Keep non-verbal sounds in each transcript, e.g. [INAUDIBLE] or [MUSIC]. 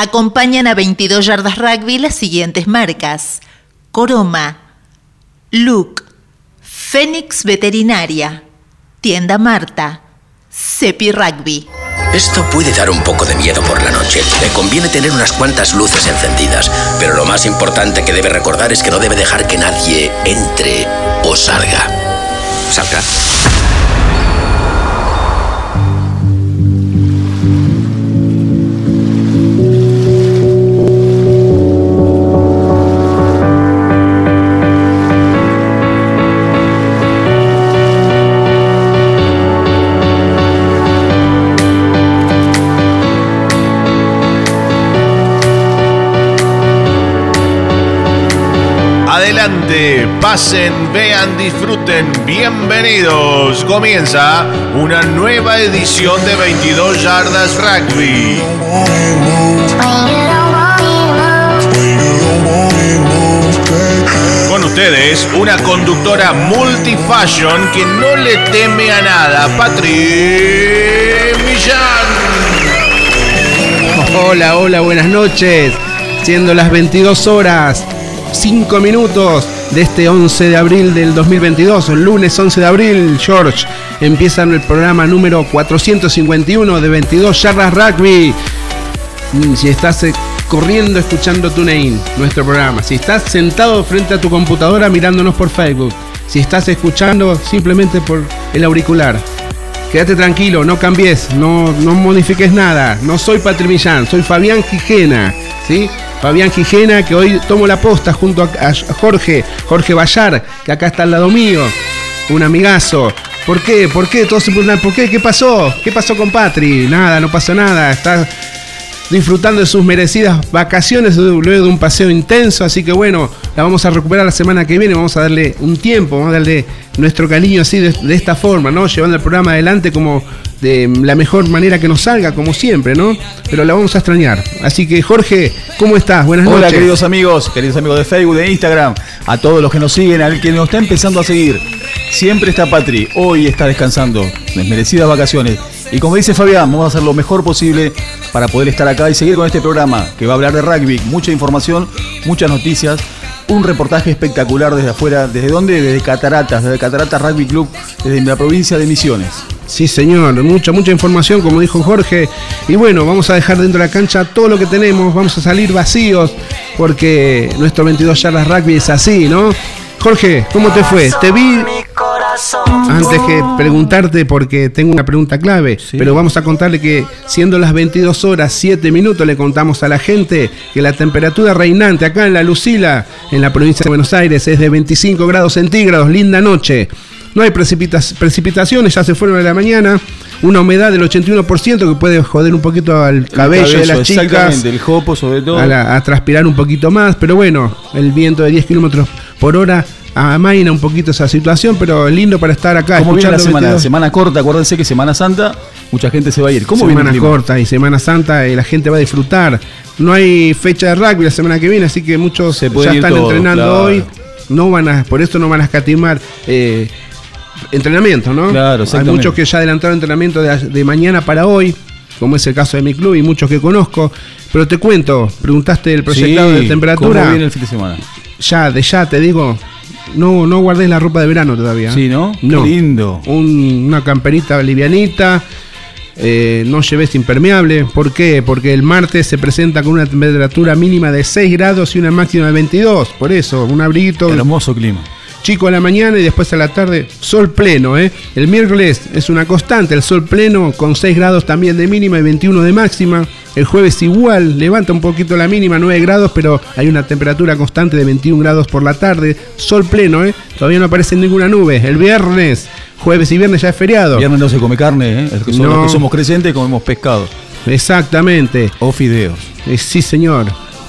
Acompañan a 22 yardas rugby las siguientes marcas. Coroma, Luke, Fénix Veterinaria, Tienda Marta, Cepi Rugby. Esto puede dar un poco de miedo por la noche. Le conviene tener unas cuantas luces encendidas, pero lo más importante que debe recordar es que no debe dejar que nadie entre o salga. Salga. Pasen, vean, disfruten, bienvenidos. Comienza una nueva edición de 22 Yardas Rugby. Con ustedes, una conductora multifashion que no le teme a nada, Patri Millán. Hola, hola, buenas noches. Siendo las 22 horas, 5 minutos de este 11 de abril del 2022, el lunes 11 de abril, George. Empieza el programa número 451 de 22 Yardas Rugby. Mm, si estás eh, corriendo escuchando TuneIn, nuestro programa, si estás sentado frente a tu computadora mirándonos por Facebook, si estás escuchando simplemente por el auricular, quédate tranquilo, no cambies, no, no modifiques nada. No soy Patri Millán, soy Fabián Gijena, ¿sí? Fabián Gijena, que hoy tomo la posta junto a Jorge, Jorge Bayar, que acá está al lado mío, un amigazo. ¿Por qué? ¿Por qué? Todos se preguntan, ¿por qué? ¿Qué pasó? ¿Qué pasó con Patri? Nada, no pasó nada. Está disfrutando de sus merecidas vacaciones luego de un paseo intenso. Así que bueno, la vamos a recuperar la semana que viene. Vamos a darle un tiempo, vamos a darle nuestro cariño así de esta forma, ¿no? Llevando el programa adelante como de la mejor manera que nos salga, como siempre, ¿no? Pero la vamos a extrañar. Así que, Jorge, ¿cómo estás? Buenas noches. Hola, queridos amigos, queridos amigos de Facebook, de Instagram, a todos los que nos siguen, al que nos está empezando a seguir. Siempre está Patri, hoy está descansando, merecidas vacaciones. Y como dice Fabián, vamos a hacer lo mejor posible para poder estar acá y seguir con este programa que va a hablar de rugby, mucha información, muchas noticias un reportaje espectacular desde afuera. ¿Desde dónde? Desde Cataratas, desde Cataratas Rugby Club, desde la provincia de Misiones. Sí, señor, mucha, mucha información, como dijo Jorge. Y bueno, vamos a dejar dentro de la cancha todo lo que tenemos, vamos a salir vacíos, porque nuestro 22 yardas rugby es así, ¿no? Jorge, ¿cómo te fue? Te vi antes que preguntarte, porque tengo una pregunta clave, pero vamos a contarle que siendo las 22 horas 7 minutos, le contamos a la gente que la temperatura reinante acá en la Lucila, en la provincia de Buenos Aires, es de 25 grados centígrados, linda noche. No hay precipitaciones, ya se fueron a la mañana. Una humedad del 81% que puede joder un poquito al cabello, de las chicas. el jopo sobre todo. A, a, transpirar un poquito más, pero bueno, el viento de 10 kilómetros por hora amaina un poquito esa situación, pero lindo para estar acá. ¿Cómo viene la semana? Semana corta, acuérdense que Semana Santa, mucha gente se va a ir. ¿Cómo semana corta y Semana Santa y la gente va a disfrutar. No hay fecha de rugby la semana que viene, así que muchos se ya están entrenando hoy. No van a, por eso no van a escatimar eh, entrenamiento, ¿no? Claro, Hay muchos que ya adelantaron entrenamiento de, mañana para hoy, como es el caso de mi club y muchos que conozco. Pero te cuento, preguntaste el proyectado de temperatura. ¿Cómo viene el fin de semana? Ya, de ya te digo, no, no guardés la ropa de verano todavía. Sí, ¿no? No. Qué lindo. Un- una camperita livianita. eh, no lleves impermeable. ¿Por qué? Porque el martes se presenta con una temperatura mínima de 6 grados y una máxima de 22. Por eso, un abriguito Hermoso clima. Chico a la mañana y después a la tarde sol pleno. ¿eh? El miércoles es una constante, el sol pleno con 6 grados también de mínima y 21 de máxima. El jueves igual, levanta un poquito la mínima, 9 grados, pero hay una temperatura constante de 21 grados por la tarde. Sol pleno, ¿eh? todavía no aparece ninguna nube. El viernes, jueves y viernes ya es feriado. Viernes no se come carne, ¿eh? El que somos, No. que somos creyentes comemos pescado Exactamente, o fideos. Eh, sí señor.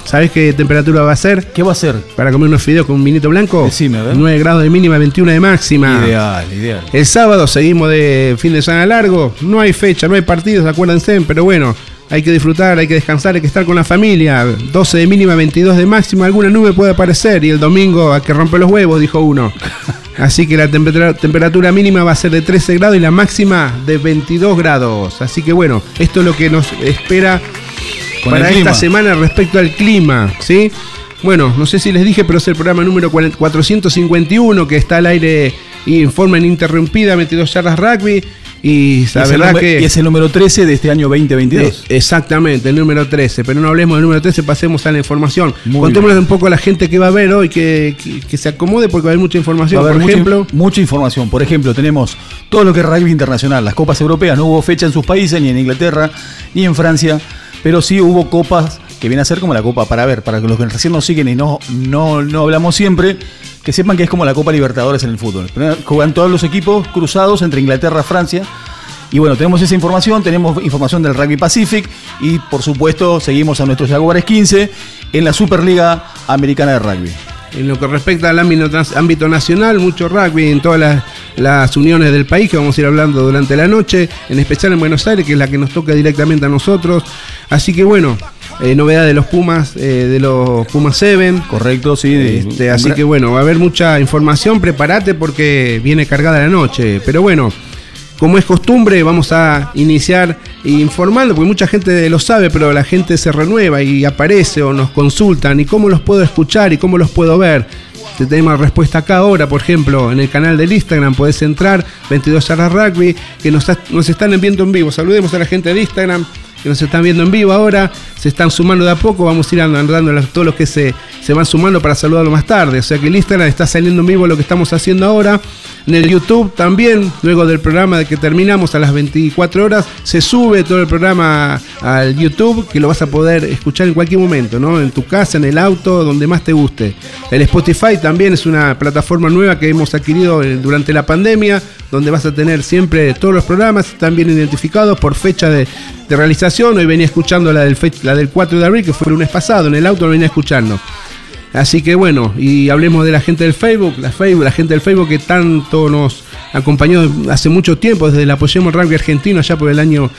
¿Sabes qué temperatura va a ser? ¿Qué va a ser? Para comer unos fideos con un vinito blanco. Decime, a ver. 9 grados de mínima, 21 de máxima. Ideal, ideal. El sábado seguimos de fin de semana largo. No hay fecha, no hay partidos, acuérdense, pero bueno, hay que disfrutar, hay que descansar, hay que estar con la familia. 12 de mínima, 22 de máxima. Alguna nube puede aparecer y el domingo a que rompe los huevos, dijo uno. [LAUGHS] Así que la temperatura, temperatura mínima va a ser de 13 grados y la máxima de 22 grados. Así que bueno, esto es lo que nos espera Con para esta semana respecto al clima, ¿sí? Bueno, no sé si les dije, pero es el programa número 40 451 que está al aire y en forma ininterrumpida, 22 yardas rugby. Y la es, el verdad que. y es el número 13 de este año 2022. Eh, Exactamente, el número 13. Pero no hablemos del número 13, pasemos a la información. Muy Contémosle bien. un poco a la gente que va a ver hoy, que, que- que se acomode porque va a haber mucha información. Va a haber Por mucha, ejemplo, mucha información. Por ejemplo, tenemos todo lo que es rugby internacional, las copas europeas. No hubo fecha en sus países, ni en Inglaterra, ni en Francia, pero sí hubo copas que vienen a ser como la copa para ver, para los que recién nos siguen y no, no, no hablamos siempre, que sepan que es como la Copa Libertadores en el fútbol. Juegan todos los equipos cruzados entre Inglaterra y Francia. Y bueno, tenemos esa información, tenemos información del Rugby Pacific y por supuesto seguimos a nuestros Jaguares 15 en la Superliga Americana de Rugby. En lo que respecta al ámbito, trans- ámbito nacional, mucho rugby en todas las, las uniones del país que vamos a ir hablando durante la noche, en especial en Buenos Aires, que es la que nos toca directamente a nosotros. Así que bueno, eh, novedad de los Pumas, eh, de los Pumas 7. Correcto, sí. Este, así que bueno, va a haber mucha información, prepárate porque viene cargada la noche. Pero bueno, como es costumbre, vamos a iniciar informando, porque mucha gente lo sabe, pero la gente se renueva y aparece o nos consultan, y cómo los puedo escuchar y cómo los puedo ver. Te tenemos respuesta acá ahora, por ejemplo, en el canal del Instagram, podés entrar, 22 Yardas Rugby, que nos, nos están viendo en vivo. Saludemos a la gente de Instagram, que nos están viendo en vivo ahora, se están sumando de a poco, vamos a ir andando a todos los que se, se van sumando para saludarlo más tarde. O sea que el Instagram está saliendo en vivo lo que estamos haciendo ahora. En el YouTube también, luego del programa de que terminamos a las 24 horas, se sube todo el programa al YouTube, que lo vas a poder escuchar en cualquier momento, ¿no? En tu casa, en el auto, donde más te guste. El Spotify también es una plataforma nueva que hemos adquirido eh, durante la pandemia, donde vas a tener siempre todos los programas, bien identificados por fecha de, realización. Hoy venía escuchando la del, la del 4 de abril, que fue el lunes pasado, en el auto lo venía escuchando. Así que bueno, y hablemos de la gente del Facebook, la Facebook, la gente del Facebook que tanto nos acompañó hace mucho tiempo, desde el Apoyemos Rugby Argentino, allá por el año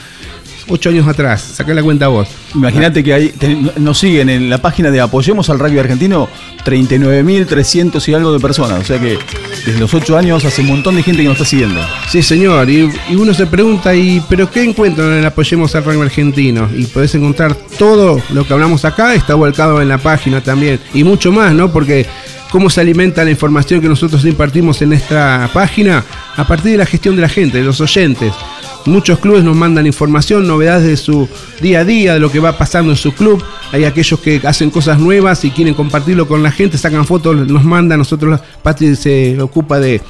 8 años atrás. Sacá la cuenta vos. Imagínate que ahí te- nos siguen en la página de Apoyemos al Rugby Argentino 39.300 y algo de personas. O sea que desde los 8 años hace un montón de gente que nos está siguiendo. Sí, señor. Y, y uno se pregunta, ¿y pero qué encuentran en Apoyemos al Rugby Argentino? Y podés encontrar todo lo que hablamos acá, está volcado en la página también. Y mucho más, ¿no? Porque cómo se alimenta la información que nosotros impartimos en esta página a partir de la gestión de la gente, de los oyentes. Muchos clubes nos mandan información, novedades de su día a día, de lo que va pasando en su club. Hay aquellos que hacen cosas nuevas y quieren compartirlo con la gente, sacan fotos, nos mandan. Nosotros, Pati se ocupa de,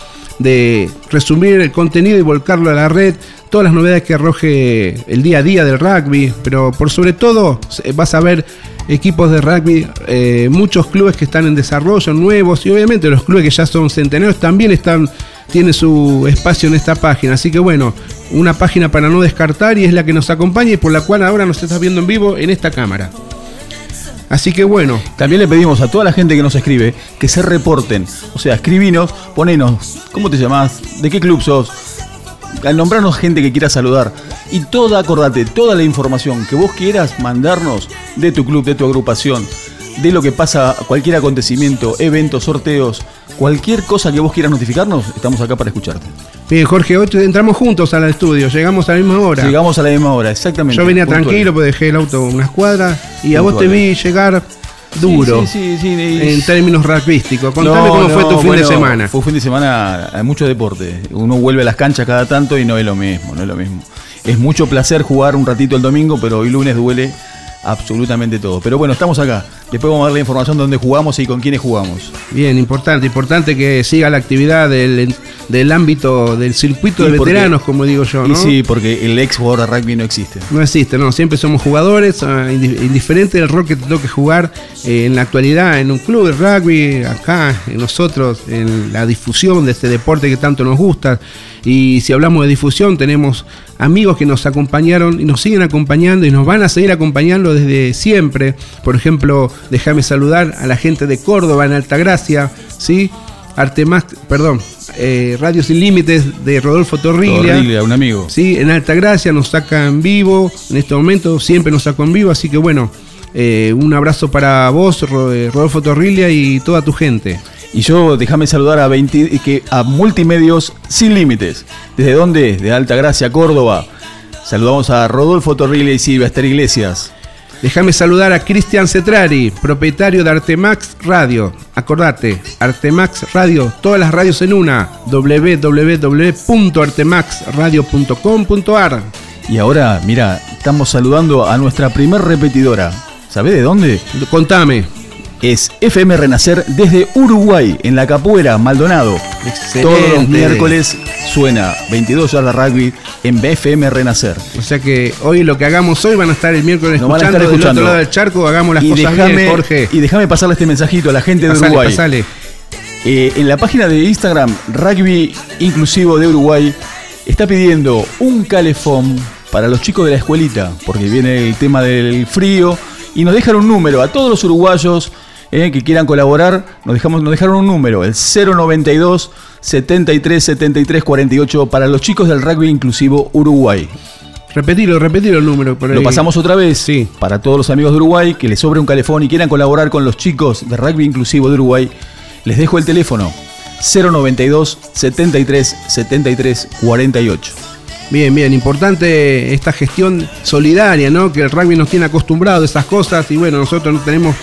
resumir el contenido y volcarlo a la red. Todas las novedades que arroje el día a día del rugby, pero por sobre todo vas a ver equipos de rugby, eh, muchos clubes que están en desarrollo, nuevos, y obviamente los clubes que ya son centenarios también están, tienen su espacio en esta página. Así que bueno, una página para no descartar y es la que nos acompaña y por la cual ahora nos estás viendo en vivo en esta cámara. Así que bueno, También le pedimos a toda la gente que nos escribe que se reporten. O sea, escribinos, ponenos, ¿cómo te llamás? ¿De qué club sos? Al nombrarnos gente que quiera saludar. Y toda, acordate, toda la información que vos quieras mandarnos de tu club, de tu agrupación, de lo que pasa, cualquier acontecimiento, eventos, sorteos, cualquier cosa que vos quieras notificarnos, estamos acá para escucharte. bien, Jorge, hoy entramos juntos al estudio, llegamos a la misma hora. Llegamos a la misma hora, exactamente. Yo venía puntual. tranquilo, pues dejé el auto unas cuadras y a vos te vi llegar duro Sí, sí, sí, en términos rugbyísticos. Contame No, cómo fue tu fin bueno, de semana. Fue un fin de semana, hay mucho deporte. Uno vuelve a las canchas cada tanto y no es lo mismo, no es lo mismo. Es mucho placer jugar un ratito el domingo, pero hoy lunes duele absolutamente todo. Pero bueno, estamos acá. Después vamos a dar la información de dónde jugamos y con quiénes jugamos. Bien, importante, importante que siga la actividad del, del ámbito del circuito de veteranos, como digo yo, ¿no? Y sí, porque el ex jugador de rugby no existe. No existe, no, siempre somos jugadores, ah, indi- indiferente del rol que te toque jugar eh, en la actualidad, en un club de rugby, acá, en nosotros, en la difusión de este deporte que tanto nos gusta. Y si hablamos de difusión, tenemos amigos que nos acompañaron y nos siguen acompañando y nos van a seguir acompañando desde siempre. Por ejemplo, déjame saludar a la gente de Córdoba, en Altagracia, ¿sí? Artemax, perdón, eh, Radio Sin Límites de Rodolfo Torriglia. Torriglia, un amigo. Sí, en Altagracia nos saca en vivo, en este momento siempre nos sacó en vivo, así que bueno, eh, un abrazo para vos, eh, Rodolfo Torrilia y toda tu gente. Y yo déjame saludar a 20, que a Multimedios Sin Límites. ¿Desde dónde? De Alta Gracia, Córdoba. Saludamos a Rodolfo Torriglia y Silvestre Iglesias. Déjame saludar a Cristian Cetrari, propietario de Artemax Radio. Acordate, Artemax Radio, todas las radios en una, www.artemaxradio.com.ar. Y ahora, mira, estamos saludando a nuestra primer repetidora. ¿Sabés de dónde? Contame. Es FM Renacer desde Uruguay, en la Capuera, Maldonado. Excelente. Todos los miércoles suena 22 yardas rugby en BFM Renacer. O sea que hoy lo que hagamos hoy van a estar el miércoles Nos van a escuchando, estar del escuchando. otro lado del charco, hagamos las Y cosas déjame, bien, Jorge. y déjame pasarle este mensajito a la gente de Uruguay. pasale. Eh, en la página de Instagram, Rugby Inclusivo de Uruguay, está pidiendo un calefón para los chicos de la escuelita, porque viene el tema del frío, y nos dejan un número a todos los uruguayos eh, que quieran colaborar, nos, dejamos, nos dejaron un número, el 092 73 73 48 para los chicos del Rugby Inclusivo Uruguay. Repetilo, repetilo el número. Por Lo pasamos otra vez Sí. para todos los amigos de Uruguay que les sobre un calefón y quieran colaborar con los chicos de rugby inclusivo de Uruguay. Les dejo el teléfono 092 73 73 48. Bien, bien, importante esta gestión solidaria, ¿no? Que el rugby nos tiene acostumbrado a esas cosas y bueno, nosotros no tenemos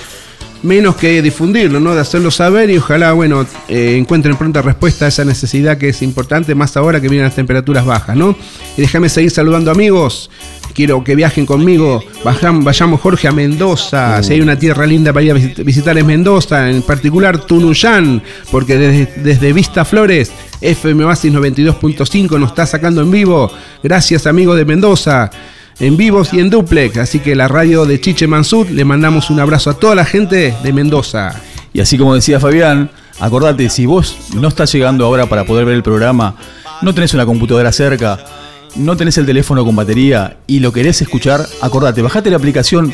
menos que difundirlo, ¿no? De hacerlo saber y ojalá, bueno, eh, encuentren pronta respuesta a esa necesidad que es importante, más ahora que vienen las temperaturas bajas, ¿no? Y déjame seguir saludando amigos. Quiero que viajen conmigo. Bajan- vayamos, Jorge, a Mendoza. Si hay una tierra linda para ir a visit- visitar es Mendoza, en particular Tunuyán, porque desde, desde Vista Flores, FM Oasis 92.5 nos está sacando en vivo. Gracias, amigos de Mendoza en vivos y en duplex. Así que la radio de Chiche Mansur le mandamos un abrazo a toda la gente de Mendoza. Y así como decía Fabián, acordate, si vos no estás llegando ahora para poder ver el programa, no tenés una computadora cerca, no tenés el teléfono con batería y lo querés escuchar, acordate, bajate la aplicación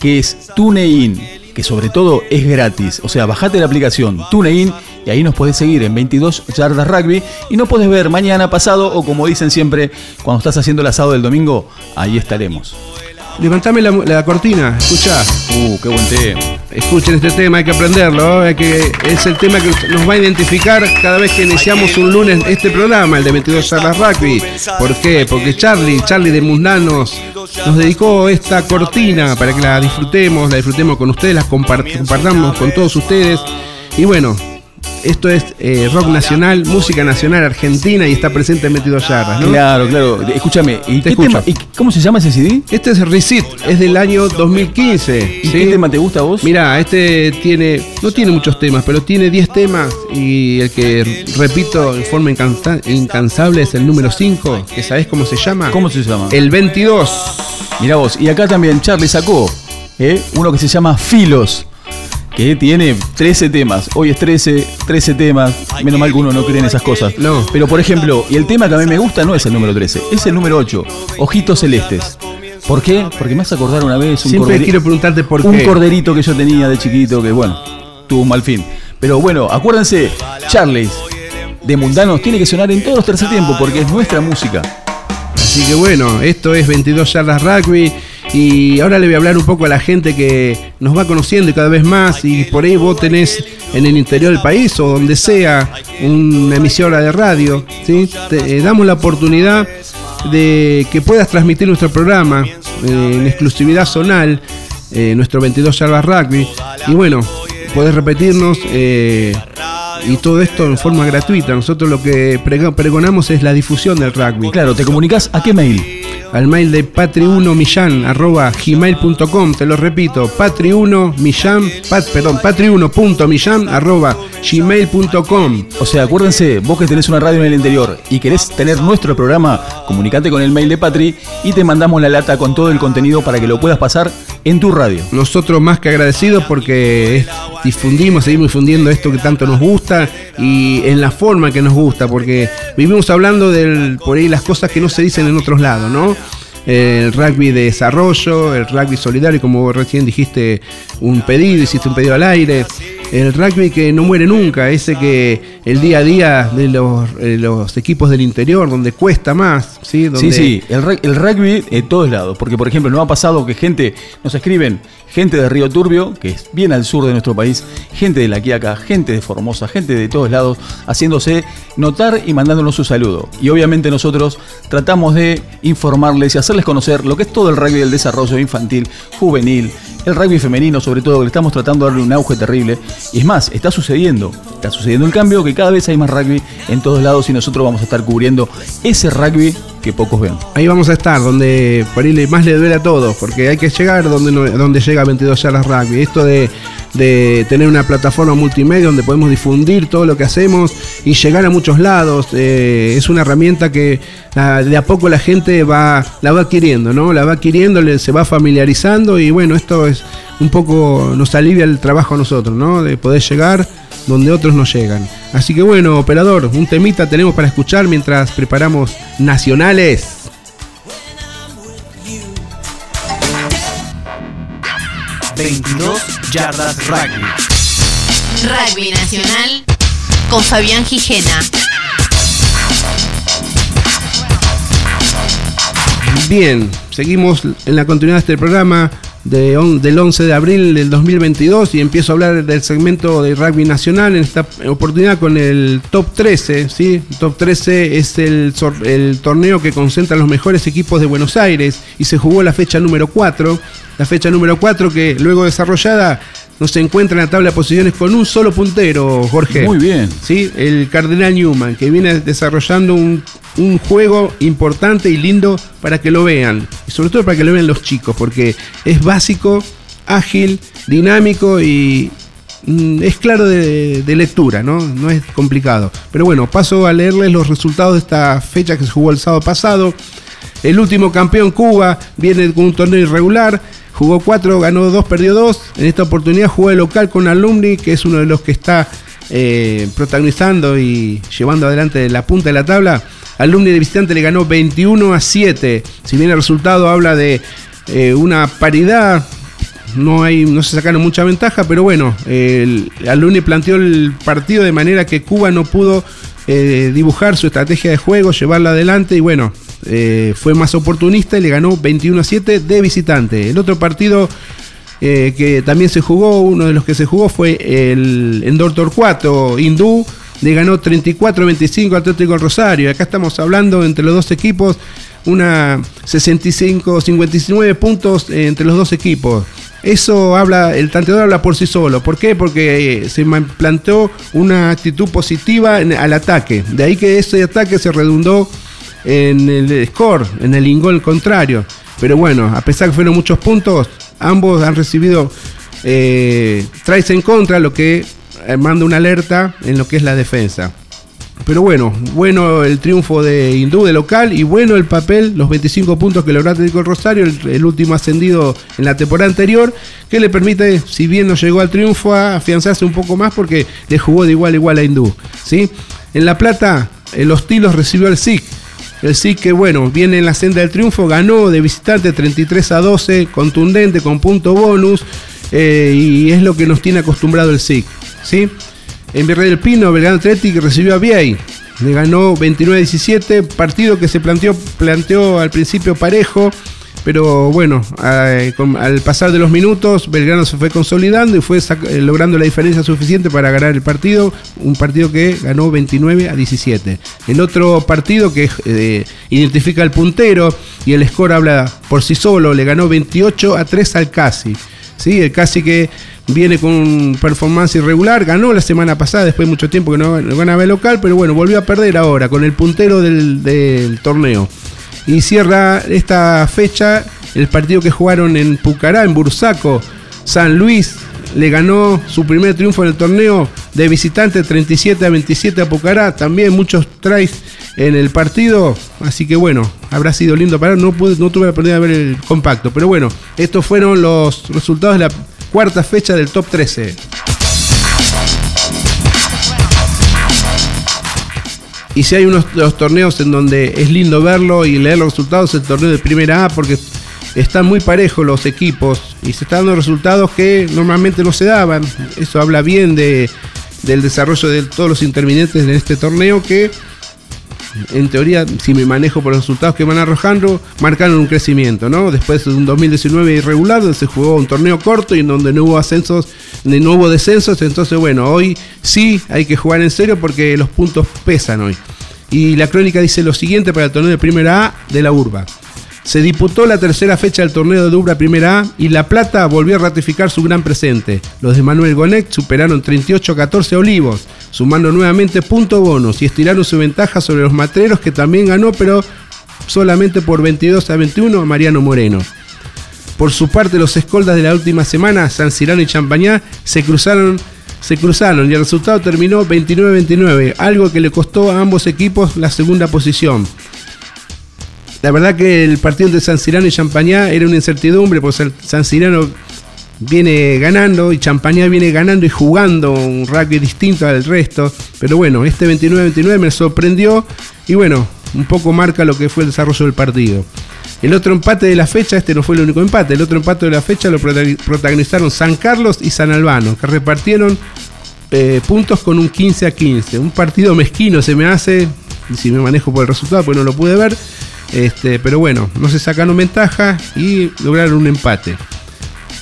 que es TuneIn, que sobre todo es gratis. O sea, bajate la aplicación TuneIn y ahí nos podés seguir en 22 yardas rugby y no podés ver mañana, pasado o como dicen siempre, cuando estás haciendo el asado del domingo, ahí estaremos. Levantame la, la cortina, escuchá. Uh, qué buen tema. Escuchen este tema, hay que aprenderlo. ¿eh? Hay que, es el tema que nos va a identificar cada vez que iniciamos un lunes este programa, el de 22 Charlas Rugby. ¿Por qué? Porque Charlie, Charlie de Mundanos, nos dedicó esta cortina para que la disfrutemos, la disfrutemos con ustedes, la compart- compartamos con todos ustedes. Y bueno, esto es eh, rock nacional, música nacional argentina y está presente en 22 Yardas, ¿no? Claro, claro. Escúchame, ¿y, Te qué tema- y cómo se llama ese CD? Este es Recit, es del año 2015. ¿Y ¿sí? qué tema te gusta a vos? Mira, este tiene, no tiene muchos temas, pero tiene 10 temas y el que repito en forma incansa- incansable es el número 5, que sabés cómo se llama. ¿Cómo se llama? El 22. Mirá vos, y acá también Charlie sacó ¿eh? uno que se llama Filos, que tiene 13 temas. Hoy es 13, 13 temas. Menos mal que uno no cree en esas cosas. No. Pero por ejemplo, y el tema que a mí me gusta no es el número 13, es el número 8, Ojitos Celestes. ¿Por qué? Porque me hace acordar una vez un, Siempre quiero preguntarte por un qué. corderito que yo tenía de chiquito que, bueno, tuvo un mal fin. Pero bueno, acuérdense, Charlie de Mundanos tiene que sonar en todos los tercer tiempos porque es nuestra música. Así que bueno, esto es 22 Yardas Rugby. Y ahora le voy a hablar un poco a la gente que nos va conociendo y cada vez más. Y por ahí vos tenés en el interior del país o donde sea una emisora de radio. ¿sí? Te eh, damos la oportunidad de que puedas transmitir nuestro programa eh, en exclusividad zonal. eh, nuestro 22 yardas rugby. Y bueno, podés repetirnos y todo esto en forma gratuita. Nosotros lo que pregonamos es la difusión del rugby. Claro, ¿te comunicas a qué mail? Al mail de patri1millán arroba gmail.com, te lo repito, patri1millán, pat, perdón, patri1.millán arroba gmail.com. O sea, acuérdense, vos que tenés una radio en el interior y querés tener nuestro programa, comunicate con el mail de Patri y te mandamos la lata con todo el contenido para que lo puedas pasar en tu radio. Nosotros más que agradecidos porque difundimos, seguimos difundiendo esto que tanto nos gusta y en la forma que nos gusta, porque vivimos hablando del por ahí las cosas que no se dicen en otros lados, ¿no? El rugby de desarrollo, el rugby solidario, como recién dijiste un pedido, hiciste un pedido al aire. El rugby que no muere nunca, ese que el día a día de los, eh, los equipos del interior, donde cuesta más, ¿sí? Donde, Sí, sí, el, rug- el rugby en todos lados. Porque, por ejemplo, nos ha pasado que gente, nos escriben, gente de Río Turbio, que es bien al sur de nuestro país, gente de La Quiaca, gente de Formosa, gente de todos lados, haciéndose notar y mandándonos su saludo. Y obviamente nosotros tratamos de informarles y hacerles conocer lo que es todo el rugby del desarrollo infantil, juvenil, el rugby femenino, sobre todo, que le estamos tratando de darle un auge terrible. Y es más, está sucediendo, está sucediendo el cambio, que cada vez hay más rugby en todos lados y nosotros vamos a estar cubriendo ese rugby que pocos ven. Ahí vamos a estar, donde por ahí más le duele a todos, porque hay que llegar donde, donde llega 22 yardas rugby. Esto de, de tener una plataforma multimedia donde podemos difundir todo lo que hacemos y llegar a muchos lados, eh, es una herramienta que la- de a poco la gente va, la va adquiriendo, ¿no? La va adquiriendo, le- se va familiarizando y bueno, esto es un poco, nos alivia el trabajo a nosotros, ¿no? De poder llegar donde otros no llegan. Así que bueno, operador, un temita tenemos para escuchar mientras preparamos nacionales. yardas rugby. Rugby Nacional con Fabián Gijena. Bien, seguimos en la continuidad de este programa de del 11 de abril del 2022 y empiezo a hablar del segmento de rugby nacional en esta oportunidad con el top 13. ¿sí? Top 13 es el, el torneo que concentra los mejores equipos de Buenos Aires y se jugó la fecha número 4. La fecha número 4 que luego desarrollada no se encuentra en la tabla de posiciones con un solo puntero, Jorge. Muy bien. ¿sí? El Cardenal Newman, que viene desarrollando un, un juego importante y lindo para que lo vean. Y sobre todo para que lo vean los chicos, porque es básico, ágil, dinámico y mm, es claro de, de lectura, ¿no? No es complicado. Pero bueno, paso a leerles los resultados de esta fecha que se jugó el sábado pasado. El último campeón Cuba viene con un torneo irregular. Jugó 4, ganó 2, perdió 2. En esta oportunidad jugó el local con Alumni, que es uno de los que está eh, protagonizando y llevando adelante la punta de la tabla. Alumni de visitante le ganó 21 a 7. Si bien el resultado habla de eh, una paridad, no, hay, no se sacaron mucha ventaja, pero bueno, Alumni planteó el partido de manera que Cuba no pudo eh, dibujar su estrategia de juego, llevarla adelante y bueno, eh, fue más oportunista y le ganó 21 a 7 de visitante. El otro partido eh, que también se jugó, uno de los que se jugó fue el Endor Torcuato, Hindú, le ganó 34-25 al Atlético Rosario. Acá estamos hablando entre los dos equipos, una 65-59 puntos eh, entre los dos equipos. Eso habla, el tanteador habla por sí solo. ¿Por qué? Porque se planteó una actitud positiva al ataque. De ahí que ese ataque se redundó en el score, en el ingol contrario. Pero bueno, a pesar que fueron muchos puntos, ambos han recibido eh, en contra, lo que eh, manda una alerta en lo que es la defensa. Pero bueno, bueno el triunfo de Hindú de local y bueno el papel, los 25 puntos que logró Atlético Rosario, el, último ascendido en la temporada anterior, que le permite, si bien no llegó al triunfo, afianzarse un poco más porque le jugó de igual a igual a Hindú. ¿sí? En La Plata, eh, los Tilos recibió al SIC. El SIC que bueno, viene en la senda del triunfo, ganó de visitante 33 a 12, contundente, con punto bonus, eh, y es lo que nos tiene acostumbrado el SIC. ¿sí? En Virrey del Pino, Belgrano Athletic recibió a Viey. Le ganó 29-17, partido que se planteó, planteó al principio parejo, pero bueno, eh, al pasar de los minutos, Belgrano se fue consolidando y fue eh, logrando la diferencia suficiente para ganar el partido, un partido que ganó 29 a 17. El otro partido que eh, identifica al puntero y el score habla por sí solo, le ganó 28 a 3 al Casi. ¿sí? El casi que viene con performance irregular, ganó la semana pasada, después de mucho tiempo que no, ganaba el local, pero bueno, volvió a perder ahora con el puntero del torneo. Y cierra esta fecha el partido que jugaron en Pucará, en Bursaco, San Luis, le ganó su primer triunfo en el torneo de visitante 37 a 27 a Pucará. También muchos tries en el partido. Así que bueno, habrá sido lindo para no, pude, no tuve la oportunidad de ver el compacto. Pero bueno, estos fueron los resultados de la cuarta fecha del top 13. Y si hay unos los torneos en donde es lindo verlo y leer los resultados, el torneo de primera A, porque están muy parejos los equipos y se están dando resultados que normalmente no se daban. Eso habla bien de, del desarrollo de todos los intervinientes en este torneo que en teoría, si me manejo por los resultados que van arrojando, marcaron un crecimiento, ¿no? Después de un 2019 irregular, donde se jugó un torneo corto y en donde no hubo ascensos, no hubo descensos, entonces bueno, hoy sí hay que jugar en serio porque los puntos pesan hoy. Y la crónica dice lo siguiente para el torneo de primera A de la Urba. Se disputó la tercera fecha del torneo de Ubra Primera A y La Plata volvió a ratificar su gran presente. Los de Manuel Gonet superaron 38-14 a Olivos, sumando nuevamente punto bonos y estiraron su ventaja sobre los matreros que también ganó, pero solamente por 22 a 21 a Mariano Moreno. Por su parte, los escoldas de la última semana, San Cirano y Champañá, se cruzaron, se cruzaron y el resultado terminó 29-29, algo que le costó a ambos equipos la segunda posición. La verdad que el partido de San Cirano y Champañá era una incertidumbre, porque San Cirano viene ganando y Champañá viene ganando y jugando un rugby distinto al resto. Pero bueno, este 29-29 me sorprendió y bueno, un poco marca lo que fue el desarrollo del partido. El otro empate de la fecha, este no fue el único empate, el otro empate de la fecha lo protagonizaron San Carlos y San Albano, que repartieron eh, puntos con un 15 a 15. Un partido mezquino se me hace, si me manejo por el resultado, pues no lo pude ver. Este, pero bueno, no se sacaron ventaja y lograron un empate.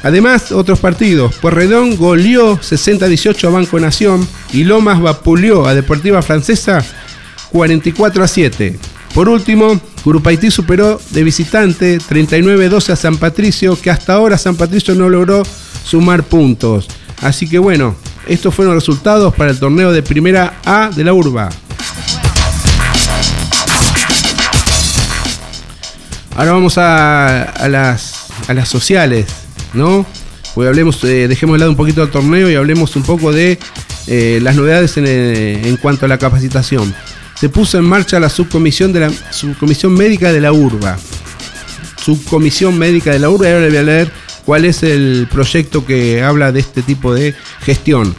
Además, otros partidos. Puerredón goleó 60-18 a Banco Nación y Lomas vapuleó a Deportiva Francesa 44 a 7. Por último, Curupaití superó de visitante 39-12 a San Patricio, que hasta ahora San Patricio no logró sumar puntos. Así que bueno, estos fueron los resultados para el torneo de primera A de la Urba. Ahora vamos a, las, sociales, ¿no? Pues hablemos, eh, dejemos de lado un poquito el torneo y hablemos un poco de eh, las novedades en, eh, en, cuanto a la capacitación. Se puso en marcha la subcomisión de la subcomisión médica de la URBA. Subcomisión médica de la URBA y ahora le voy a leer cuál es el proyecto que habla de este tipo de gestión.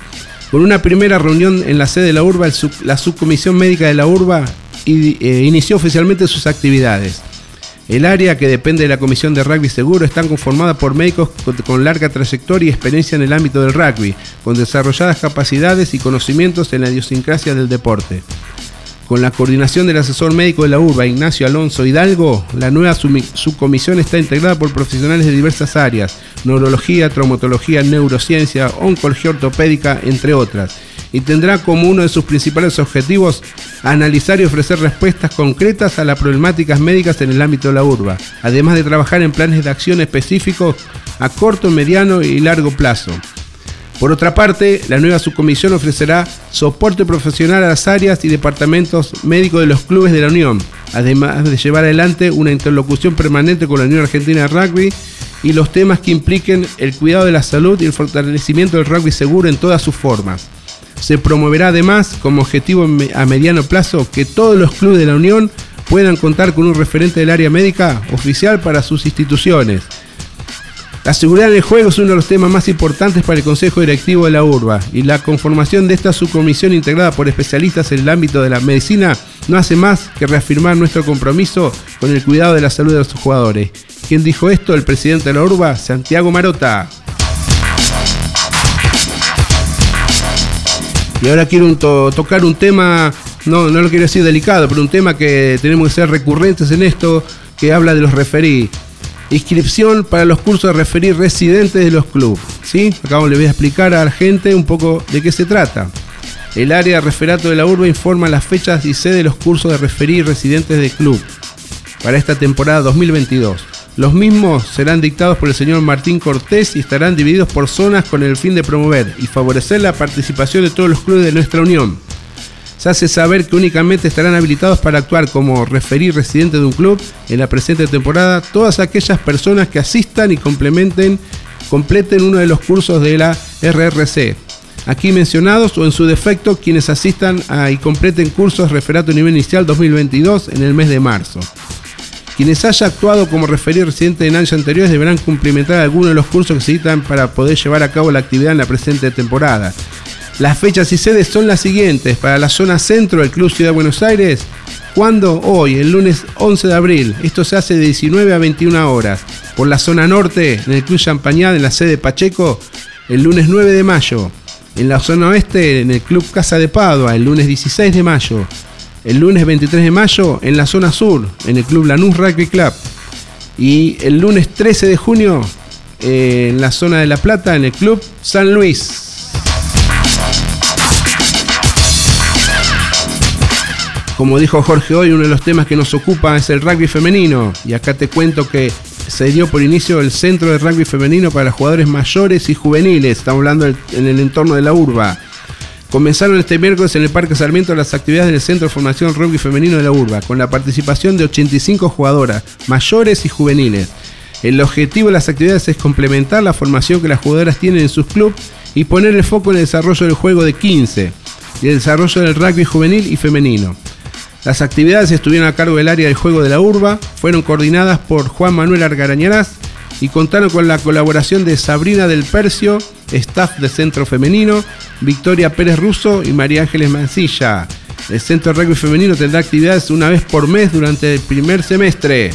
Con una primera reunión en la sede de la URBA, la subcomisión médica de la URBA inició oficialmente sus actividades. El área que depende de la Comisión de Rugby Seguro está conformada por médicos con larga trayectoria y experiencia en el ámbito del rugby, con desarrolladas capacidades y conocimientos en la idiosincrasia del deporte. Con la coordinación del asesor médico de la URBA, Ignacio Alonso Hidalgo, la nueva subcomisión está integrada por profesionales de diversas áreas, neurología, traumatología, neurociencia, oncología ortopédica, entre otras y tendrá como uno de sus principales objetivos analizar y ofrecer respuestas concretas a las problemáticas médicas en el ámbito de la urba, además de trabajar en planes de acción específicos a corto, mediano y largo plazo. Por otra parte, la nueva subcomisión ofrecerá soporte profesional a las áreas y departamentos médicos de los clubes de la Unión, además de llevar adelante una interlocución permanente con la Unión Argentina de Rugby y los temas que impliquen el cuidado de la salud y el fortalecimiento del rugby seguro en todas sus formas. Se promoverá además como objetivo a mediano plazo que todos los clubes de la Unión puedan contar con un referente del área médica oficial para sus instituciones. La seguridad en el juego es uno de los temas más importantes para el Consejo Directivo de la URBA y la conformación de esta subcomisión integrada por especialistas en el ámbito de la medicina no hace más que reafirmar nuestro compromiso con el cuidado de la salud de los jugadores. ¿Quién dijo esto? El presidente de la URBA, Santiago Marota. Y ahora quiero tocar un tema, no, no lo quiero decir delicado, pero un tema que tenemos que ser recurrentes en esto, que habla de los referí. Inscripción para los cursos de referí residentes de los clubes. ¿sí? Acá les voy a explicar a la gente un poco de qué se trata. El área de referato de la urba informa las fechas y sede de los cursos de referí residentes del club para esta temporada 2022. Los mismos serán dictados por el señor Martín Cortés y estarán divididos por zonas con el fin de promover y favorecer la participación de todos los clubes de nuestra unión. Se hace saber que únicamente estarán habilitados para actuar como referir residente de un club en la presente temporada todas aquellas personas que asistan y complementen, completen uno de los cursos de la RRC. Aquí mencionados o en su defecto quienes asistan y completen cursos referato nivel inicial 2022 en el mes de marzo. Quienes haya actuado como referido residente en años anteriores deberán cumplimentar algunos de los cursos que se necesitan para poder llevar a cabo la actividad en la presente temporada. Las fechas y sedes son las siguientes. Para la zona centro del Club Ciudad de Buenos Aires, ¿cuándo? Hoy, el lunes 11 de abril. Esto se hace de 19 a 21 horas. Por la zona norte, en el Club Champañá, en la sede Pacheco, el lunes 9 de mayo. En la zona oeste, en el Club Casa de Padua, el lunes 16 de mayo. El lunes 23 de mayo, en la zona sur, en el Club Lanús Rugby Club. Y el lunes 13 de junio, eh, en la zona de La Plata, en el Club San Luis. Como dijo Jorge hoy, uno de los temas que nos ocupa es el rugby femenino. Y acá te cuento que se dio por inicio el centro de rugby femenino para jugadores mayores y juveniles. Estamos hablando en el entorno de la urba. Comenzaron este miércoles en el Parque Sarmiento las actividades del Centro de Formación Rugby Femenino de la Urba, con la participación de 85 jugadoras, mayores y juveniles. El objetivo de las actividades es complementar la formación que las jugadoras tienen en sus clubes y poner el foco en el desarrollo del juego de 15 y el desarrollo del rugby juvenil y femenino. Las actividades estuvieron a cargo del área del juego de la urba, fueron coordinadas por Juan Manuel Argarañarás y contaron con la colaboración de Sabrina del Percio, staff de Centro Femenino, Victoria Pérez Russo y María Ángeles Mancilla. El Centro Rugby Femenino tendrá actividades una vez por mes durante el primer semestre.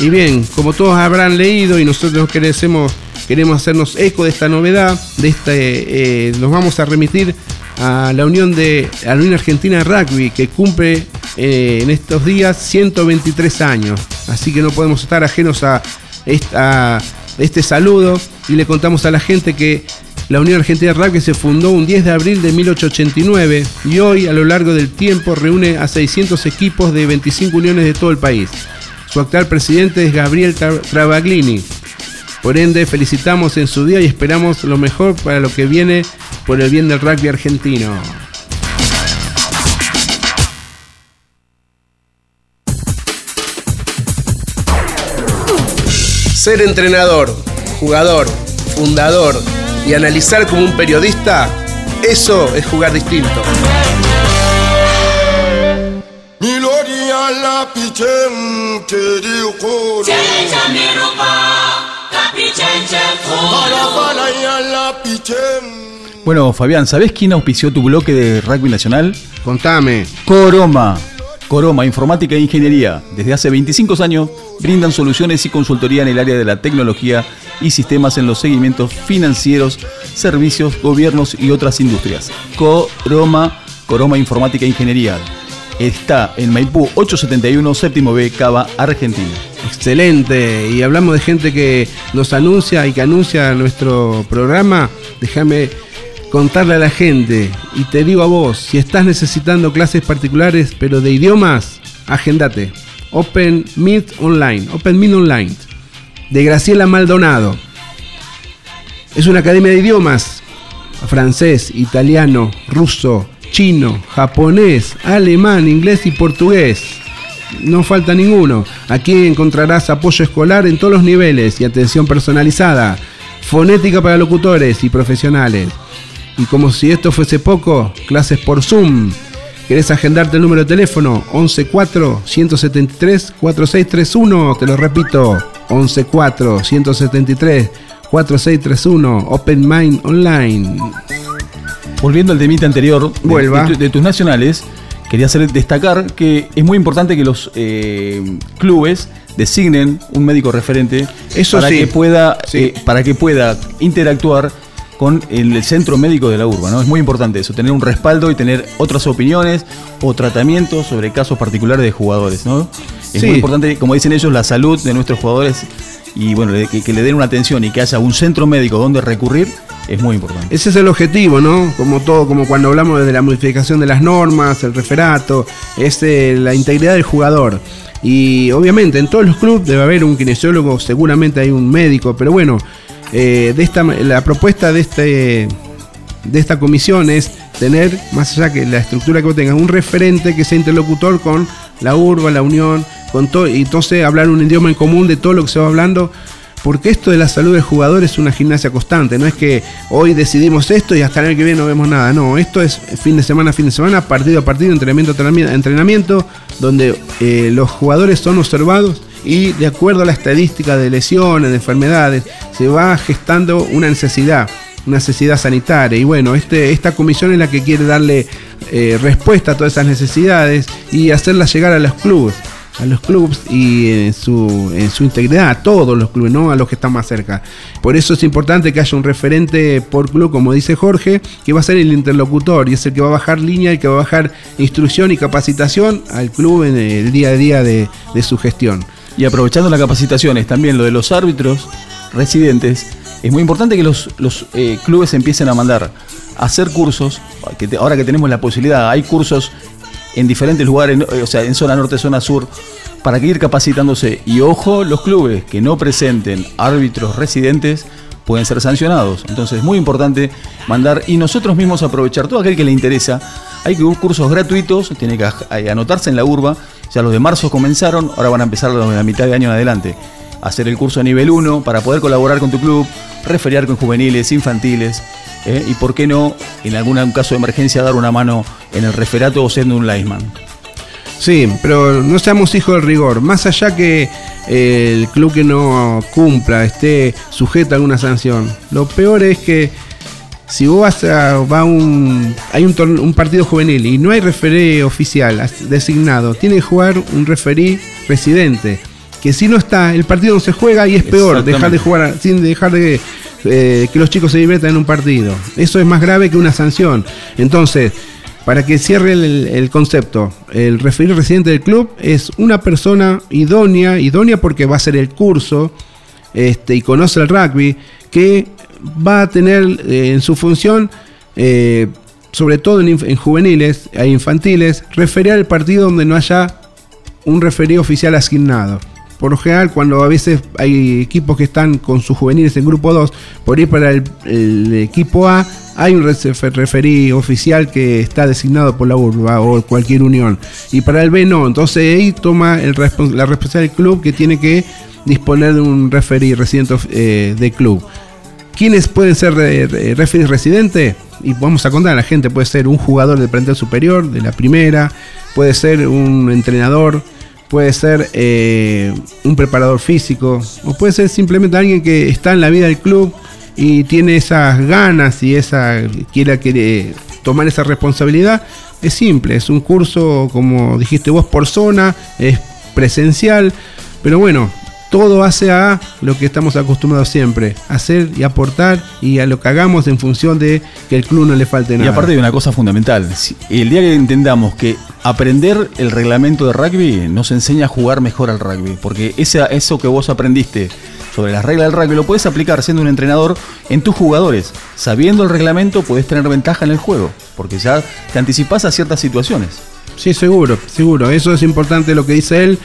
Y bien, como todos habrán leído y nosotros queremos queremos hacernos eco de esta novedad, de este, eh, nos vamos a remitir a la Unión de la Unión Argentina de Rugby que cumple eh, en estos días 123 años, así que no podemos estar ajenos a, este saludo y le contamos a la gente que la Unión Argentina de Rugby se fundó un 10 de abril de 1889 y hoy a lo largo del tiempo reúne a 600 equipos de 25 uniones de todo el país. Su actual presidente es Gabriel Travaglini, por ende, felicitamos en su día y esperamos lo mejor para lo que viene por el bien del rugby argentino. Ser entrenador, jugador, fundador y analizar como un periodista, eso es jugar distinto. Bueno, Fabián, ¿sabés quién auspició tu bloque de rugby nacional? Contame. Coroma. Coroma, Informática e Ingeniería. Desde hace 25 años brindan soluciones y consultoría en el área de la tecnología y sistemas en los seguimientos financieros, servicios, gobiernos y otras industrias. Coroma, Coroma Informática e Ingeniería. Está en Maipú 871, séptimo B, Cava, Argentina. Excelente. Y hablamos de gente que nos anuncia y que anuncia nuestro programa. Déjame contarle a la gente. Y te digo a vos, si estás necesitando clases particulares, pero de idiomas, agendate. Open Meet Online. Open Meet Online. De Graciela Maldonado. Es una academia de idiomas. Francés, italiano, ruso, chino, japonés, alemán, inglés y portugués no falta ninguno. Aquí encontrarás apoyo escolar en todos los niveles y atención personalizada, fonética para locutores y profesionales. Y como si esto fuese poco, clases por Zoom. ¿Querés agendarte el número de teléfono? 114-173-4631. Te lo repito, 114-173-4631. Open Mind Online. Volviendo al temita anterior Vuelva. de tus nacionales, quería hacer destacar que es muy importante que los eh, clubes designen un médico referente Eso para sí. que pueda Sí. eh, para que pueda interactuar con el centro médico de la urba, ¿no? Es muy importante eso, tener un respaldo y tener otras opiniones o tratamientos sobre casos particulares de jugadores, ¿no? Es Sí. muy importante, como dicen ellos, la salud de nuestros jugadores y bueno, que, que le den una atención y que haya un centro médico donde recurrir es muy importante. Ese es el objetivo, ¿no? Como todo, como cuando hablamos de la modificación de las normas, el referato, es eh, la integridad del jugador. Y obviamente en todos los clubes debe haber un kinesiólogo, seguramente hay un médico, pero bueno, eh, de esta, la propuesta de, este, de esta comisión es tener, más allá que la estructura que vos tengas, un referente que sea interlocutor con la urba, la unión, con todo, y entonces hablar un idioma en común de todo lo que se va hablando porque esto de la salud del jugador es una gimnasia constante, no es que hoy decidimos esto y hasta el año que viene no vemos nada, no, esto es fin de semana, fin de semana, partido a partido, entrenamiento a entrenamiento, donde eh, los jugadores son observados y de acuerdo a la estadística de lesiones, de enfermedades, se va gestando una necesidad, una necesidad sanitaria. Y bueno, este, esta comisión es la que quiere darle eh, respuesta a todas esas necesidades y hacerlas llegar a los clubes a los clubes y en su, en su integridad, a todos los clubes, no a los que están más cerca. Por eso es importante que haya un referente por club, como dice Jorge, que va a ser el interlocutor y es el que va a bajar línea, el que va a bajar instrucción y capacitación al club en el día a día de, su gestión. Y aprovechando las capacitaciones, también lo de los árbitros residentes, es muy importante que los, eh, clubes empiecen a mandar a hacer cursos, que ahora que tenemos la posibilidad, hay cursos en diferentes lugares, o sea, en zona norte, zona sur, para que ir capacitándose. Y ojo, los clubes que no presenten árbitros residentes pueden ser sancionados. Entonces es muy importante mandar y nosotros mismos aprovechar todo aquel que le interesa. Hay cursos gratuitos, tiene que anotarse en la urba. Ya los de marzo comenzaron, ahora van a empezar los de la mitad de año en adelante. Hacer el curso a nivel 1 para poder colaborar con tu club, referiar con juveniles, infantiles. ¿eh? y por qué no, en algún caso de emergencia, dar una mano en el referato o siendo un lineman. Sí, pero no seamos hijos del rigor. Más allá que eh, el club que no cumpla esté sujeto a alguna sanción, lo peor es que si vos vas a va un hay un, partido juvenil y no hay referee oficial designado, tiene que jugar un referí residente. Que si no está, el partido no se juega y es peor dejar de jugar sin dejar de eh, que los chicos se diviertan en un partido. Eso es más grave que una sanción. Entonces, para que cierre el, concepto, el referir residente del club es una persona idónea, idónea porque va a hacer el curso este, y conoce el rugby, que va a tener eh, en su función, eh, sobre todo en, juveniles e infantiles, referir al partido donde no haya un referido oficial asignado por lo general, cuando a veces hay equipos que están con sus juveniles en grupo 2, por ir para el, equipo A, hay un referí oficial que está designado por la urba o cualquier unión. Y para el B no, entonces ahí toma la responsabilidad del club que tiene que disponer de un referí residente eh, de club. ¿Quiénes pueden ser eh, referí residentes? Y vamos a contar a la gente, puede ser un jugador del plantel superior, de la primera, puede ser un entrenador, puede ser eh, un preparador físico, o puede ser simplemente alguien que está en la vida del club y tiene esas ganas y esa quiera, quiere tomar esa responsabilidad. Es simple, es un curso, como dijiste vos, por zona, es presencial, pero bueno, todo hace a lo que estamos acostumbrados siempre, hacer y aportar y a lo que hagamos en función de que el club no le falte nada. Y aparte de una cosa fundamental, el día que entendamos que aprender el reglamento de rugby nos enseña a jugar mejor al rugby, porque eso que vos aprendiste sobre las reglas del rugby lo puedes aplicar siendo un entrenador en tus jugadores. Sabiendo el reglamento puedes tener ventaja en el juego, porque ya te anticipas a ciertas situaciones. Sí, seguro, seguro. Eso es importante lo que dice él.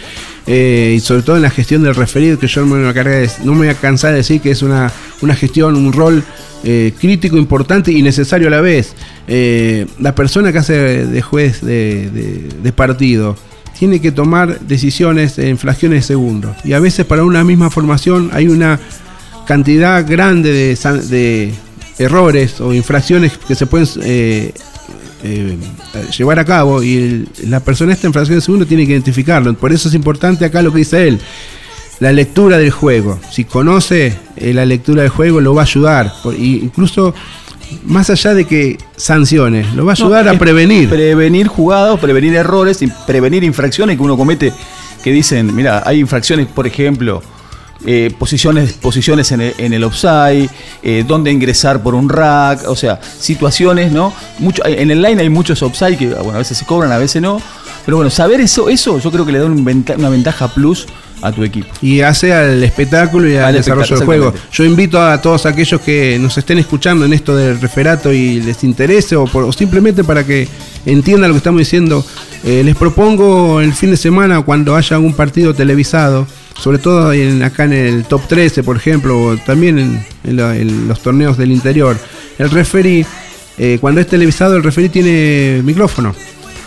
Eh, y sobre todo en la gestión del referido, que yo no me, voy a no me voy a cansar de decir que es una, una gestión, un rol eh, crítico, importante y necesario a la vez. Eh, la persona que hace de juez de, partido tiene que tomar decisiones en fracciones de segundos. Y a veces para una misma formación hay una cantidad grande de, de errores o infracciones que se pueden eh, llevar a cabo y la persona esta en fracción de segundo tiene que identificarlo. Por eso es importante acá lo que dice él. La lectura del juego. Si conoce eh, la lectura del juego, lo va a ayudar. incluso más allá de que sanciones, lo va a ayudar a prevenir. Prevenir jugados, prevenir errores, prevenir infracciones que uno comete. Que dicen, mira, hay infracciones, por ejemplo, eh, posiciones, posiciones en el, en el offside, eh, dónde ingresar por un rack, o sea, situaciones, ¿no? Mucho, en el line hay muchos offside que, bueno, a veces se cobran, a veces no, Pero bueno, saber eso, eso yo creo que le da un venta- una ventaja plus a tu equipo. y hace al espectáculo y al, Al desarrollo del juego. Yo invito a todos aquellos que nos estén escuchando en esto del referato y les interese o, por- o simplemente para que entiendan lo que estamos diciendo, eh, les propongo el fin de semana cuando haya algún partido televisado, sobre todo en- acá en el top 13 por ejemplo, o también en, los torneos del interior, el referee, eh, cuando es televisado el referee tiene micrófono.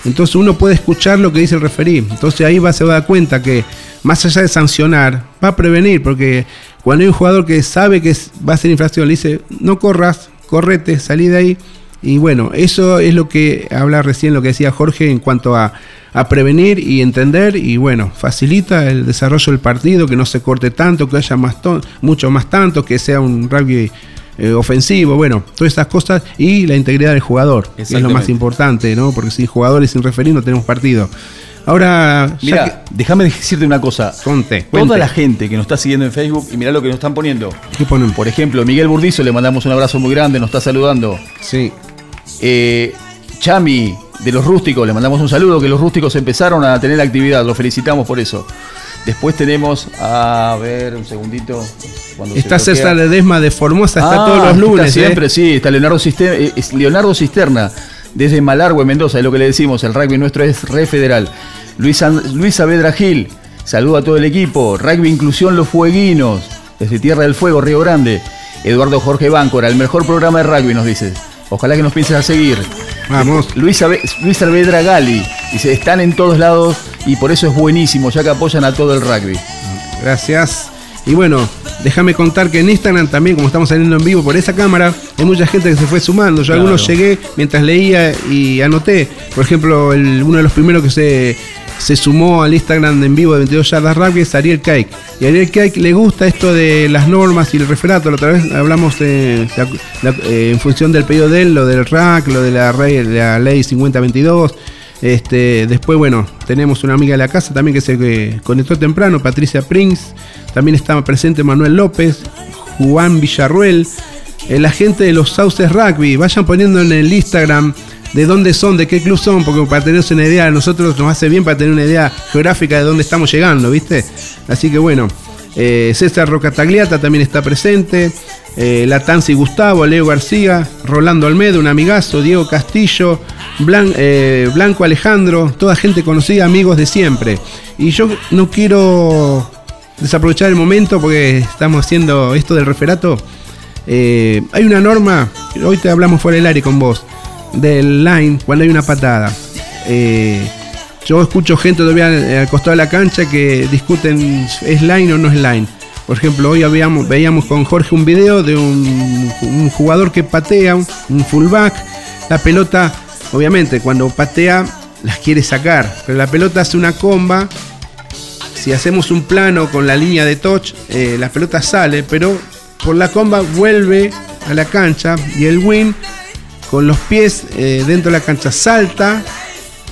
Entonces uno puede escuchar lo que dice el referí. Entonces ahí va, se va a dar cuenta que más allá de sancionar, va a prevenir, porque cuando hay un jugador que sabe que va a ser infracción, le dice, no corras, correte, salí de ahí. Y bueno, eso es lo que habla recién, lo que decía Jorge en cuanto a, a prevenir y entender. Y bueno, facilita el desarrollo del partido, que no se corte tanto, que haya más ton- mucho más tanto, que sea un rugby eh, ofensivo, bueno, todas estas cosas y la integridad del jugador, que es lo más importante, ¿no? Porque sin jugadores, sin referir, no tenemos partido. Ahora, Mira, déjame decirte una cosa. conte, Toda cuente. la gente que nos está siguiendo en Facebook, y mirá lo que nos están poniendo. ¿Qué ponen? Por ejemplo, Miguel Burdizo, le mandamos un abrazo muy grande, nos está saludando. Sí, Eh, Chami, de los rústicos, le mandamos un saludo, que los rústicos empezaron a tener actividad, lo felicitamos por eso. Después tenemos, a ver, un segundito. se está bloquea. César Ledesma de Formosa, está Ah, todos los lunes. Está siempre, ¿eh? sí, está Leonardo, Cisterna, eh, es Leonardo Cisterna, desde Malargüe, Mendoza, es lo que le decimos, el rugby nuestro es re federal. Luis, Luis Saavedra Gil, saludo a todo el equipo. Rugby Inclusión Los Fueguinos, desde Tierra del Fuego, Río Grande. Eduardo Jorge Báncora, el mejor programa de rugby, nos dice. Ojalá que nos pienses a seguir. Vamos. Luis, Luis Saavedra Gali, dice, están en todos lados y por eso es buenísimo, ya que apoyan a todo el rugby. Gracias. Y bueno, déjame contar que en Instagram también, como estamos saliendo en vivo por esa cámara, hay mucha gente que se fue sumando. Yo Claro. algunos llegué mientras leía y anoté. Por ejemplo, el- uno de los primeros que se, se sumó al Instagram en vivo de 22 yardas rugby es Ariel. Y a Ariel Cake le gusta esto de las normas y el referato. La otra vez hablamos la- la- eh, en función del pedido de él, lo del RAC, lo de la, la ley 5022. Este, después, bueno, tenemos una amiga de la casa también que se eh, conectó temprano, Patricia Prince. También está presente Manuel López, Juan Villarruel. eh, la gente de los Sauces Rugby, vayan poniendo en el Instagram de dónde son, de qué club son, porque para tenerse una idea, a nosotros nos hace bien para tener una idea geográfica de dónde estamos llegando, ¿viste? Así que bueno, eh, César Rocatagliata también está presente, eh, Latanzi Gustavo, Leo García, Rolando Almedo, un amigazo, Diego Castillo, eh, Blanco Alejandro, toda gente conocida, amigos de siempre. Y yo no quiero desaprovechar el momento porque estamos haciendo esto del referato. Eh, hay una norma, hoy te hablamos fuera del aire con vos, del line cuando hay una patada. Eh, yo escucho gente todavía al, costado de la cancha que discuten es line o no es line. Por ejemplo, hoy habíamos, veíamos con Jorge un video de un, jugador que patea, un, un fullback. La pelota, obviamente, cuando patea, las quiere sacar, pero la pelota hace una comba si hacemos un plano con la línea de touch, eh, la pelota sale, pero por la comba vuelve a la cancha y el win con los pies eh, dentro de la cancha salta,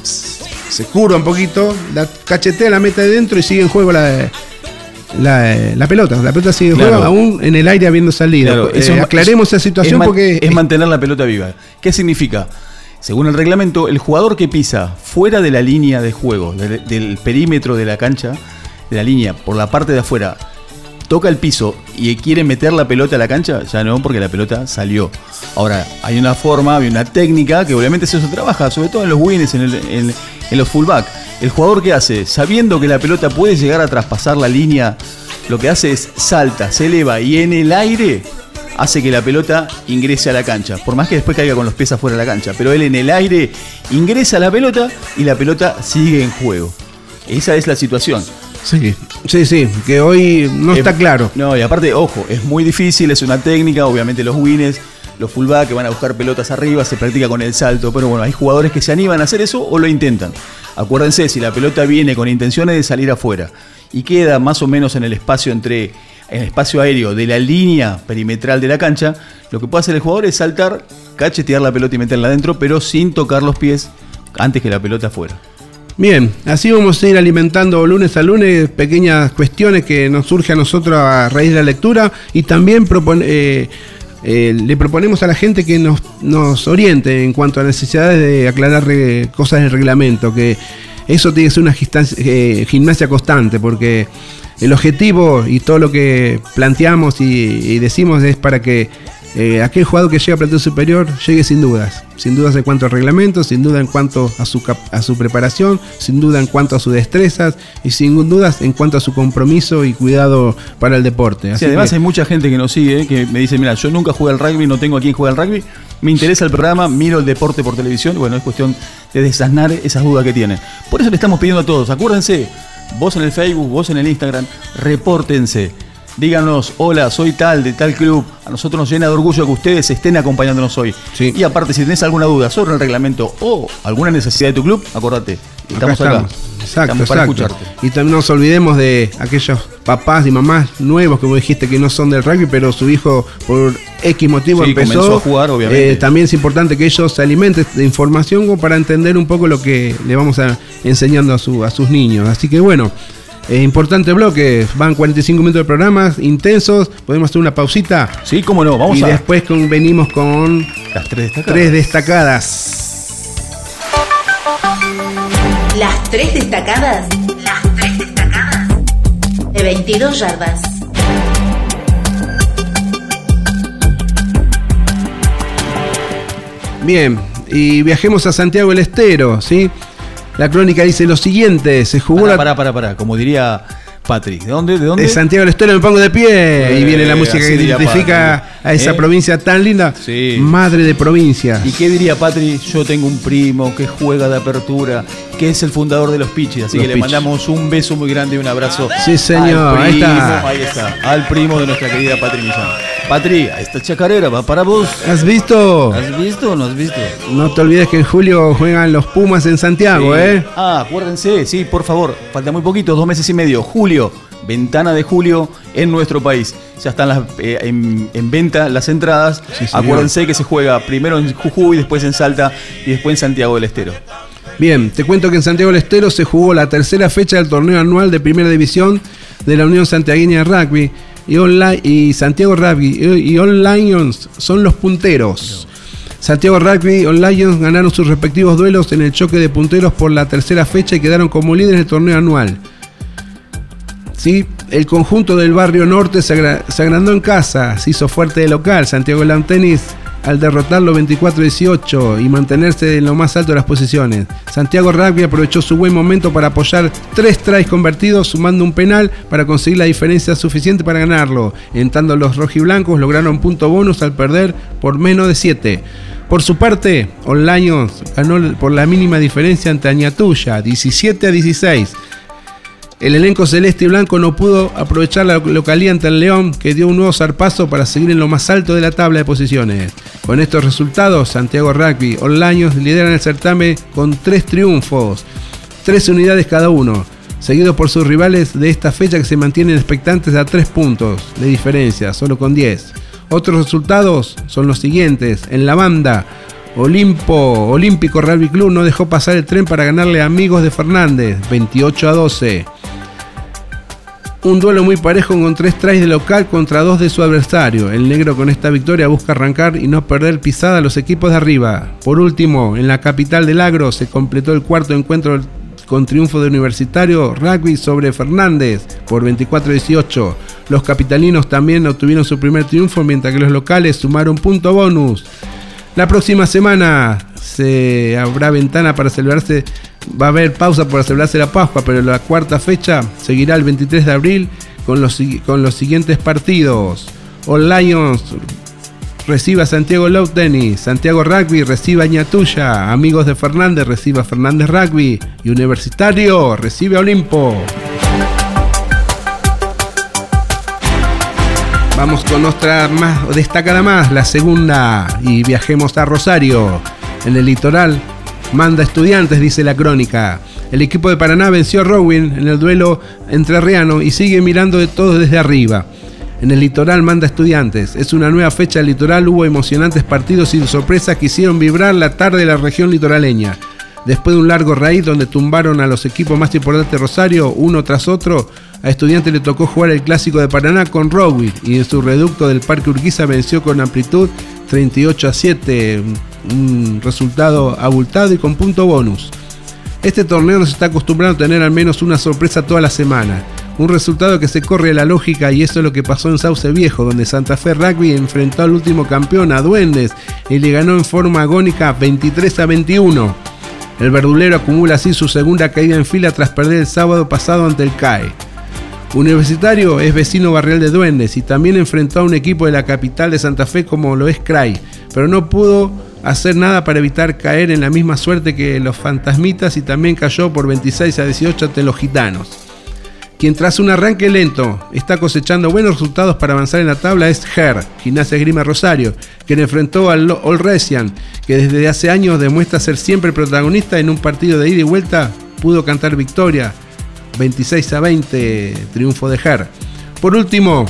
se curva un poquito, la cachetea, la mete adentro y sigue en juego la, la, la pelota. La pelota sigue en Claro. juego aún en el aire habiendo salido. Claro, Eh, aclaremos esa situación es porque es mantener la pelota viva. ¿Qué significa? Según el reglamento, el jugador que pisa fuera de la línea de juego, del, del perímetro de la cancha, de la línea, por la parte de afuera, toca el piso y quiere meter la pelota a la cancha, ya no, porque la pelota salió. Ahora, hay una forma, hay una técnica que obviamente eso se trabaja, sobre todo en los wins, en, en- en los fullback. El jugador que hace, sabiendo que la pelota puede llegar a traspasar la línea, lo que hace es salta, se eleva y en el aire hace que la pelota ingrese a la cancha. Por más que después caiga con los pies afuera de la cancha. Pero él en el aire ingresa la pelota y la pelota sigue en juego. Esa es la situación. Sí, sí, sí, que hoy no Eh, está claro. No, y aparte, ojo, es muy difícil, es una técnica, obviamente los winners, los fullback que van a buscar pelotas arriba, se practica con el salto, pero bueno, hay jugadores que se animan a hacer eso o lo intentan. Acuérdense, si la pelota viene con intenciones de salir afuera y queda más o menos en el espacio entre en el espacio aéreo de la línea perimetral de la cancha, lo que puede hacer el jugador es saltar, cachetear la pelota y meterla adentro, pero sin tocar los pies antes que la pelota fuera. Bien, así vamos a ir alimentando lunes a lunes pequeñas cuestiones que nos surge a nosotros a raíz de la lectura y también propone- eh, eh, le proponemos a la gente que nos, nos oriente en cuanto a necesidades de aclarar re- cosas del reglamento, que eso tiene que ser una gimnasia, eh, gimnasia constante, porque el objetivo y todo lo que planteamos y decimos es para que eh, aquel jugador que llega a plantel superior llegue sin dudas. Sin dudas en cuanto al reglamento, sin duda en cuanto a su, cap- a su preparación, sin duda en cuanto a sus destrezas y sin dudas en cuanto a su compromiso y cuidado para el deporte. Sí, Así además que- hay mucha gente que nos sigue que me dice, mira, yo nunca jugué al rugby, no tengo a quien juega al rugby, me interesa el programa, miro el deporte por televisión, y bueno, es cuestión de desasnar esas dudas que tienen. Por eso le estamos pidiendo a todos, acuérdense, vos en el Facebook, vos en el Instagram, repórtense. Díganos, hola, soy tal, de tal club. A nosotros nos llena de orgullo que ustedes estén acompañándonos hoy. Sí. Y aparte, si tenés alguna duda sobre el reglamento o alguna necesidad de tu club, acordate, estamos acá. Exacto, estamos para exacto. escucharte. Y también no nos olvidemos de aquellos papás y mamás nuevos, como dijiste, que no son del rugby, pero su hijo por X motivo Sí, empezó. comenzó a jugar, obviamente. Eh, también es importante que ellos se alimenten de información para entender un poco lo que le vamos a enseñando a, su, a sus niños. Así que bueno. Eh, importante bloque, van 45 minutos de programas intensos, podemos hacer una pausita Sí, cómo no, vamos y a después con- venimos con las tres destacadas. tres destacadas. Las tres destacadas. Las tres destacadas. De 22 yardas. Bien, y viajemos a Santiago del Estero, ¿sí? La crónica dice lo siguiente, se jugó Pará, la... pará, pará, pará, como diría Patrick. ¿De dónde? ¿De dónde? De Santiago del Estero me pongo de pie y Eh, viene la música así que identifica a esa ¿Eh? provincia tan linda, Sí. madre de provincias. ¿Y qué diría Patri? Yo tengo un primo que juega de apertura, que es el fundador de los Pichis, así Los que le mandamos un beso muy grande y un abrazo. Sí, señor, al ahí está. ahí está, al primo de nuestra querida Patri Millán. Patri, esta chacarera va para vos. ¿Has visto? ¿Has visto o no has visto? No te olvides que en julio juegan los Pumas en Santiago, Sí. ¿eh? Ah, acuérdense, sí, por favor, falta muy poquito, dos meses y medio. Julio, ventana de julio en nuestro país. Ya están las, eh, en, en venta las entradas. Sí. Acuérdense que se juega primero en Jujuy, después en Salta y después en Santiago del Estero. Bien, te cuento que en Santiago del Estero se jugó la tercera fecha del torneo anual de Primera División de la Unión Santiagueña de Rugby y, Online, y Santiago Rugby y, All Lions son los punteros. Santiago Rugby y All Lions ganaron sus respectivos duelos en el choque de punteros por la tercera fecha y quedaron como líderes del torneo anual. ¿Sí? El conjunto del barrio norte se, agra- se agrandó en casa, se hizo fuerte de local. Santiago Lawn al derrotarlo 24-18 y mantenerse en lo más alto de las posiciones. Santiago Rugby aprovechó su buen momento para apoyar tres tries convertidos, sumando un penal para conseguir la diferencia suficiente para ganarlo. En tanto, los rojiblancos lograron punto bonus al perder por menos de 7. Por su parte, Lions ganó por la mínima diferencia ante Añatuya, 17 a 16. El elenco celeste y blanco no pudo aprovechar la localía ante el León, que dio un nuevo zarpazo para seguir en lo más alto de la tabla de posiciones. Con estos resultados, Santiago Rugby Olaños lideran el certamen con tres triunfos, 13 unidades cada uno, seguidos por sus rivales de esta fecha que se mantienen expectantes a 3 puntos de diferencia, solo con 10. Otros resultados son los siguientes. En la banda, Olimpo, Olímpico Rugby Club no dejó pasar el tren para ganarle a Amigos de Fernández, 28 a 12. Un duelo muy parejo con tres tries de local contra dos de su adversario. El negro con esta victoria busca arrancar y no perder pisada a los equipos de arriba. Por último, en la capital del agro se completó el cuarto encuentro con triunfo de Universitario Rugby sobre Fernández por 24-18. Los capitalinos también obtuvieron su primer triunfo mientras que los locales sumaron punto bonus. La próxima semana se habrá ventana para celebrarse, va a haber pausa para celebrarse la Pascua, pero la cuarta fecha seguirá el 23 de abril con los, con los siguientes partidos. All Lions recibe a Santiago Low Tennis, Santiago Rugby recibe a Ñatuya, Amigos de Fernández recibe a Fernández Rugby y Universitario recibe a Olimpo. Vamos con otra más destacada más, la segunda, y viajemos a Rosario. En el litoral, manda estudiantes, dice la crónica. El equipo de Paraná venció a Rowin en el duelo entrerriano y sigue mirando de todo desde arriba. En el litoral manda estudiantes. Es una nueva fecha del litoral, hubo emocionantes partidos y sorpresas que hicieron vibrar la tarde de la región litoraleña. Después de un largo raíz donde tumbaron a los equipos más importantes de Rosario, uno tras otro, a Estudiantes le tocó jugar el clásico de Paraná con Rowing y en su reducto del Parque Urquiza venció con amplitud 38 a 7, un- resultado abultado y con punto bonus. Este torneo nos está acostumbrando a tener al menos una sorpresa toda la semana. Un resultado que se corre a la lógica y eso es lo que pasó en Sauce Viejo, donde Santa Fe Rugby enfrentó al último campeón, a Duendes, y le ganó en forma agónica 23 a 21. El verdulero acumula así su segunda caída en fila tras perder el sábado pasado ante el CAE. Universitario es vecino barrial de Duendes y también enfrentó a un equipo de la capital de Santa Fe como lo es CRAI, pero no pudo hacer nada para evitar caer en la misma suerte que los fantasmitas y también cayó por 26 a 18 ante los gitanos. Quien tras un arranque lento está cosechando buenos resultados para avanzar en la tabla es Her, Gimnasia Grima Rosario, quien enfrentó al Resian, que desde hace años demuestra ser siempre protagonista en un partido de ida y vuelta, pudo cantar victoria, 26 a 20, triunfo de Her. Por último,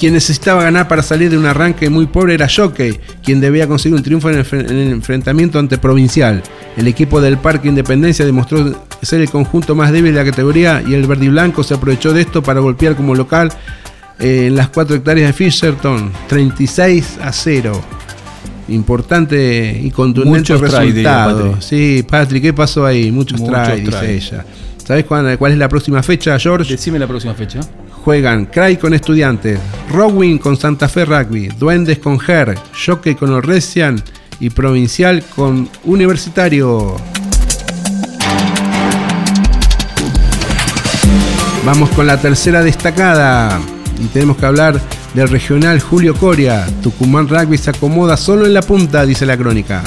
quien necesitaba ganar para salir de un arranque muy pobre era Jockey, quien debía conseguir un triunfo en el, en el, enfrentamiento ante Provincial. El equipo del Parque Independencia demostró ser el conjunto más débil de la categoría y el verde y blanco se aprovechó de esto para golpear como local eh, en las 4 hectáreas de Fisherton, 36 a 0. Importante y contundente Muchos resultado. Patrick. sí, Patrick, ¿qué pasó ahí? Muchos, Muchos try, dice try. ella. ¿Sabes cuál, cuál es la próxima fecha, George? Decime la próxima fecha. Juegan Cray con Estudiantes, Rowing con Santa Fe Rugby, Duendes con Her, Jockey con Orresian y Provincial con Universitario. Vamos con la tercera destacada y tenemos que hablar del regional Julio Coria. Tucumán Rugby se acomoda solo en la punta, dice la crónica.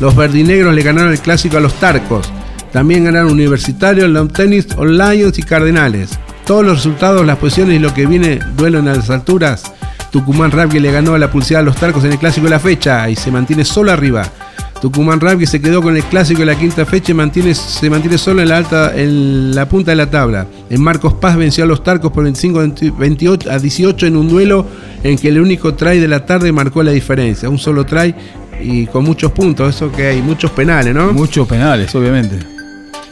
Los verdinegros le ganaron el clásico a los Tarcos. También ganaron Universitario, Long Tennis, Lions y Cardenales. Todos los resultados, las posiciones y lo que viene, duelo en las alturas. Tucumán Rugby le ganó a la pulsada a los Tarcos en el clásico de la fecha y se mantiene solo arriba. Tucumán Rugby se quedó con el clásico de la quinta fecha y mantiene, se mantiene solo en la, alta, en la punta de la tabla. En Marcos Paz venció a los Tarcos por 25 a 28 a 18 en un duelo en que el único try de la tarde marcó la diferencia. Un solo try y con muchos puntos, eso que hay muchos penales, ¿no? Muchos penales, obviamente.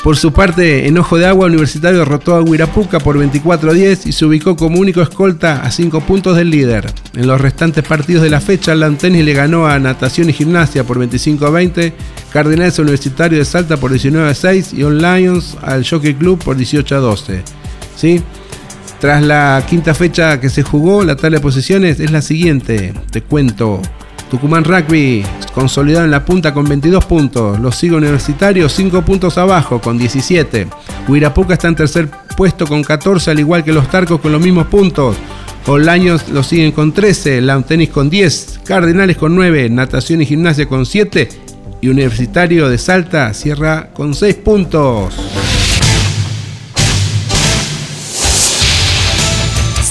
Por su parte, en Ojo de Agua Universitario derrotó a Huirapuca por 24 a 10 y se ubicó como único escolta a 5 puntos del líder. En los restantes partidos de la fecha, Lantenis le ganó a Natación y Gimnasia por 25 a 20, Cardenales Universitario de Salta por 19 a 6 y On Lions al Jockey Club por 18 a 12. ¿Sí? Tras la quinta fecha que se jugó, la tabla de posiciones es la siguiente. Te cuento. Tucumán Rugby consolidado en la punta con 22 puntos. Los sigue Universitario 5 puntos abajo con 17. Huirapuca está en tercer puesto con 14, al igual que los Tarcos con los mismos puntos. Olaños lo siguen con 13, Lawn Tennis con 10, Cardenales con 9, Natación y Gimnasia con 7 y Universitario de Salta cierra con 6 puntos.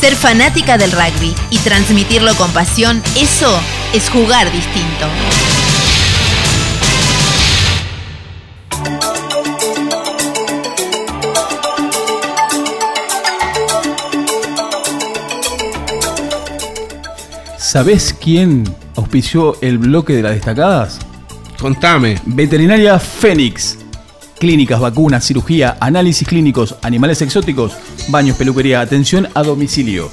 Ser fanática del rugby y transmitirlo con pasión, eso es jugar distinto. ¿Sabés quién auspició el bloque de las destacadas? Contame. Veterinaria Fénix. Clínicas, vacunas, cirugía, análisis clínicos, animales exóticos, baños, peluquería, atención a domicilio.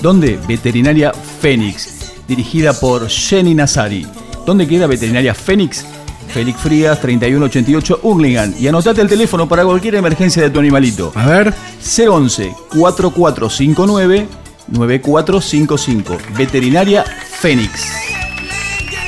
¿Dónde? Veterinaria Fénix, dirigida por Jenny Nazari. ¿Dónde queda Veterinaria Fénix? Félix Frías, 3188 Hurlingham. Y anotate el teléfono para cualquier emergencia de tu animalito. A ver. 011 4459 9455. Veterinaria Fénix.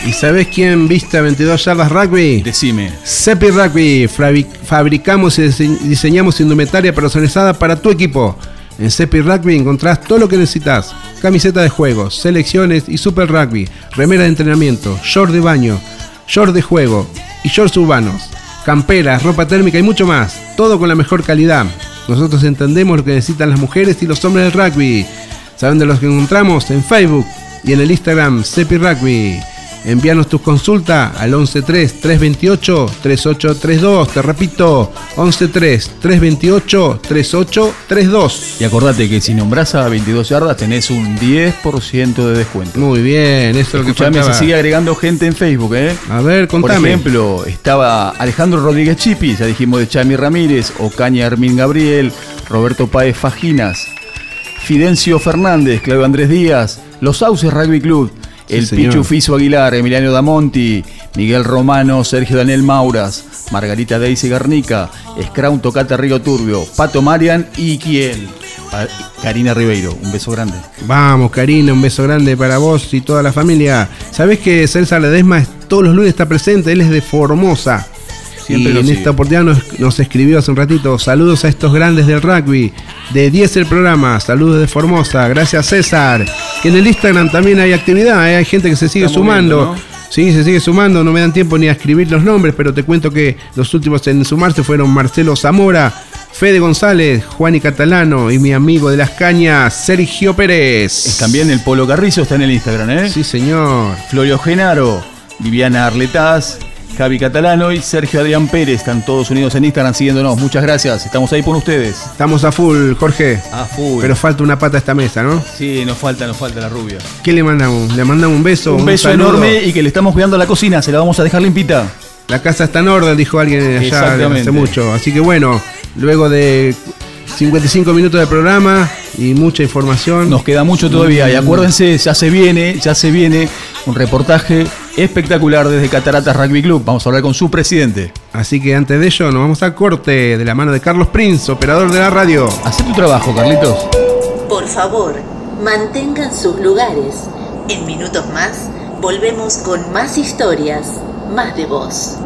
¿Y sabés quién viste 22 yardas rugby? Decime. Cepi Rugby. Fabric- Fabricamos y dise- diseñamos indumentaria personalizada para tu equipo. En Cepi Rugby encontrás todo lo que necesitas. Camiseta de juegos, selecciones y super rugby, remera de entrenamiento, short de baño, short de juego y shorts urbanos, camperas, ropa térmica y mucho más. Todo con la mejor calidad. Nosotros entendemos lo que necesitan las mujeres y los hombres del rugby. ¿Saben de los que encontramos? En Facebook y en el Instagram Cepi Rugby. Envíanos tus consultas al 113-328-3832. Te repito, 113-328-3832. Y acordate que si nombrás a 22 yardas tenés un 10% de descuento. Muy bien, eso es lo que Escuchame, se faltaba. sigue agregando gente en Facebook, ¿eh? A ver, Por contame. ejemplo, estaba Alejandro Rodríguez Chipi, ya dijimos de Chami Ramírez, Ocaña Hermín Gabriel, Roberto Páez Fajinas, Fidencio Fernández, Claudio Andrés Díaz, Los Sauces Rugby Club, el señor. Pichu Fiso Aguilar, Emiliano Damonti, Miguel Romano, Sergio Daniel Mauras, Margarita Daisy Garnica, Scraun Tocata Río Turbio, Pato Marian y quién? Karina Ribeiro. Un beso grande. Vamos, Karina, un beso grande para vos y toda la familia. Sabés que César Ledesma es- todos los lunes está presente, él es de Formosa. Siempre y en sigue. esta oportunidad nos, nos escribió hace un ratito. Saludos a estos grandes del rugby. De 10 el programa. Saludos de Formosa. Gracias, César. Que en el Instagram también hay actividad. ¿eh? Hay gente que se sigue sumando. Sí, se sigue sumando. No me dan tiempo ni a escribir los nombres, pero te cuento que los últimos en sumarse fueron Marcelo Zamora, Fede González, Juan y Catalano y mi amigo de las cañas, Sergio Pérez. Es también el Polo Carrizo, está en el Instagram, ¿eh? Sí, señor. Florio Genaro, Viviana Arletaz, Javi Catalano y Sergio Adrián Pérez. Están todos unidos en Instagram siguiéndonos. Muchas gracias. Estamos ahí por ustedes. Estamos a full, Jorge. A full. Pero falta una pata a esta mesa, ¿no? Sí, nos falta, nos falta la rubia. ¿Qué le mandamos? Le mandamos un beso. Un beso saludo. enorme y que le estamos cuidando la cocina. Se la vamos a dejar limpita. La casa está en orden, dijo alguien allá hace mucho. Así que bueno, luego de 55 minutos de programa y mucha información. Nos queda mucho todavía. Y acuérdense, ya se viene, ya se viene un reportaje espectacular desde Cataratas Rugby Club. Vamos a hablar con su presidente. Así que antes de ello, nos vamos al corte de la mano de Carlos Prince, operador de la radio. Hacé tu trabajo, Carlitos. Por favor, mantengan sus lugares. En minutos más, volvemos con más historias, más de voz.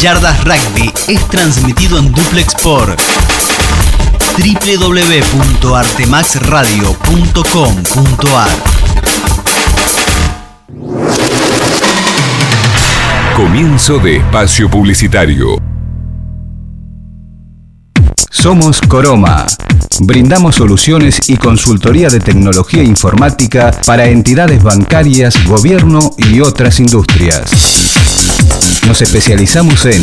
Yardas Rugby es transmitido en duplex por www.artemaxradio.com.ar Comienzo de espacio publicitario. Somos Coroma. Brindamos soluciones y consultoría de tecnología informática para entidades bancarias, gobierno y otras industrias. Nos especializamos en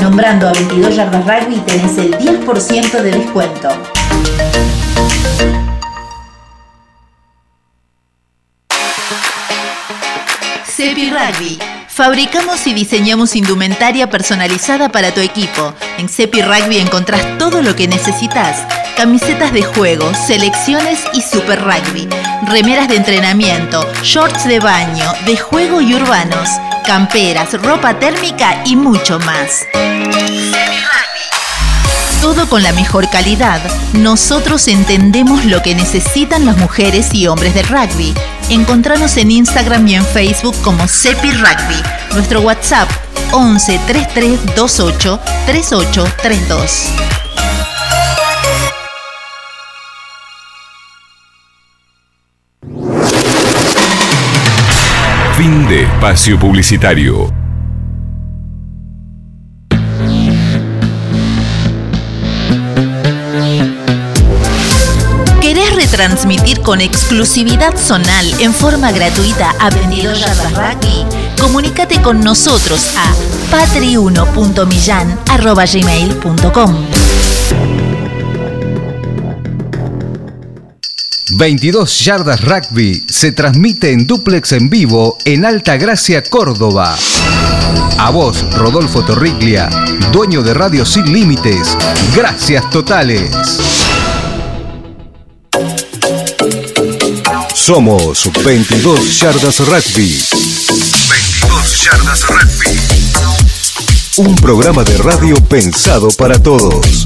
Nombrando a 22 Yardas Rugby tenés el 10% de descuento. Cepi Rugby. Fabricamos y diseñamos indumentaria personalizada para tu equipo. En Cepi Rugby encontrás todo lo que necesitas. Camisetas de juego, selecciones y super rugby. Remeras de entrenamiento, shorts de baño, de juego y urbanos. Camperas, ropa térmica y mucho más. Todo con la mejor calidad. Nosotros entendemos lo que necesitan las mujeres y hombres del rugby. Encontranos en Instagram y en Facebook como Cepi Rugby. Nuestro WhatsApp 11 33 28 38 32. Fin de espacio publicitario. ¿Querés retransmitir con exclusividad zonal en forma gratuita a 22 yardas rugby? Comunícate con nosotros a patri1.millan.gmail.com 22 Yardas Rugby se transmite en duplex en vivo en Alta Gracia, Córdoba. A vos, Rodolfo Torriglia, dueño de Radio Sin Límites. Gracias totales. Somos 22 Yardas Rugby. 22 Yardas Rugby. Un programa de radio pensado para todos.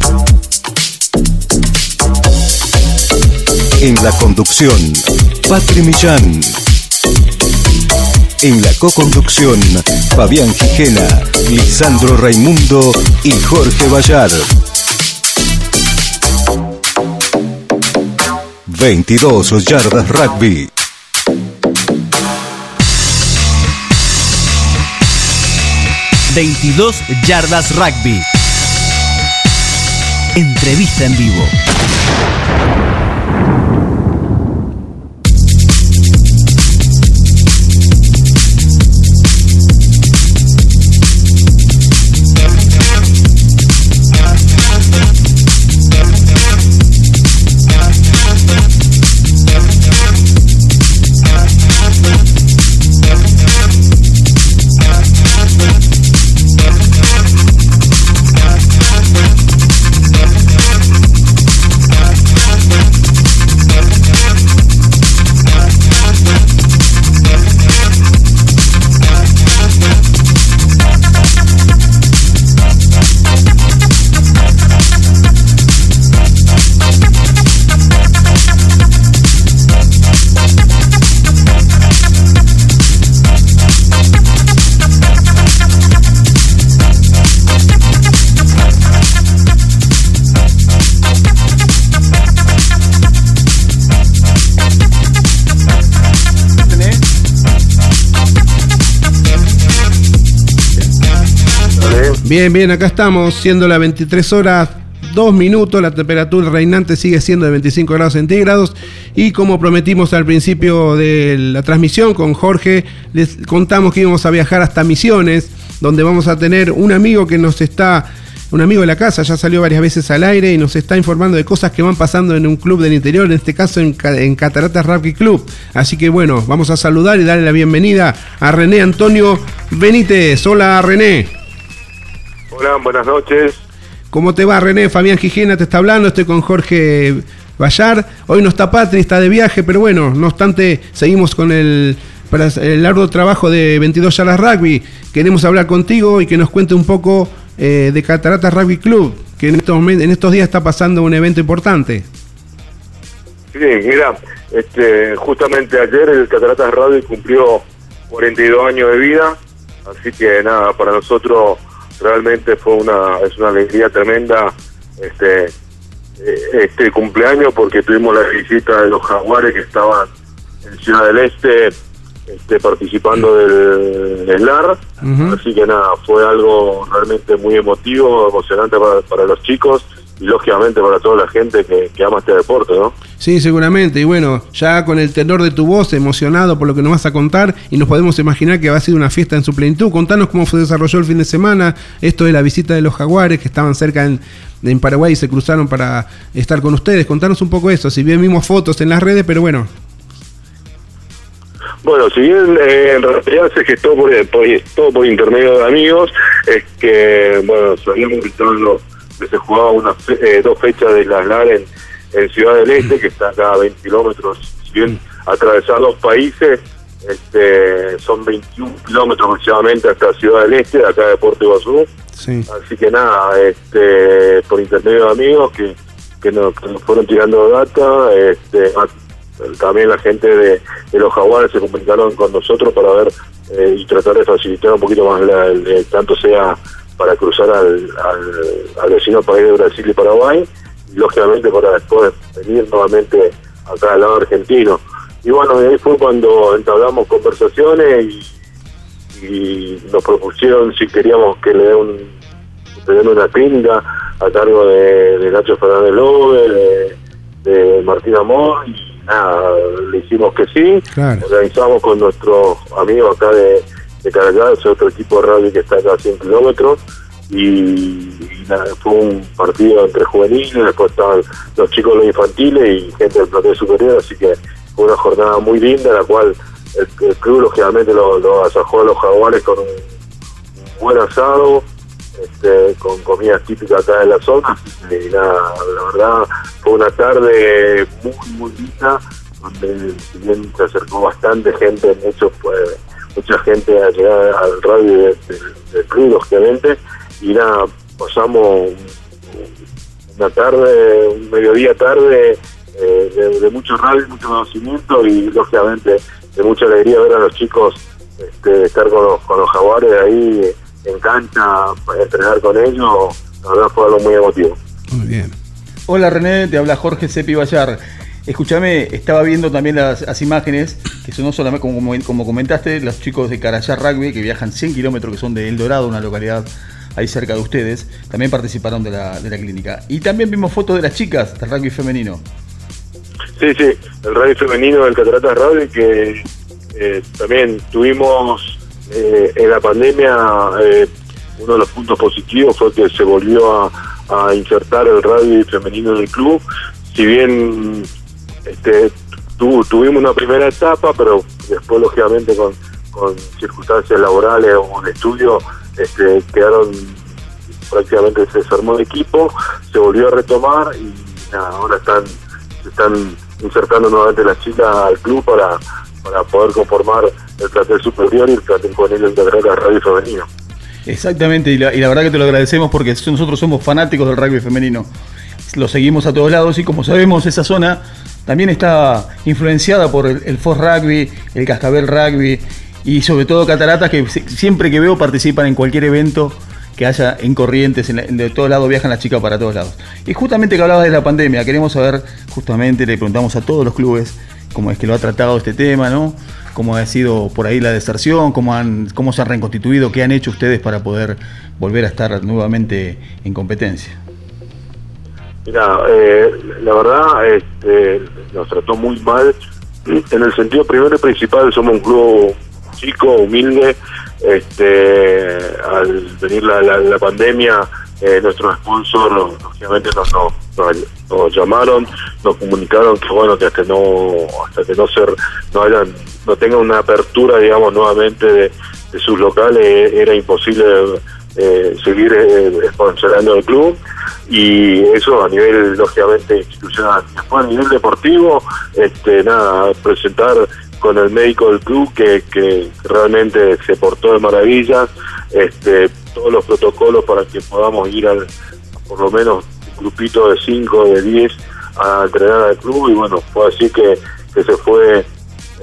En la conducción, Patri Millán. En la co-conducción, Fabián Gijena, Lisandro Raimundo y Jorge Bayar. 22 Yardas Rugby. ...22 Yardas Rugby. Entrevista en vivo. Bien, bien, acá estamos, siendo las 23 horas 2 minutos, la temperatura reinante sigue siendo de 25 grados centígrados y como prometimos al principio de la transmisión con Jorge, les contamos que íbamos a viajar hasta Misiones donde vamos a tener un amigo que nos está un amigo de la casa, ya salió varias veces al aire y nos está informando de cosas que van pasando en un club del interior, en este caso en, en Cataratas Rugby Club. Así que bueno, vamos a saludar y darle la bienvenida a René Antonio Benítez. Hola René. Hola, buenas noches. ¿Cómo te va René? Fabián Gijena te está hablando, estoy con Jorge Vallar. Hoy no está Patri, está de viaje, pero bueno, no obstante, seguimos con el, el largo trabajo de 22 Yalas Rugby. Queremos hablar contigo y que nos cuente un poco eh, de Cataratas Rugby Club, que en estos, en estos días está pasando un evento importante. Sí, mira, este, justamente ayer el Cataratas Rugby cumplió 42 años de vida, así que nada, para nosotros realmente fue una es una alegría tremenda este eh, este cumpleaños porque tuvimos la visita de los jaguares que estaban en Ciudad del Este este, participando del, del LAR. Así que nada, fue algo realmente muy emotivo, emocionante para, los chicos lógicamente para toda la gente que, que, ama este deporte, ¿no? Sí, seguramente. Y bueno, ya con el tenor de tu voz, emocionado por lo que nos vas a contar, y nos podemos imaginar que va a ser una fiesta en su plenitud. Contanos cómo se desarrolló el fin de semana, esto de la visita de los jaguares que estaban cerca en, en Paraguay y se cruzaron para estar con ustedes. Contanos un poco eso, si bien vimos fotos en las redes, pero bueno, bueno, si bien eh, en realidad se gestó por, por, todo por intermedio de amigos, es que, bueno, sabíamos que, que se jugaba una eh, dos fechas de las LAR en, Ciudad del Este, que está acá a 20 kilómetros, si bien atravesar dos países, este, son 21 kilómetros aproximadamente hasta Ciudad del Este, de acá de Puerto Iguazú. Así que nada, este, por intermedio de amigos que, que, nos, fueron tirando data, este, también la gente de, los jaguares se comunicaron con nosotros para ver eh, y tratar de facilitar un poquito más la, tanto sea para cruzar al, al, vecino país de Brasil y Paraguay y lógicamente para después venir nuevamente acá al lado argentino. Y bueno ahí fue cuando entablamos conversaciones y, y nos propusieron si queríamos que le den una clínica a cargo de, Nacho Fernández López de, de Martín Amor y nada, le hicimos que sí, organizamos con nuestro amigo acá de, de Caracas, otro equipo de rugby que está acá a 100 kilómetros, y, fue un partido entre juveniles, después estaban los chicos los infantiles y gente del plantel superior, así que fue una jornada muy linda, la cual el, club lógicamente lo, lo asajó a los jaguares con un buen asado, este, con comidas típicas acá de la zona. Y nada, la verdad fue una tarde muy, muy linda, donde bien se acercó bastante gente, mucho, pues, mucha gente a llegar al radio del de, de lógicamente, y nada, pasamos una tarde, un mediodía tarde eh, de, mucho radio, mucho conocimiento y lógicamente de mucha alegría ver a los chicos este, estar con los, con los jaguares ahí en cancha para entrenar con ellos, la verdad fue algo muy emotivo. Muy bien. Hola René, te habla Jorge Sepi Bayar. Escúchame, estaba viendo también las, imágenes, que son no solamente, como, comentaste, los chicos de Carayá Rugby, que viajan 100 kilómetros, que son de El Dorado, una localidad ahí cerca de ustedes, también participaron de la, de la clínica. Y también vimos fotos de las chicas del rugby femenino. Sí, sí, el rugby femenino del Cataratas Rugby, que eh, también tuvimos eh, en la pandemia eh, uno de los puntos positivos fue que se volvió a, insertar el radio femenino en el club. Si bien este, tuvimos una primera etapa, pero después lógicamente con, circunstancias laborales o de estudio este, quedaron prácticamente se desarmó el equipo, se volvió a retomar y ahora están se están insertando nuevamente las chicas al club para, para poder conformar el plantel superior y el plantel juvenil del de rugby femenino. Exactamente, y la, verdad que te lo agradecemos porque nosotros somos fanáticos del rugby femenino. Lo seguimos a todos lados y como sabemos esa zona también está influenciada por el, el Rugby, el Cascabel Rugby y sobre todo Cataratas que siempre que veo participan en cualquier evento que haya en Corrientes, de todos lados viajan las chicas para todos lados. Y justamente que hablabas de la pandemia, queremos saber, justamente le preguntamos a todos los clubes cómo es que lo ha tratado este tema, ¿no? cómo ha sido por ahí la deserción, cómo, han, cómo se han reconstituido, qué han hecho ustedes para poder volver a estar nuevamente en competencia. Mira, eh, la verdad este, nos trató muy mal [CLEARS THROAT] en el sentido primero y principal, somos un club chico, humilde, este, al venir la, la, pandemia, eh, nuestros sponsors, lógicamente, nos, llamaron, nos comunicaron que bueno, que hasta no, hasta que no ser, no hayan, no tengan una apertura, digamos, nuevamente de, sus locales, era imposible eh, seguir eh, sponsorando el club y eso a nivel lógicamente institucional. Después a nivel deportivo, este nada, presentar con el médico del club que, que realmente se portó de maravillas, este todos los protocolos para que podamos ir al por lo menos un grupito de 5, de 10 a entrenar al club y bueno, fue así que, que se fue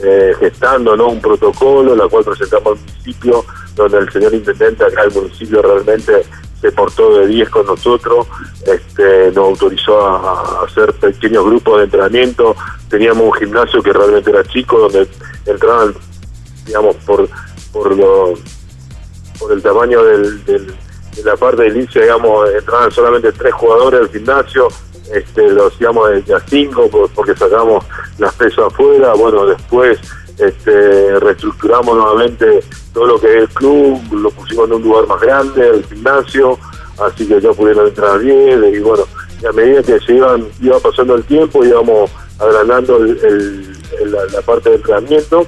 eh, gestando ¿no? un protocolo, la cual presentamos al municipio, donde el señor intendente acá el municipio realmente se portó de 10 con nosotros, este, nos autorizó a, hacer pequeños grupos de entrenamiento, teníamos un gimnasio que realmente era chico, donde entraban, digamos, por, por, lo, por el tamaño del, del- de la parte del inicio, digamos, entraban solamente tres jugadores al gimnasio, este, lo hacíamos de, a cinco por- porque sacamos las pesas afuera, bueno, después este, reestructuramos nuevamente todo lo que es el club, lo pusimos en un lugar más grande, el gimnasio, así que ya pudieron entrar bien, y bueno, y a medida que se iban, iba pasando el tiempo, íbamos agrandando el- la, parte de entrenamiento,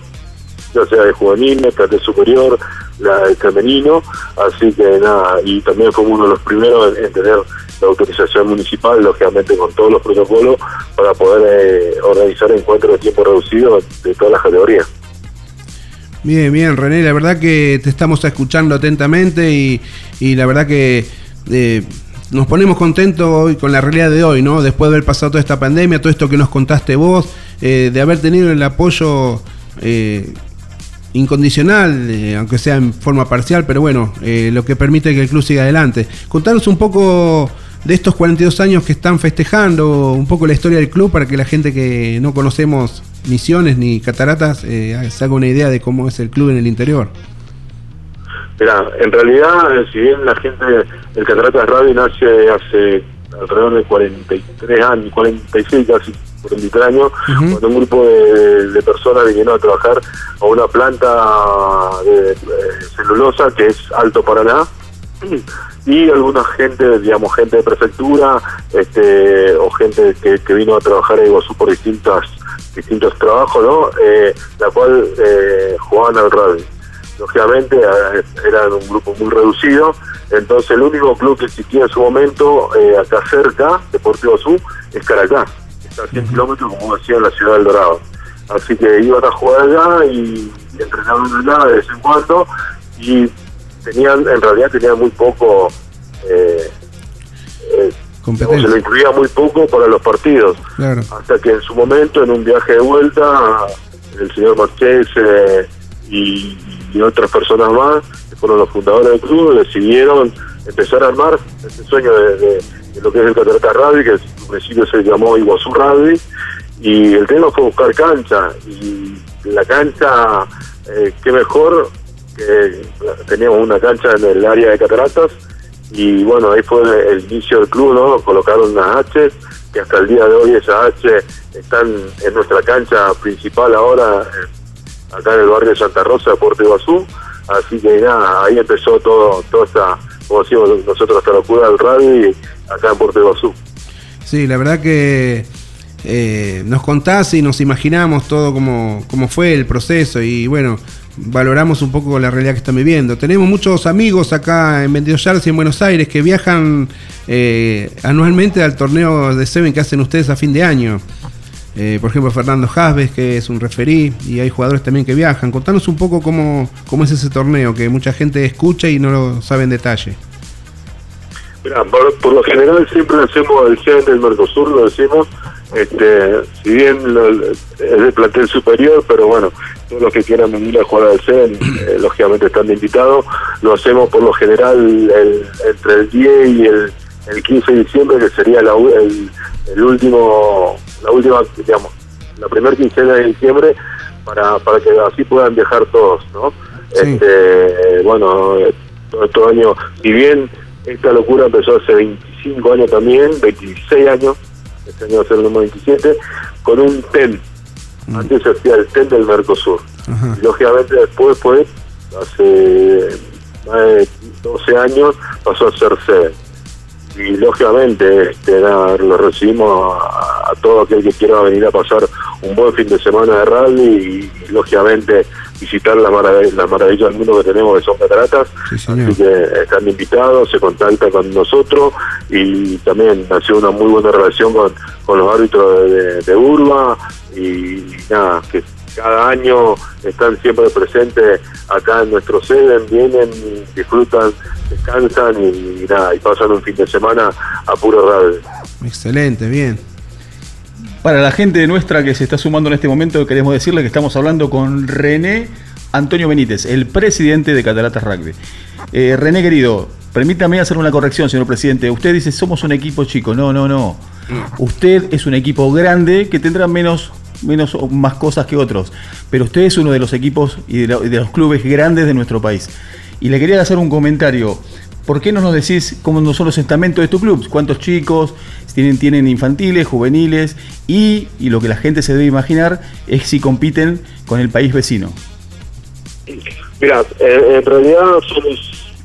ya sea de juvenil, de superior, la, el femenino, así que nada, y también fuimos uno de los primeros en tener la autorización municipal, lógicamente con todos los protocolos, para poder eh, organizar encuentros de tiempo reducido de todas las categorías. Bien, bien, René, la verdad que te estamos escuchando atentamente y, y la verdad que eh, nos ponemos contentos hoy con la realidad de hoy, ¿no? Después de haber pasado toda esta pandemia, todo esto que nos contaste vos, eh, de haber tenido el apoyo incondicional, aunque sea en forma parcial, pero bueno, lo que permite que el club siga adelante. Contanos un poco de estos 42 años que están festejando, un poco la historia del club para que la gente que no conocemos misiones ni cataratas eh, se haga una idea de cómo es el club en el interior. Mira, en realidad, eh, si bien la gente, el Cataratas Radio nace hace alrededor de 43 años, 46 casi, 43 años, cuando un grupo de, de personas vinieron a trabajar a una planta de, eh, celulosa que es Alto Paraná, [CLEARS THROAT] y alguna gente, digamos, gente de prefectura, este, o gente que, que vino a trabajar en Iguazú por distintas, distintos trabajos, ¿no? Eh, la cual eh, jugaban al rugby. Lógicamente eran un grupo muy reducido, entonces el único club que existía en su momento, eh, acá cerca, Deportivo Azul, es Caracas, está a 100 kilómetros, como decía, en la ciudad del Dorado. Así que iban a jugar allá y, y entrenaban allá de vez en cuando, y tenían, en realidad tenían muy poco, eh, eh, se lo incluía muy poco para los partidos Claro. hasta que en su momento, en un viaje de vuelta, el señor Marqués eh, y, y otras personas más, que fueron los fundadores del club, decidieron empezar a armar este sueño de, de- de lo que es el Catarata Rugby, que en principio se llamó Iguazú Rugby, y el tema fue buscar cancha, y la cancha, eh, qué mejor teníamos una cancha en el área de Cataratas, y bueno, ahí fue el inicio del club, ¿no? Colocaron unas H, que hasta el día de hoy esas H están en nuestra cancha principal ahora, acá en el barrio de Santa Rosa, Puerto Iguazú. Así que nada, ahí empezó todo, toda esta, como decimos nosotros, esta locura del rugby acá en Puerto Iguazú. Sí, la verdad que eh, nos contás y nos imaginamos todo como, como fue el proceso y bueno, valoramos un poco la realidad que están viviendo. Tenemos muchos amigos acá en 22 Yards y en Buenos Aires que viajan eh, anualmente al torneo de Seven que hacen ustedes a fin de año. Eh, por ejemplo, Fernando Jasves, que es un referí, y hay jugadores también que viajan. Contanos un poco cómo, cómo es ese torneo, que mucha gente escucha y no lo sabe en detalle. Mira, por, por lo general siempre hacemos el gen del Mercosur, lo decimos, este, si bien lo- es de plantel superior, pero bueno, todos los que quieran venir a jugar al CEN, eh, lógicamente están invitados, lo hacemos por lo general el- entre el 10 y el, el 15 de diciembre, que sería la el, el último, la última, digamos, la primera quincena de diciembre, para, para que así puedan viajar todos, ¿no? Este, bueno, todo este año, si bien esta locura empezó hace 25 años también, 26 años, este año va a ser el número 27, con un TEN. Antes se hacía el TEN del Mercosur. Y lógicamente después fue hace más de 12 años pasó a ser sede. Y lógicamente este, nada, lo recibimos a, a todo aquel que quiera venir a pasar un buen fin de semana de rally y, y, lógicamente visitar las marav la maravillas del mundo que tenemos que son cataratas. Así que están invitados, se contactan con nosotros y también ha sido una muy buena relación con, con los árbitros de, de, de Urba y nada, que cada año están siempre presentes acá en nuestro sede, vienen, disfrutan, descansan y, nada, y pasan un fin de semana a puro radio. Excelente, bien. Para la gente nuestra que se está sumando en este momento, queremos decirle que estamos hablando con René Antonio Benítez, el presidente de Cataratas Rugby. Eh, René, querido, permítame hacer una corrección, señor presidente. Usted dice, somos un equipo chico. No, no, no. Usted es un equipo grande que tendrá menos menos o más cosas que otros, pero usted es uno de los equipos y de, los clubes grandes de nuestro país. Y le quería hacer un comentario. ¿Por qué no nos decís cómo no son los estamentos de tu club? ¿Cuántos chicos tienen, tienen infantiles, juveniles? Y, y lo que la gente se debe imaginar es si compiten con el país vecino. Mira, eh, en realidad somos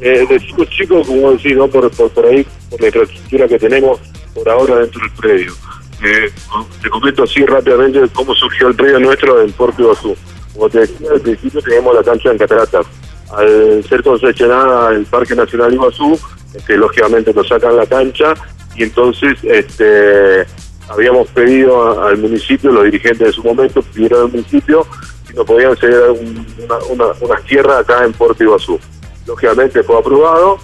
eh, de chicos chicos, como decís, ¿no? por, por, por ahí, por la infraestructura que tenemos por ahora dentro del predio. Eh, te comento así rápidamente cómo surgió el predio nuestro en Puerto Iguazú. Como te decía, al principio teníamos la cancha en Cataratas. Al ser concesionada el Parque Nacional Iguazú, lógicamente nos sacan la cancha y entonces este, habíamos pedido al municipio, los dirigentes de su momento pidieron al municipio si nos podían ceder un, una, una, unas tierras acá en Puerto Iguazú. Lógicamente fue aprobado,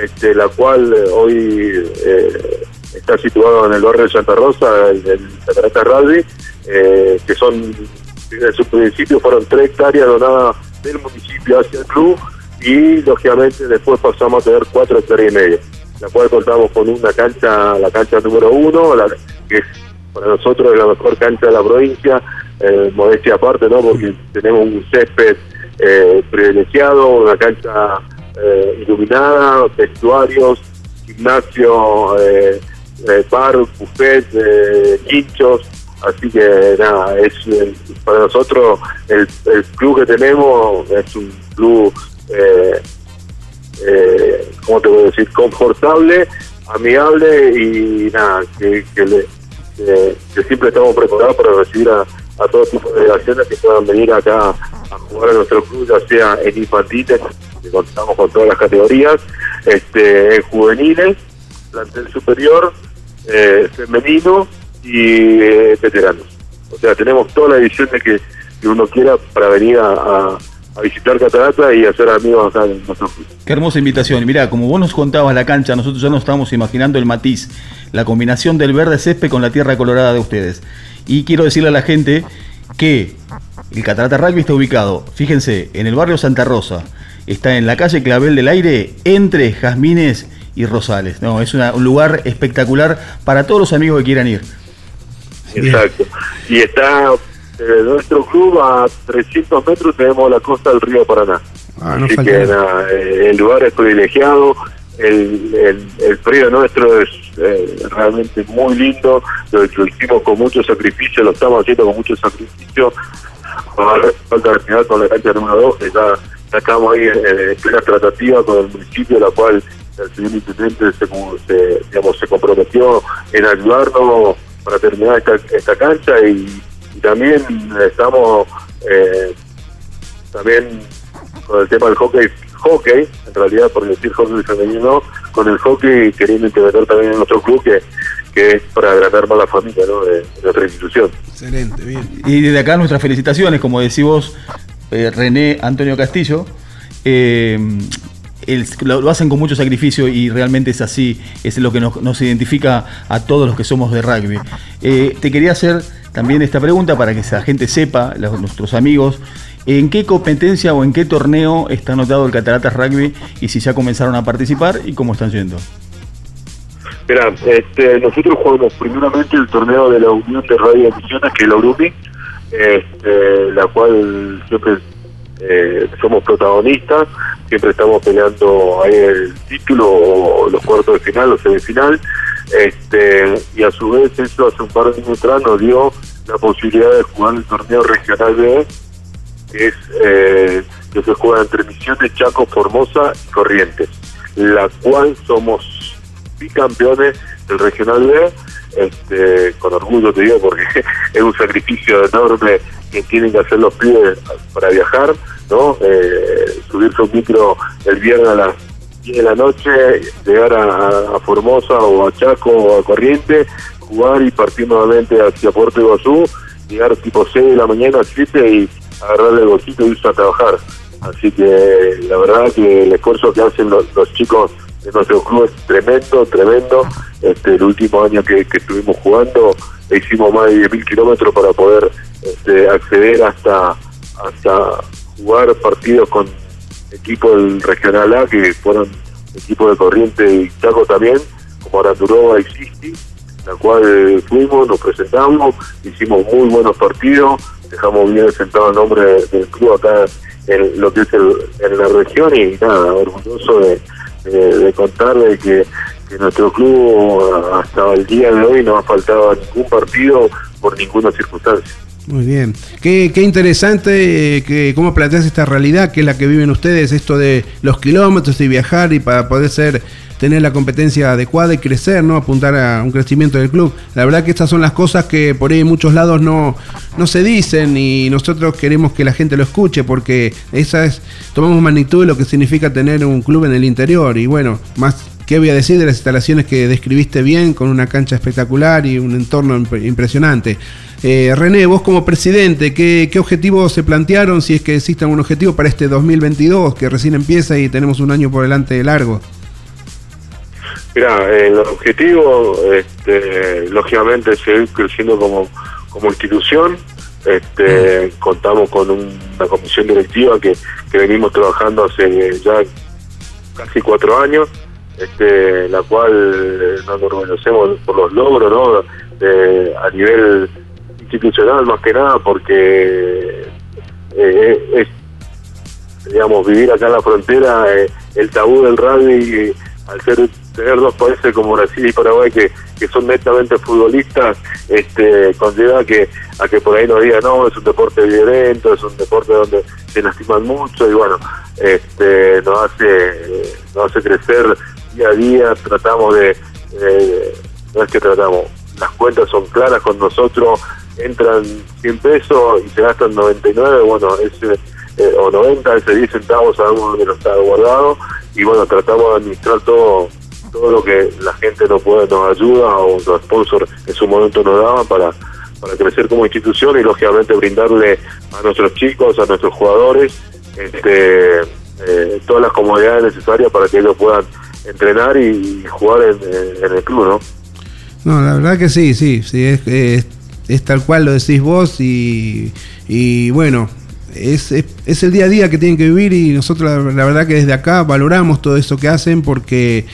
este, la cual eh, hoy eh, está situado en el barrio de Santa Rosa, el, el Catarata Rugby, eh, que son, en su principio fueron tres hectáreas donadas del municipio hacia el club y lógicamente después pasamos a tener cuatro hectáreas y media, la cual contamos con una cancha, la cancha número uno, la, que es para nosotros es la mejor cancha de la provincia, eh, modestia aparte, ¿no? Porque [LAUGHS] tenemos un césped eh, privilegiado, una cancha eh, iluminada, vestuarios, gimnasio, eh, eh, bar, buffet, eh, hinchos, así que nada, es eh, para nosotros el, el, club que tenemos es un club, eh, ¿cómo te voy a decir? Confortable, amigable y nada, que, le, siempre estamos preparados para recibir a, todo tipo de delegaciones que puedan venir acá a jugar a nuestro club, ya sea en infantiles, que contamos con todas las categorías, este, en juveniles, plantel superior, eh, femenino y eh, veteranos. O sea, tenemos toda la edición de que, uno quiera para venir a, a, visitar Catarata y hacer amigos acá en club. Qué hermosa invitación. Mirá, como vos nos contabas la cancha, nosotros ya nos estamos imaginando el matiz, la combinación del verde césped con la tierra colorada de ustedes. Y quiero decirle a la gente que el Catarata Rugby está ubicado, fíjense, en el barrio Santa Rosa. Está en la calle Clavel del Aire, entre Jazmines y Rosales. No, es una, un lugar espectacular para todos los amigos que quieran ir. Exacto. Y está de nuestro club a 300 metros tenemos la costa del río Paraná. Ah, no Así que nada. eh, el lugar es privilegiado, el, el, el frío nuestro es eh, realmente muy lindo, lo, lo hicimos con mucho sacrificio, lo estamos haciendo con mucho sacrificio. Ahora falta terminar con la cancha número 2, que ya, ya estamos ahí en, en plena tratativa con el municipio, la cual el señor intendente se, se, digamos, se comprometió en ayudarnos para terminar esta, esta cancha y también estamos eh, también con el tema del hockey, hockey, en realidad por decir hockey femenino, con el hockey queriendo implementar también en nuestro club que, que es para agrandar más la familia ¿no? de, de nuestra institución. Excelente, bien. Y desde acá nuestras felicitaciones, como decís vos, eh, René Antonio Castillo. Eh, el, lo, lo, hacen con mucho sacrificio y realmente es así, es lo que nos, nos identifica a todos los que somos de rugby. Eh, te quería hacer también esta pregunta para que la gente sepa, nuestros amigos, ¿en qué competencia o en qué torneo está anotado el Cataratas Rugby y si ya comenzaron a participar y cómo están yendo? Mira, este, nosotros jugamos primeramente el torneo de la Unión de Radio Emisiones, que es la URUMI, este, la cual siempre eh, somos protagonistas, siempre estamos peleando ahí el título o los cuartos de final o semifinal, este, y a su vez eso hace un par de años atrás nos dio la posibilidad de jugar el torneo regional B, es eh, que se juega entre Misiones, Chaco, Formosa y Corrientes, la cual somos bicampeones del Regional B, este, con orgullo te digo porque [LAUGHS] es un sacrificio enorme que tienen que hacer los pibes para viajar, ¿no? Eh, subirse un micro el viernes a las 10 de la noche, llegar a, a Formosa o a Chaco o a Corrientes, jugar y partir nuevamente hacia Puerto Iguazú, llegar tipo 6 de la mañana, 7 y agarrarle el bolsito y irse a trabajar. Así que la verdad que el esfuerzo que hacen los, los chicos de nuestro club es tremendo, tremendo. Este, el último año que, que estuvimos jugando hicimos más de 10.000 kilómetros para poder este, acceder hasta, hasta jugar partidos con equipos del Regional A, que fueron equipos de Corriente y Chaco también, como Aranduroba y Sisti, la cual fuimos, nos presentamos, hicimos muy buenos partidos, dejamos bien sentado el nombre del club acá en lo que es el, en la región y nada, orgulloso de, de, de contarle que, nuestro club hasta el día de hoy no ha faltado ningún partido por ninguna circunstancia. Muy bien. Qué, qué interesante eh, que cómo planteas esta realidad que es la que viven ustedes, esto de los kilómetros y viajar y para poder ser tener la competencia adecuada y crecer, ¿no? Apuntar a un crecimiento del club. La verdad que estas son las cosas que por ahí en muchos lados no, no se dicen y nosotros queremos que la gente lo escuche porque esa es, tomamos magnitud de lo que significa tener un club en el interior y bueno, más ¿Qué voy a decir de las instalaciones que describiste bien, con una cancha espectacular y un entorno imp impresionante? Eh, René, vos como presidente, ¿qué, ¿qué, objetivos se plantearon, si es que existe algún objetivo para este 2022, que recién empieza y tenemos un año por delante largo? Mira, el objetivo, este, lógicamente, es seguir creciendo como, como institución. Este, mm. Contamos con un, una comisión directiva que, que venimos trabajando hace ya casi cuatro años este, la cual eh, nos reconocemos por los logros ¿no? de, a nivel institucional más que nada porque eh, es digamos vivir acá en la frontera eh, el tabú del rugby al ser tener dos países como Brasil y Paraguay que, que son netamente futbolistas este conlleva que a que por ahí nos digan no es un deporte violento es un deporte donde se lastiman mucho y bueno este nos hace nos hace crecer día a día tratamos de, eh, no es que tratamos, las cuentas son claras con nosotros, entran 100 pesos y se gastan 99, bueno, ese, eh, o 90, ese 10 centavos sabemos dónde lo está guardado y bueno, tratamos de administrar todo todo lo que la gente nos puede nos ayuda o los sponsors en su momento nos daban para para crecer como institución y lógicamente brindarle a nuestros chicos, a nuestros jugadores, este, eh, todas las comodidades necesarias para que ellos puedan entrenar y jugar en, el club, ¿no? No, la verdad que sí, sí, sí, es, es, tal cual lo decís vos y, y bueno, es, es, el día a día que tienen que vivir y nosotros la, verdad que desde acá valoramos todo eso que hacen porque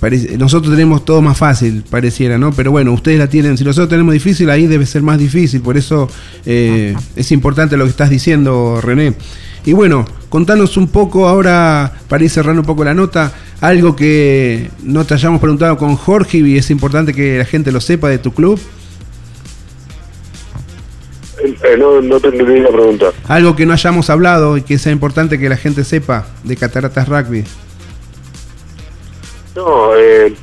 parece, nosotros tenemos todo más fácil, pareciera, ¿no? Pero bueno, ustedes la tienen, si nosotros tenemos difícil, ahí debe ser más difícil, por eso eh, es importante lo que estás diciendo, René. Y bueno, contanos un poco ahora, para ir cerrando un poco la nota, algo que no te hayamos preguntado con Jorge y es importante que la gente lo sepa de tu club. Eh, no, no te entendí la pregunta. Algo que no hayamos hablado y que sea importante que la gente sepa de Cataratas Rugby. No, eh,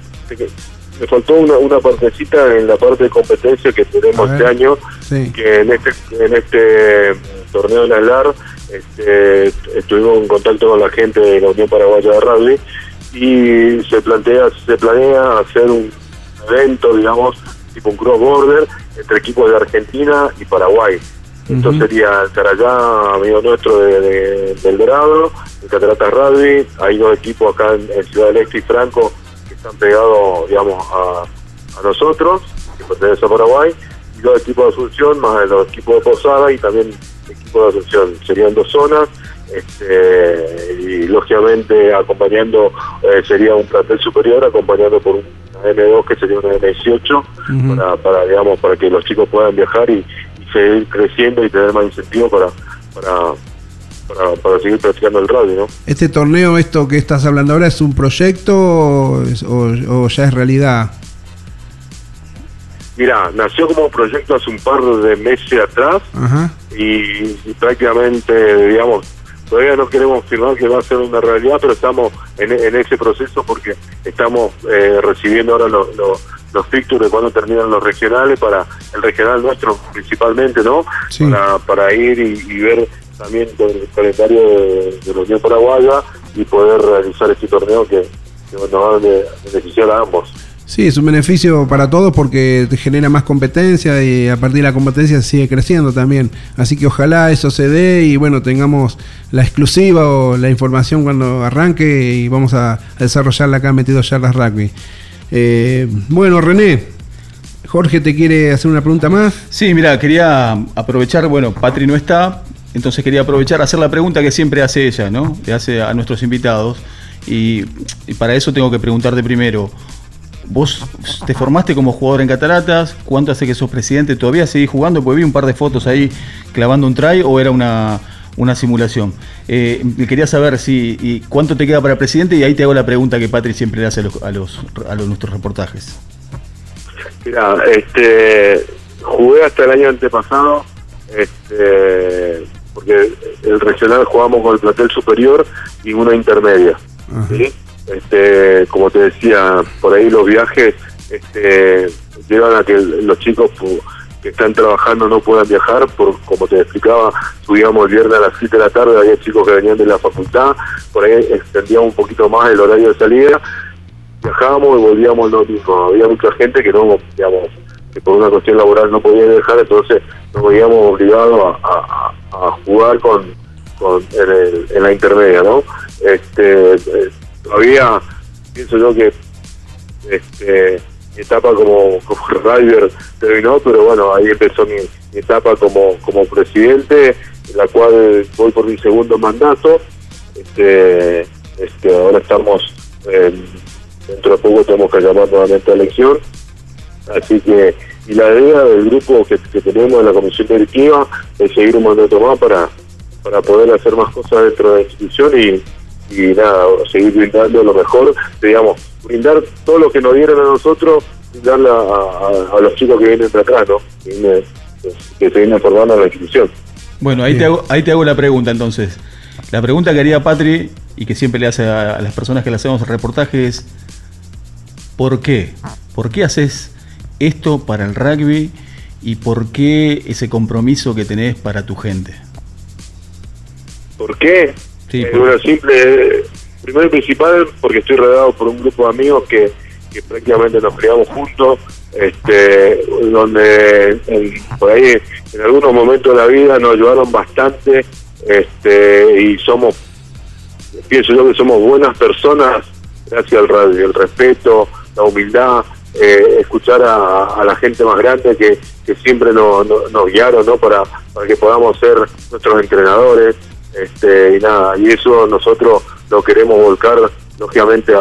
me faltó una, una partecita en la parte de competencia que tenemos este año, sí. que en este, en este torneo de la LAR este, estuvimos en contacto con la gente de la Unión Paraguaya de Rugby y se plantea se planea hacer un evento, digamos, tipo un cross border entre equipos de Argentina y Paraguay. Uh -huh. Esto sería el Carayá, amigo nuestro de, de Belgrado, el Cataratas Rugby, hay dos equipos acá en, en, Ciudad del Este y Franco que están pegados, digamos, a, a nosotros, que pertenecen a Paraguay, y dos equipos de Asunción, más los equipos de Posada y también equipos de Asunción. Serían dos zonas, este, y lógicamente acompañando eh, sería un plantel superior acompañando por una M2 que sería una M18 uh -huh. para, para digamos para que los chicos puedan viajar y seguir creciendo y tener más incentivos para, para para, para, seguir practicando el radio, ¿no? ¿Este torneo, esto que estás hablando ahora, es un proyecto o, o, o ya es realidad? Mira, nació como proyecto hace un par de meses atrás Ajá. y, y prácticamente, digamos, todavía no queremos firmar que va a ser una realidad, pero estamos en, en ese proceso porque estamos eh, recibiendo ahora los, los, los fixtures cuando terminan los regionales para el regional nuestro principalmente, ¿no? Sí. Para, para ir y, y ver también con el calendario de, de la Unión Paraguaya y poder realizar este torneo que, que nos va a bene- beneficiar a ambos. Sí, es un beneficio para todos porque te genera más competencia y a partir de la competencia sigue creciendo también. Así que ojalá eso se dé y bueno, tengamos la exclusiva o la información cuando arranque y vamos a, a desarrollarla acá Metido Charlas Rugby. Eh, bueno, René, Jorge te quiere hacer una pregunta más. Sí, mira, quería aprovechar, bueno, Patri no está, entonces quería aprovechar hacer la pregunta que siempre hace ella, ¿no? Le hace a nuestros invitados. Y, para eso tengo que preguntarte primero, ¿vos te formaste como jugador en Cataratas? ¿Cuánto hace que sos presidente? ¿Todavía seguís jugando? Porque vi un par de fotos ahí clavando un try o era una, una simulación. Eh, quería saber si y cuánto te queda para presidente y ahí te hago la pregunta que Patri siempre le hace a los, a los, a los nuestros reportajes. Mira, este, jugué hasta el año antepasado, este, porque el regional jugamos con el plantel superior y una intermedia. ¿sí? Este, como te decía, por ahí los viajes este, llevan a que los chicos que están trabajando no puedan viajar, por como te explicaba, subíamos el viernes a las 7 de la tarde, había chicos que venían de la facultad, por ahí extendíamos un poquito más el horario de salida, viajábamos y volvíamos lo mismo. Había mucha gente que no, digamos, que por una cuestión laboral no podía viajar, entonces nos veíamos obligados a, jugar con, en, el- en la intermedia, ¿no? Este, eh, todavía pienso yo que este, etapa como, como [LAUGHS] rider terminó, pero bueno, ahí empezó mi, etapa como, como presidente, en la cual voy por mi segundo mandato. Este, este, ahora estamos, eh, dentro de poco tenemos que llamar nuevamente a elección. Así que, y la idea del grupo que, que tenemos en la comisión directiva es seguir un mandato más para, para poder hacer más cosas dentro de la institución y, y nada, seguir brindando lo mejor, digamos, brindar todo lo que nos dieron a nosotros, brindarle a, a- a los chicos que vienen de atrás, ¿no? Que, vienen- que se vienen formando en la institución. Bueno, ahí te, hago, ahí te hago la pregunta entonces. La pregunta que haría Patri y que siempre le hace a, a las personas que le hacemos el reportaje es ¿por qué? ¿Por qué haces esto para el rugby y por qué ese compromiso que tenés para tu gente? ¿Por qué? Sí, Eh, bueno, simple, primero y principal, porque estoy rodeado por un grupo de amigos que, que prácticamente nos criamos juntos, este, donde en- por ahí en algunos momentos de la vida nos ayudaron bastante, este, y somos, pienso yo que somos buenas personas gracias al radio, el respeto, la humildad, eh, escuchar a, a la gente más grande que, que siempre nos, nos, nos guiaron ¿no? para, para que podamos ser nuestros entrenadores este, y nada, y eso nosotros lo queremos volcar lógicamente a,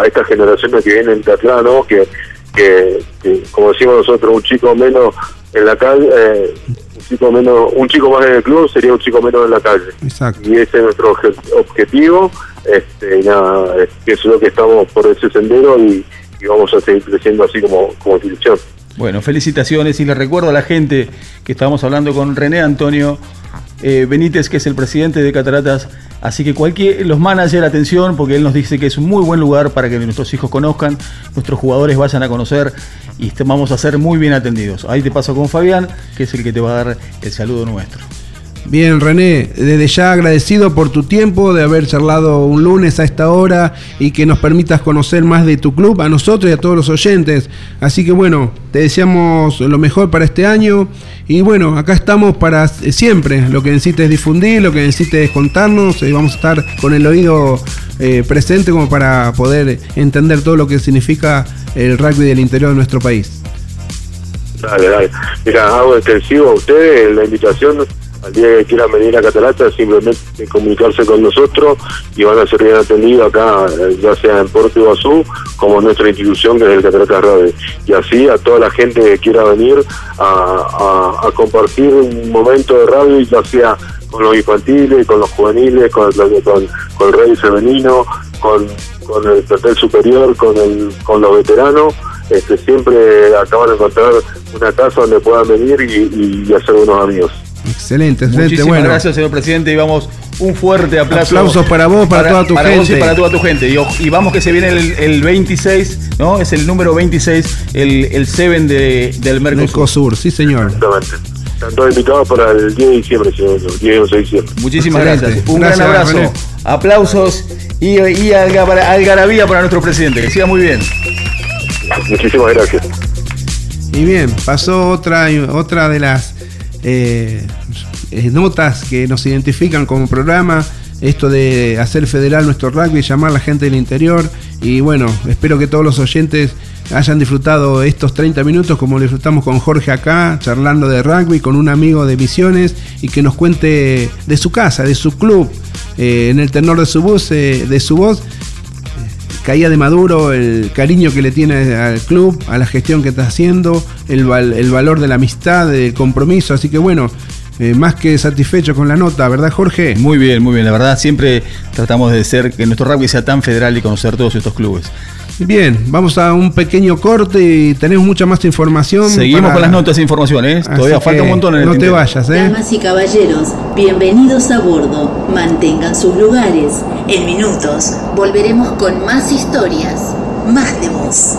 a estas generaciones que vienen de atrás, ¿no? que, que, que, como decimos nosotros, un chico menos en la calle, eh, un chico menos, un chico más en el club sería un chico menos en la calle. Exacto. Y ese es nuestro obje- objetivo, este, y nada, es- eso es lo que estamos por ese sendero y, y vamos a seguir creciendo así como, como institución. Bueno, felicitaciones y le recuerdo a la gente que estábamos hablando con René Antonio eh, Benítez, que es el presidente de Cataratas. Así que cualquier, los managers, atención, porque él nos dice que es un muy buen lugar para que nuestros hijos conozcan, nuestros jugadores vayan a conocer y vamos a ser muy bien atendidos. Ahí te paso con Fabián, que es el que te va a dar el saludo nuestro. Bien, René, desde ya agradecido por tu tiempo de haber charlado un lunes a esta hora y que nos permitas conocer más de tu club, a nosotros y a todos los oyentes. Así que bueno, te deseamos lo mejor para este año y bueno, acá estamos para eh, siempre. Lo que necesites difundir, lo que necesites contarnos, y vamos a estar con el oído eh, presente como para poder entender todo lo que significa el rugby del interior de nuestro país. Dale, dale. Mira, hago extensivo a ustedes la invitación al día que quieran venir a Catarata, simplemente comunicarse con nosotros y van a ser bien atendidos acá, eh, ya sea en Puerto Iguazú como nuestra institución que es el Catarata Radio. Y así a toda la gente que quiera venir a, a- compartir un momento de radio, ya sea con los infantiles, con los juveniles, con, con, con el rey femenino, con, con el plantel superior, con, el, con los veteranos, este, siempre acaban de encontrar una casa donde puedan venir y, y hacer unos amigos. Excelente, excelente. Muchísimas bueno, gracias, señor presidente, y vamos Un fuerte aplauso. Aplausos para vos, para toda tu para vos y gente. para toda tu gente. Y, vamos que se viene el, el 26, ¿no? Es el número 26, el, el 7 de, del Mercosur. Mercosur, sí señor. Exactamente. Están todos invitados para el 10 de diciembre, equivoco, 10 y 11 de diciembre. Muchísimas Excelente. gracias. Un Gracias, gran abrazo. René. Aplausos y, y algara- algarabía para nuestro presidente. Que siga muy bien. Muchísimas gracias. Y bien, pasó otra, otra de las eh, eh, notas que nos identifican como programa, esto de hacer federal nuestro rugby, llamar a la gente del interior. Y bueno, espero que todos los oyentes hayan disfrutado estos 30 minutos como lo disfrutamos con Jorge acá, charlando de rugby con un amigo de Misiones y que nos cuente de su casa, de su club, eh, en el tenor de su voz, eh, de su voz caía de Maduro, el cariño que le tiene al club, a la gestión que está haciendo, el, el valor de la amistad, del compromiso. Así que bueno, eh, más que satisfecho con la nota, ¿verdad, Jorge? Muy bien, muy bien. La verdad, siempre tratamos de ser que nuestro rugby sea tan federal y conocer todos estos clubes. Bien, vamos a un pequeño corte y tenemos mucha más información. Seguimos para- con las notas de información, ¿eh? Así Todavía falta un montón en el No te vayas, ¿eh? Damas y caballeros, bienvenidos a bordo. Mantengan sus lugares. En minutos volveremos con más historias, más de voz.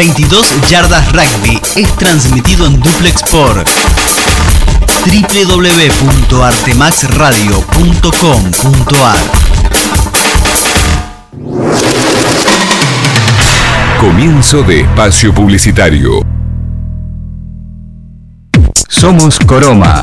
22 Yardas Rugby es transmitido en duplex por www.artemaxradio.com.ar Comienzo de espacio publicitario. Somos Coroma.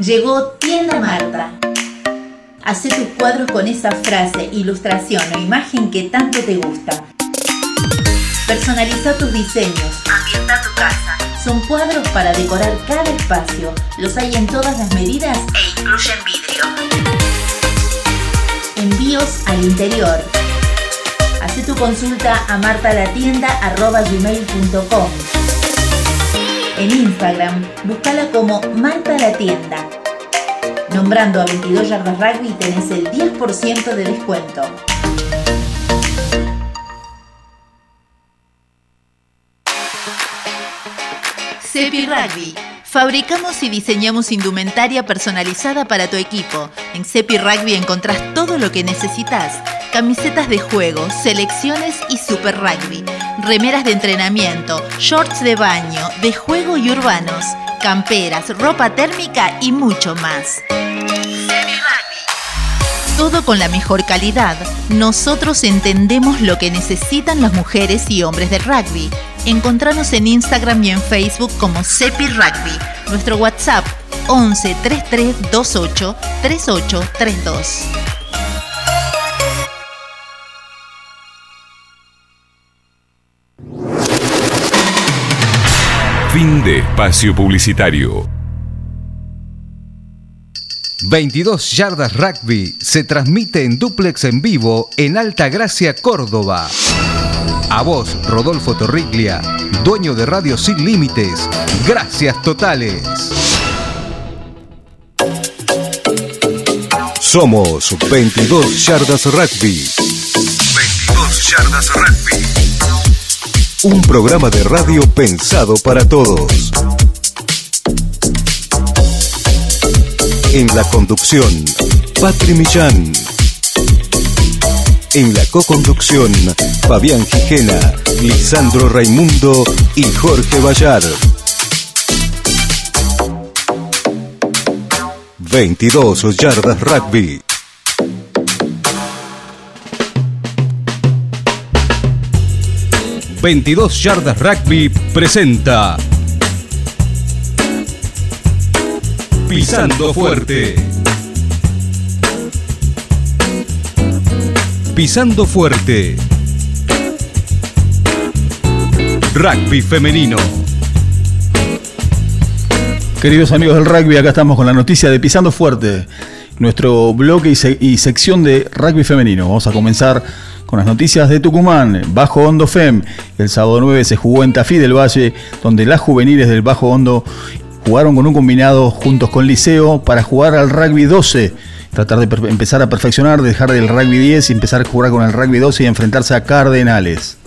Llegó Tienda Marta. Hacé tus cuadros con esa frase, ilustración o imagen que tanto te gusta. Personaliza tus diseños. Ambienta tu casa. Son cuadros para decorar cada espacio. Los hay en todas las medidas e incluyen vidrio. Envíos al interior. Hacé tu consulta a martalatienda.com. En Instagram, búscala como Marta la Tienda. Nombrando a 22 Yardas Rugby tenés el 10% de descuento. Cepi Rugby. Fabricamos y diseñamos indumentaria personalizada para tu equipo. En Cepi Rugby encontrás todo lo que necesitas. Camisetas de juego, selecciones y super rugby. Remeras de entrenamiento, shorts de baño, de juego y urbanos. Camperas, ropa térmica y mucho más. Todo con la mejor calidad. Nosotros entendemos lo que necesitan las mujeres y hombres del rugby. Encontranos en Instagram y en Facebook como Cepi Rugby. Nuestro WhatsApp 11 33 28 38 32. Fin de espacio publicitario. 22 Yardas Rugby se transmite en duplex en vivo en Alta Gracia, Córdoba. A vos, Rodolfo Torriglia, dueño de Radio Sin Límites. Gracias totales. Somos 22 Yardas Rugby. 22 Yardas Rugby. Un programa de radio pensado para todos. En la conducción, Patri Millán. En la co-conducción, Fabián Gijena, Lisandro Raimundo y Jorge Bayar. 22 Yardas Rugby. ...22 Yardas Rugby presenta... Pisando Fuerte. Pisando Fuerte. Rugby femenino. Queridos amigos del rugby, acá estamos con la noticia de Pisando Fuerte, nuestro bloque y, y sección de rugby femenino. Vamos a comenzar con las noticias de Tucumán, Bajo Hondo FEM. El sábado 9 se jugó en Tafí del Valle, donde las juveniles del Bajo Hondo jugaron con un combinado juntos con Liceo para jugar al rugby 12 tratar de empezar a perfeccionar, dejar el rugby 10 y empezar a jugar con el rugby 12 y enfrentarse a Cardenales.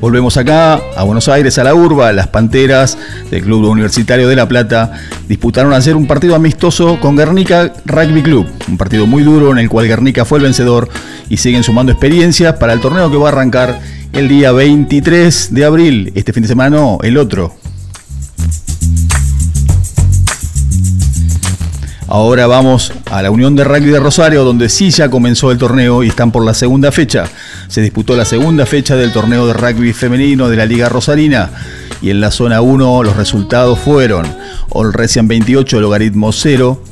Volvemos acá, a Buenos Aires, a la urba. Las Panteras del Club Universitario de La Plata disputaron ayer un partido amistoso con Guernica Rugby Club. Un partido muy duro en el cual Guernica fue el vencedor y siguen sumando experiencias para el torneo que va a arrancar el día 23 de abril. Este fin de semana el otro. Ahora vamos a la Unión de Rugby de Rosario, donde sí ya comenzó el torneo y están por la segunda fecha. Se disputó la segunda fecha del torneo de rugby femenino de la Liga Rosarina. Y en la zona 1 los resultados fueron All Recian 28, Logaritmo 0,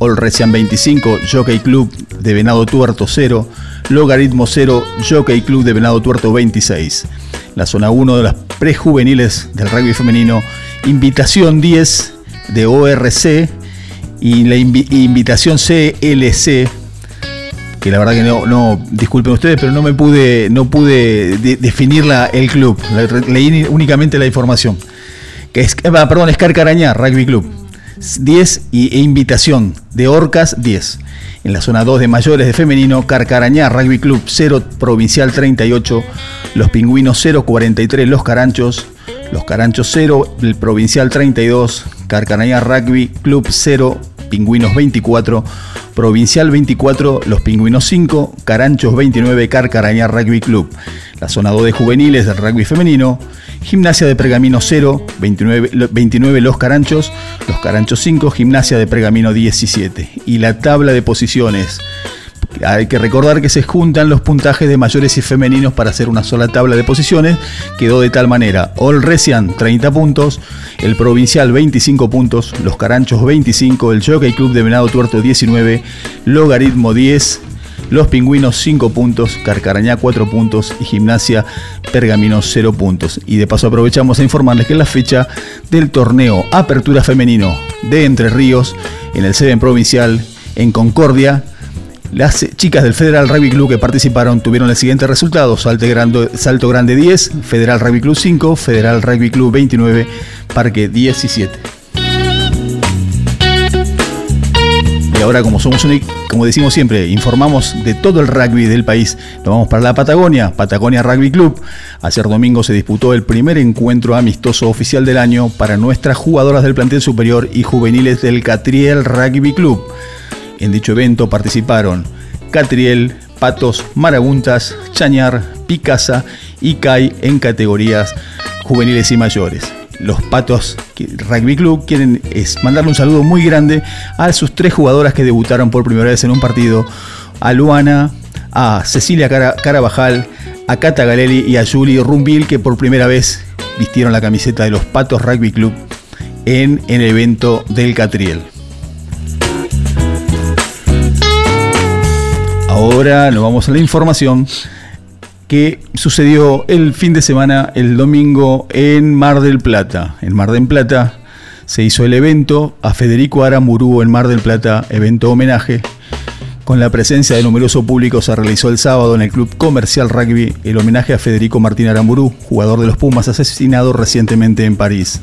All Recian 25, Jockey Club de Venado Tuerto 0, Logaritmo 0, Jockey Club de Venado Tuerto 26. La zona 1 de las prejuveniles del rugby femenino, Invitación 10 de ORC y la invi- invitación CLC que la verdad que no, no disculpen ustedes, pero no me pude, no pude de- definir la- el club. Leí únicamente la información. Que es, eh, perdón, es Carcarañá, Rugby Club. 10 y, e invitación de Orcas 10. En la zona 2 de mayores de femenino, Carcarañá, Rugby Club 0, Provincial 38, Los Pingüinos 0, 43, Los Caranchos, Los Caranchos 0, el Provincial 32, Carcarañá Rugby Club 0, Pingüinos 24, Provincial 24, Los Pingüinos 5, Caranchos 29, Carcarañá Rugby Club. La zona 2 de juveniles del rugby femenino, Gimnasia de Pergamino 0, 29, lo- 29 Los Caranchos, Los Caranchos 5, Gimnasia de Pergamino 17. Y la tabla de posiciones. Hay que recordar que se juntan los puntajes de mayores y femeninos para hacer una sola tabla de posiciones. Quedó de tal manera: All Recian 30 puntos, el Provincial 25 puntos, los Caranchos 25, el Jockey Club de Venado Tuerto 19, Logaritmo 10, los Pingüinos 5 puntos, Carcarañá 4 puntos y Gimnasia Pergamino 0 puntos. Y de paso aprovechamos a informarles que la fecha del torneo Apertura Femenino de Entre Ríos, en el Seven Provincial, en Concordia, las chicas del Federal Rugby Club que participaron tuvieron el siguiente resultado: Salto Grande, Salto Grande 10, Federal Rugby Club 5, Federal Rugby Club 29, Parque 17. Y ahora, como somos un, como decimos siempre, informamos de todo el rugby del país. Nos vamos para la Patagonia, Patagonia Rugby Club. Ayer domingo se disputó el primer encuentro amistoso oficial del año para nuestras jugadoras del plantel superior y juveniles del Catriel Rugby Club. En dicho evento participaron Catriel, Patos, Marabuntas, Chañar, Picasa y CAI en categorías juveniles y mayores. Los Patos Rugby Club quieren mandarle un saludo muy grande a sus tres jugadoras que debutaron por primera vez en un partido, a Luana, a Cecilia Cara- Carabajal, a Cata Galeli y a Julie Rumbil que por primera vez vistieron la camiseta de los Patos Rugby Club en el evento del Catriel. Ahora nos vamos a la información que sucedió el fin de semana, el domingo, en Mar del Plata. En Mar del Plata se hizo el evento a Federico Aramburú en Mar del Plata, evento homenaje. Con la presencia de numeroso público se realizó el sábado en el Club Comercial Rugby el homenaje a Federico Martín Aramburú, jugador de los Pumas asesinado recientemente en París.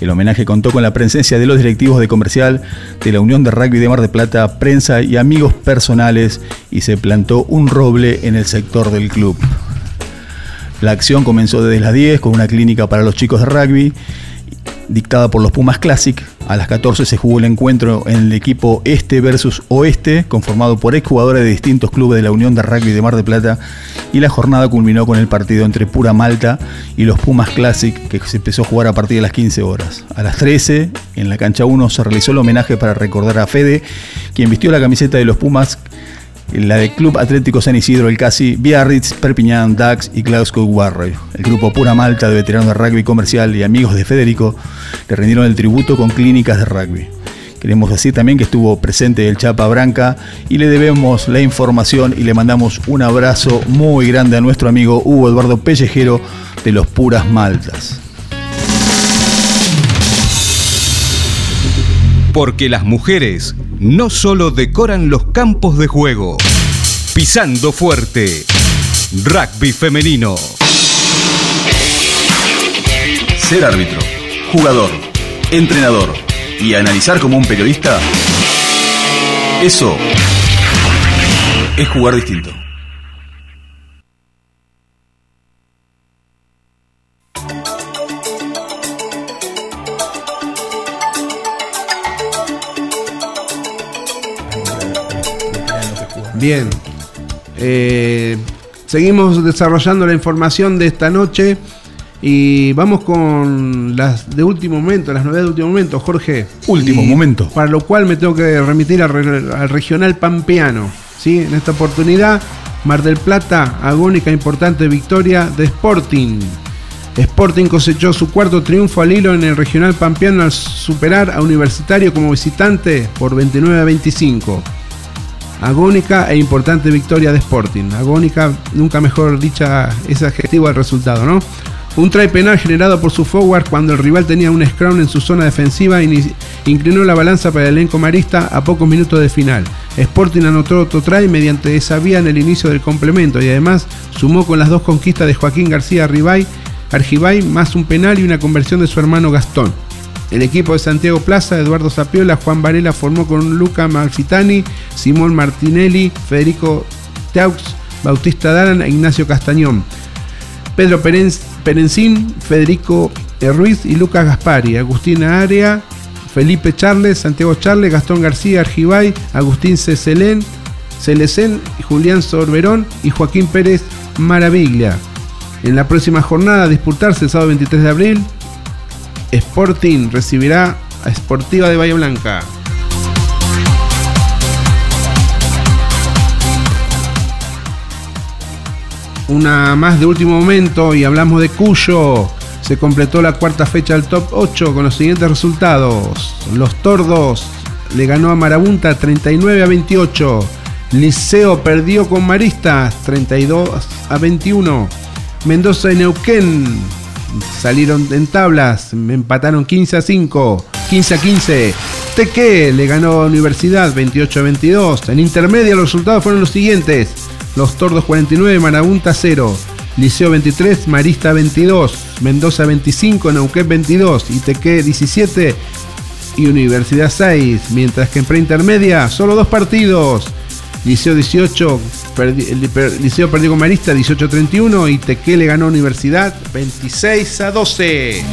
El homenaje contó con la presencia de los directivos de comercial, de la Unión de Rugby de Mar del Plata, prensa y amigos personales y se plantó un roble en el sector del club. La acción comenzó desde las 10 con una clínica para los chicos de rugby dictada por los Pumas Classic. A las 14 se jugó el encuentro en el equipo Este versus Oeste, conformado por exjugadores de distintos clubes de la Unión de Rugby de Mar del Plata, y la jornada culminó con el partido entre Pura Malta y los Pumas Classic, que se empezó a jugar a partir de las 15 horas. A las 13, en la cancha 1, se realizó el homenaje para recordar a Fede, quien vistió la camiseta de los Pumas la del Club Atlético San Isidro, el Casi, Biarritz, Perpignan, Dax y Glasgow Warrior. El grupo Pura Malta de veteranos de rugby comercial y amigos de Federico le rindieron el tributo con clínicas de rugby. Queremos decir también que estuvo presente el Chapa Branca y le debemos la información y le mandamos un abrazo muy grande a nuestro amigo Hugo Eduardo Pellejero de los Puras Maltas. Porque las mujeres no solo decoran los campos de juego, pisando fuerte, rugby femenino. Ser árbitro, jugador, entrenador y analizar como un periodista, eso es jugar distinto. Bien. Eh, seguimos desarrollando la información de esta noche y vamos con las de último momento, las novedades de último momento, Jorge. Último Y momento. Para lo cual me tengo que remitir al, al regional pampeano. ¿sí? En esta oportunidad, Mar del Plata, agónica importante victoria de Sporting. Sporting cosechó su cuarto triunfo al hilo en el regional pampeano al superar a Universitario como visitante por 29 a 25. Agónica e importante victoria de Sporting. Agónica, nunca mejor dicha ese adjetivo al resultado, ¿no? Un try penal generado por su forward cuando el rival tenía un scrum en su zona defensiva inclinó la balanza para el elenco marista a pocos minutos de final. Sporting anotó otro try mediante esa vía en el inicio del complemento y además sumó con las dos conquistas de Joaquín García Argibay, más un penal y una conversión de su hermano Gastón. El equipo de Santiago Plaza, Eduardo Zapiola, Juan Varela formó con Luca Malfitani, Simón Martinelli, Federico Teux, Bautista Daran e Ignacio Castañón. Pedro Perencín, Federico eh, Ruiz y Lucas Gaspari, Agustina Area, Felipe Charles, Santiago Charles, Gastón García, Argibay, Agustín Cecelén, Celecén, Julián Sorberón y Joaquín Pérez Maraviglia. En la próxima jornada a disputarse el sábado 23 de abril, Sporting recibirá a Sportiva de Bahía Blanca. Una más de último momento y hablamos de Cuyo. Se completó la cuarta fecha del top 8 con los siguientes resultados. Los Tordos le ganó a Marabunta 39 a 28. Liceo perdió con Maristas 32 a 21. Mendoza y Neuquén salieron en tablas, empataron 15 a 5, 15 a 15. Teque le ganó a Universidad 28 a 22. En intermedia los resultados fueron los siguientes. Los Tordos 49, Marabunta 0. Liceo 23, Marista 22, Mendoza 25, Neuquén 22, Iteque 17 y Universidad 6. Mientras que en preintermedia solo dos partidos. Liceo 18, perdi- el Liceo perdió con Marista 18 a 31 y Teque le ganó Universidad 26 a 12.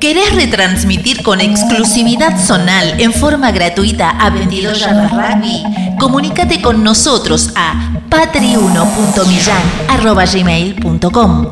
¿Querés retransmitir con exclusividad zonal en forma gratuita a 22 yardas rugby? Comunícate con nosotros a patri1.millan.gmail.com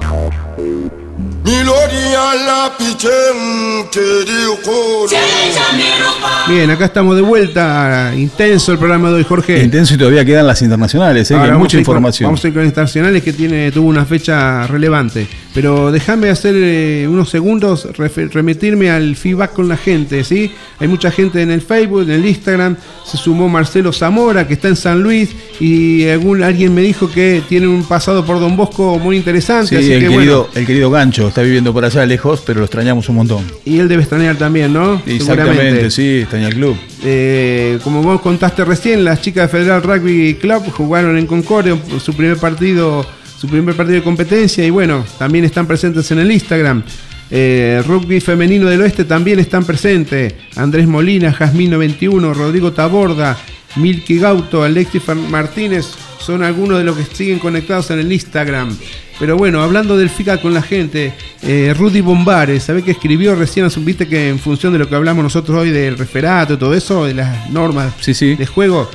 Bien, acá estamos de vuelta. Intenso el programa de hoy, Jorge. Intenso y todavía quedan las internacionales, ¿eh? que hay mucha información. vamos a ir con internacionales que tiene, tuvo una fecha relevante. Pero déjame hacer eh, unos segundos, remitirme al feedback con la gente, ¿sí? Hay mucha gente en el Facebook, en el Instagram. Se sumó Marcelo Zamora, que está en San Luis. Y algún, alguien me dijo que tiene un pasado por Don Bosco muy interesante. Sí, así el que querido, bueno. el querido Gancho está viviendo por allá lejos, pero lo extrañamos un montón. Y él debe extrañar también, ¿no? Exactamente, sí, extraña el club. Eh, como vos contaste recién, las chicas de Federal Rugby Club jugaron en Concordia su primer partido, su primer partido de competencia y bueno, también están presentes en el Instagram. Eh, rugby femenino del oeste también están presentes. Andrés Molina, Jasmine 21, Rodrigo Taborda, Milky Gauto, Alexis Martínez son algunos de los que siguen conectados en el Instagram. Pero bueno, hablando del FICA con la gente, eh, Rudy Bombares, ¿sabe que escribió recién? Viste que en función de lo que hablamos nosotros hoy del referato y todo eso, de las normas de juego,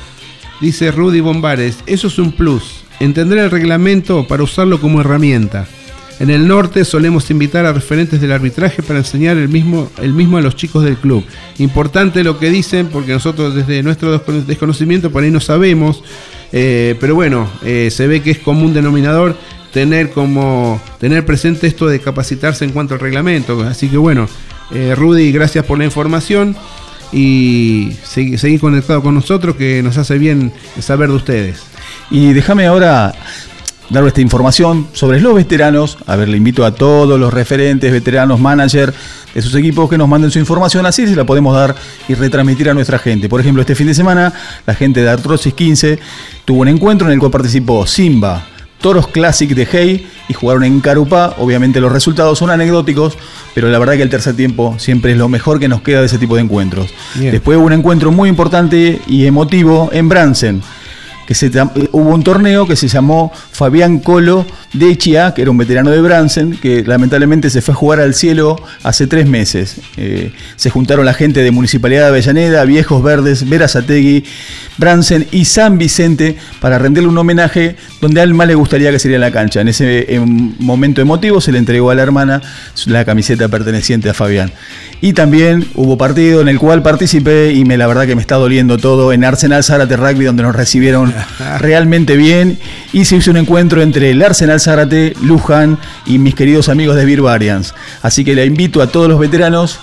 dice Rudy Bombares, eso es un plus, entender el reglamento para usarlo como herramienta. En el norte solemos invitar a referentes del arbitraje para enseñar el mismo, el mismo a los chicos del club. Importante lo que dicen, porque nosotros desde nuestro descono- desconocimiento por ahí no sabemos, eh, pero bueno, eh, se ve que es común denominador tener como tener presente esto de capacitarse en cuanto al reglamento. Así que bueno, eh, Rudy, gracias por la información y segui- seguir conectado con nosotros que nos hace bien saber de ustedes. Y déjame ahora dar esta información sobre los veteranos. A ver, le invito a todos los referentes, veteranos, manager de sus equipos que nos manden su información, así se la podemos dar y retransmitir a nuestra gente. Por ejemplo, este fin de semana, la gente de Artrosis 15 tuvo un encuentro en el cual participó Simba, Toros Classic de Hey y jugaron en Carupá. Obviamente los resultados son anecdóticos, pero la verdad que el tercer tiempo siempre es lo mejor que nos queda de ese tipo de encuentros. Bien. Después hubo un encuentro muy importante y emotivo en Bransen. Hubo un torneo que se llamó Fabián Colo de Chia, que era un veterano de Bransen, que lamentablemente se fue a jugar al cielo hace tres meses. Eh, se juntaron la gente de Municipalidad de Avellaneda, Viejos Verdes, Verazategui, Bransen y San Vicente para rendirle un homenaje donde a él más le gustaría que sería en la cancha. En ese momento emotivo se le entregó a la hermana la camiseta perteneciente a Fabián. Y también hubo partido en el cual participé y me la verdad que me está doliendo todo en Arsenal Zárate Rugby donde nos recibieron [LAUGHS] realmente bien y se hizo un encuentro entre el Arsenal Zárate, Luján y mis queridos amigos de Beer Variants. Así que le invito a todos los veteranos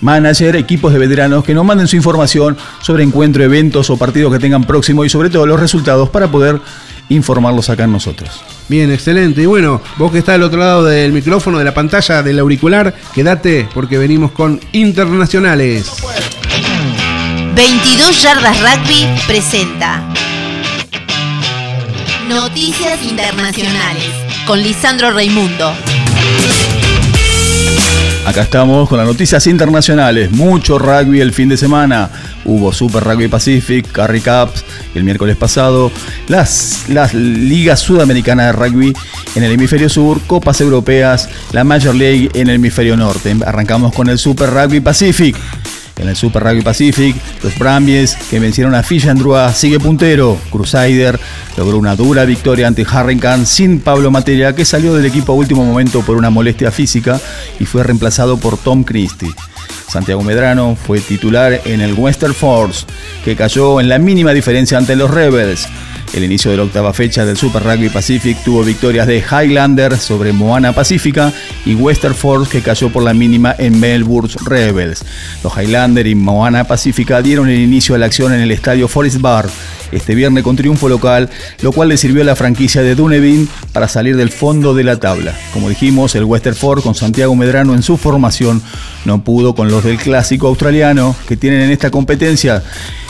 manager, equipos de veteranos que nos manden su información sobre encuentro, eventos o partidos que tengan próximo y sobre todo los resultados para poder informarlos acá en nosotros. Bien, excelente. Y bueno, vos que estás al otro lado del micrófono, de la pantalla, del auricular, quédate porque venimos con internacionales. 22 Yardas Rugby presenta Noticias Internacionales con Lisandro Raimundo. Acá estamos con las noticias internacionales. Mucho rugby el fin de semana. Hubo Super Rugby Pacific, Carry Cups el miércoles pasado. Las, las ligas sudamericanas de rugby en el hemisferio sur, Copas Europeas, la Major League en el hemisferio norte. Arrancamos con el Super Rugby Pacific. En el Super Rugby Pacific, los Brumbies que vencieron a Fish Andrua sigue puntero. Crusader logró una dura victoria ante Harrington sin Pablo Materia, que salió del equipo a último momento por una molestia física y fue reemplazado por Tom Christie. Santiago Medrano fue titular en el Western Force, que cayó en la mínima diferencia ante los Rebels. El inicio de la octava fecha del Super Rugby Pacific tuvo victorias de Highlander sobre Moana Pacífica y Western Force que cayó por la mínima en Melbourne Rebels. Los Highlander y Moana Pacífica dieron el inicio a la acción en el estadio Forest Bar este viernes con triunfo local, lo cual le sirvió a la franquicia de Dunedin para salir del fondo de la tabla. Como dijimos, el Western Force con Santiago Medrano en su formación no pudo con los del clásico australiano que tienen en esta competencia.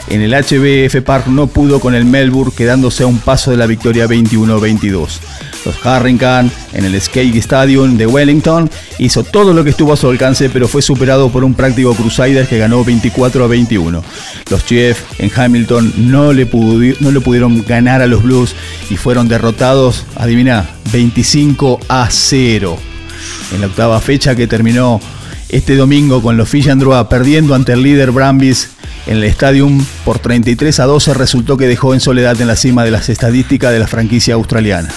En el HBF Park no pudo con el Melbourne, quedándose a un paso de la victoria 21-22. Los Harrington en el Skate Stadium de Wellington hizo todo lo que estuvo a su alcance, pero fue superado por un práctico Crusaders que ganó 24 a 21. Los Chiefs en Hamilton no le, pudieron ganar a los Blues y fueron derrotados, adivina, 25 a 0. En la octava fecha que terminó este domingo con los Fish Androa perdiendo ante el líder Brambis en el Stadium por 33 a 12 resultó que dejó en soledad en la cima de las estadísticas de la franquicia australiana.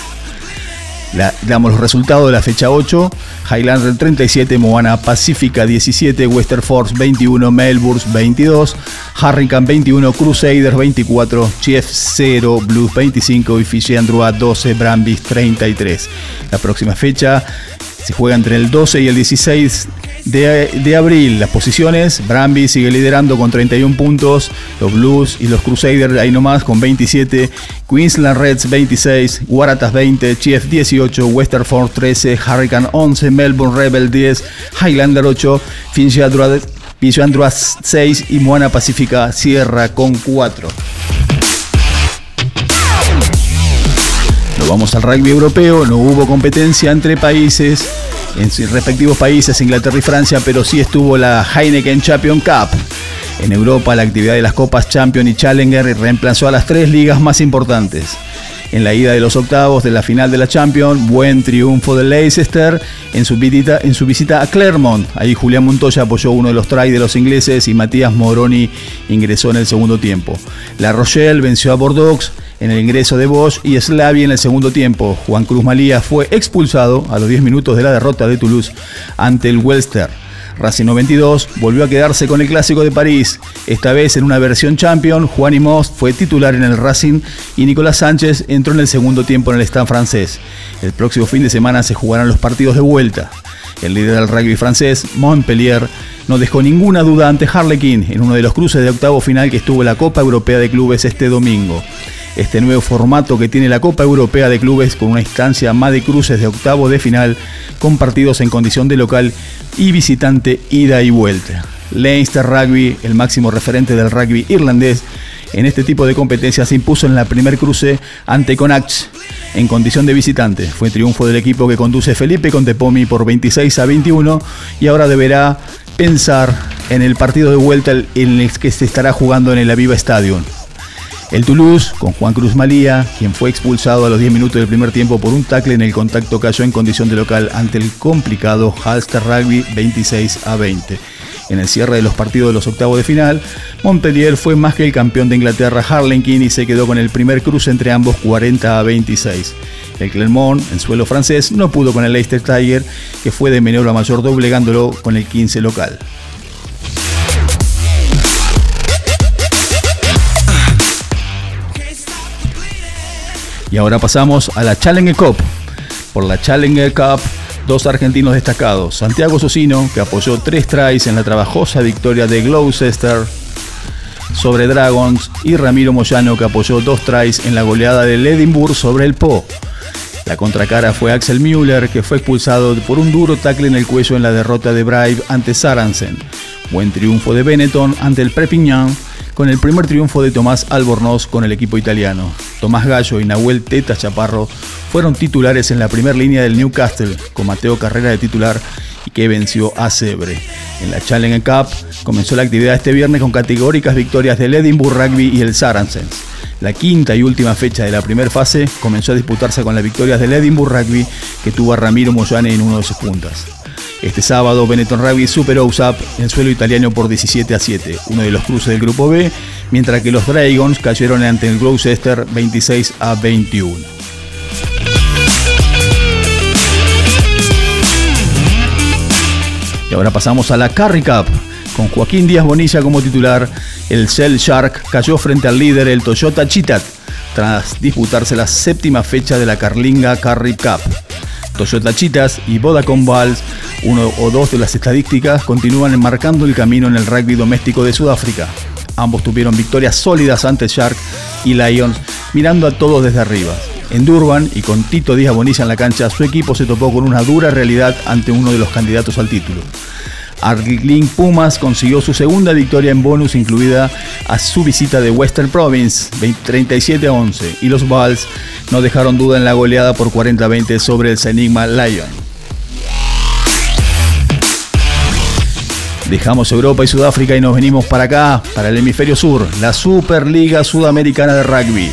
Damos los resultados de la fecha 8. Highlander 37, Moana Pacífica 17, Western Force 21, Melbourne 22, Hurricane 21, Crusaders 24, Chief 0, Blues 25 y Fiji Androa 12, Brambis 33. La próxima fecha se juega entre el 12 y el 16 de, de abril. Las posiciones, Brambis sigue liderando con 31 puntos, los Blues y los Crusaders ahí nomás con 27, Queensland Reds 26, Waratahs 20, Chief 18, Western Force 13, Hurricane 11, Melbourne Rebel 10, Highlander 8, Finchi Android 6 y Moana Pacífica cierra con 4. Vamos al rugby europeo, no hubo competencia entre países, en sus respectivos países, Inglaterra y Francia, pero sí estuvo la Heineken Champion Cup. En Europa, la actividad de las copas Champion y Challenger reemplazó a las tres ligas más importantes. En la ida de los octavos de la final de la Champions, buen triunfo de Leicester en su visita, en su visita a Clermont. Ahí Julián Montoya apoyó uno de los tries de los ingleses y Matías Moroni ingresó en el segundo tiempo. La Rochelle venció a Bordeaux en el ingreso de Bosch y Slavia en el segundo tiempo. Juan Cruz Malía fue expulsado a los 10 minutos de la derrota de Toulouse ante el Welster. Racing 92 volvió a quedarse con el clásico de París, esta vez en una versión champion. Juan Imos fue titular en el Racing y Nicolás Sánchez entró en el segundo tiempo en el stand francés. El próximo fin de semana se jugarán los partidos de vuelta. El líder del rugby francés, Montpellier, no dejó ninguna duda ante Harlequin en uno de los cruces de octavo final que estuvo la Copa Europea de Clubes este domingo. Este nuevo formato que tiene la Copa Europea de Clubes con una instancia más de cruces de octavo de final con partidos en condición de local y visitante ida y vuelta. Leinster Rugby, el máximo referente del rugby irlandés, en este tipo de competencias se impuso en la primer cruce ante Conax en condición de visitante. Fue triunfo del equipo que conduce Felipe Contepomi por 26 a 21 y ahora deberá pensar en el partido de vuelta en el que se estará jugando en el Aviva Stadium. El Toulouse, con Juan Cruz Malía, quien fue expulsado a los 10 minutos del primer tiempo por un tackle en el contacto, cayó en condición de local ante el complicado Halster Rugby 26 a 20. En el cierre de los partidos de los octavos de final, Montpellier fue más que el campeón de Inglaterra Harlequin y se quedó con el primer cruce entre ambos 40 a 26. El Clermont, en suelo francés, no pudo con el Leicester Tiger, que fue de menor a mayor doblegándolo con el 15 local. Y ahora pasamos a la Challenger Cup. Por la Challenger Cup, dos argentinos destacados. Santiago Socino, que apoyó tres tries en la trabajosa victoria de Gloucester sobre Dragons, y Ramiro Moyano, que apoyó dos tries en la goleada del Edinburgh sobre el Po. La contracara fue Axel Müller, que fue expulsado por un duro tackle en el cuello en la derrota de Brive ante Saransen. Buen triunfo de Benetton ante el Prepignan con el primer triunfo de Tomás Albornoz con el equipo italiano. Tomás Gallo y Nahuel Teta Chaparro fueron titulares en la primera línea del Newcastle, con Mateo Carrera de titular y que venció a Sebre. En la Challenger Cup comenzó la actividad este viernes con categóricas victorias del Edinburgh Rugby y el Saracens. La quinta y última fecha de la primera fase comenzó a disputarse con las victorias del Edinburgh Rugby que tuvo a Ramiro Moyane en uno de sus puntas. Este sábado, Benetton Rugby superó USAP en suelo italiano por 17 a 7, uno de los cruces del grupo B, mientras que los Dragons cayeron ante el Gloucester 26 a 21. Y ahora pasamos a la Carry Cup. Con Joaquín Díaz Bonilla como titular, el Shell Shark cayó frente al líder, el Toyota Chitat, tras disputarse la séptima fecha de la Carlinga Carry Cup. Toyota Chitas y Vodacom Balls, uno o dos de las estadísticas, continúan enmarcando el camino en el rugby doméstico de Sudáfrica. Ambos tuvieron victorias sólidas ante Shark y Lions, mirando a todos desde arriba. En Durban y con Tito Díaz Bonilla en la cancha, su equipo se topó con una dura realidad ante uno de los candidatos al título. Arling Pumas consiguió su segunda victoria en bonus incluida a su visita de Western Province 37 a 11 y los Balls no dejaron duda en la goleada por 40 a 20 sobre el Enigma Lion. Dejamos Europa y Sudáfrica y nos venimos para acá, para el hemisferio sur, la Superliga Sudamericana de Rugby.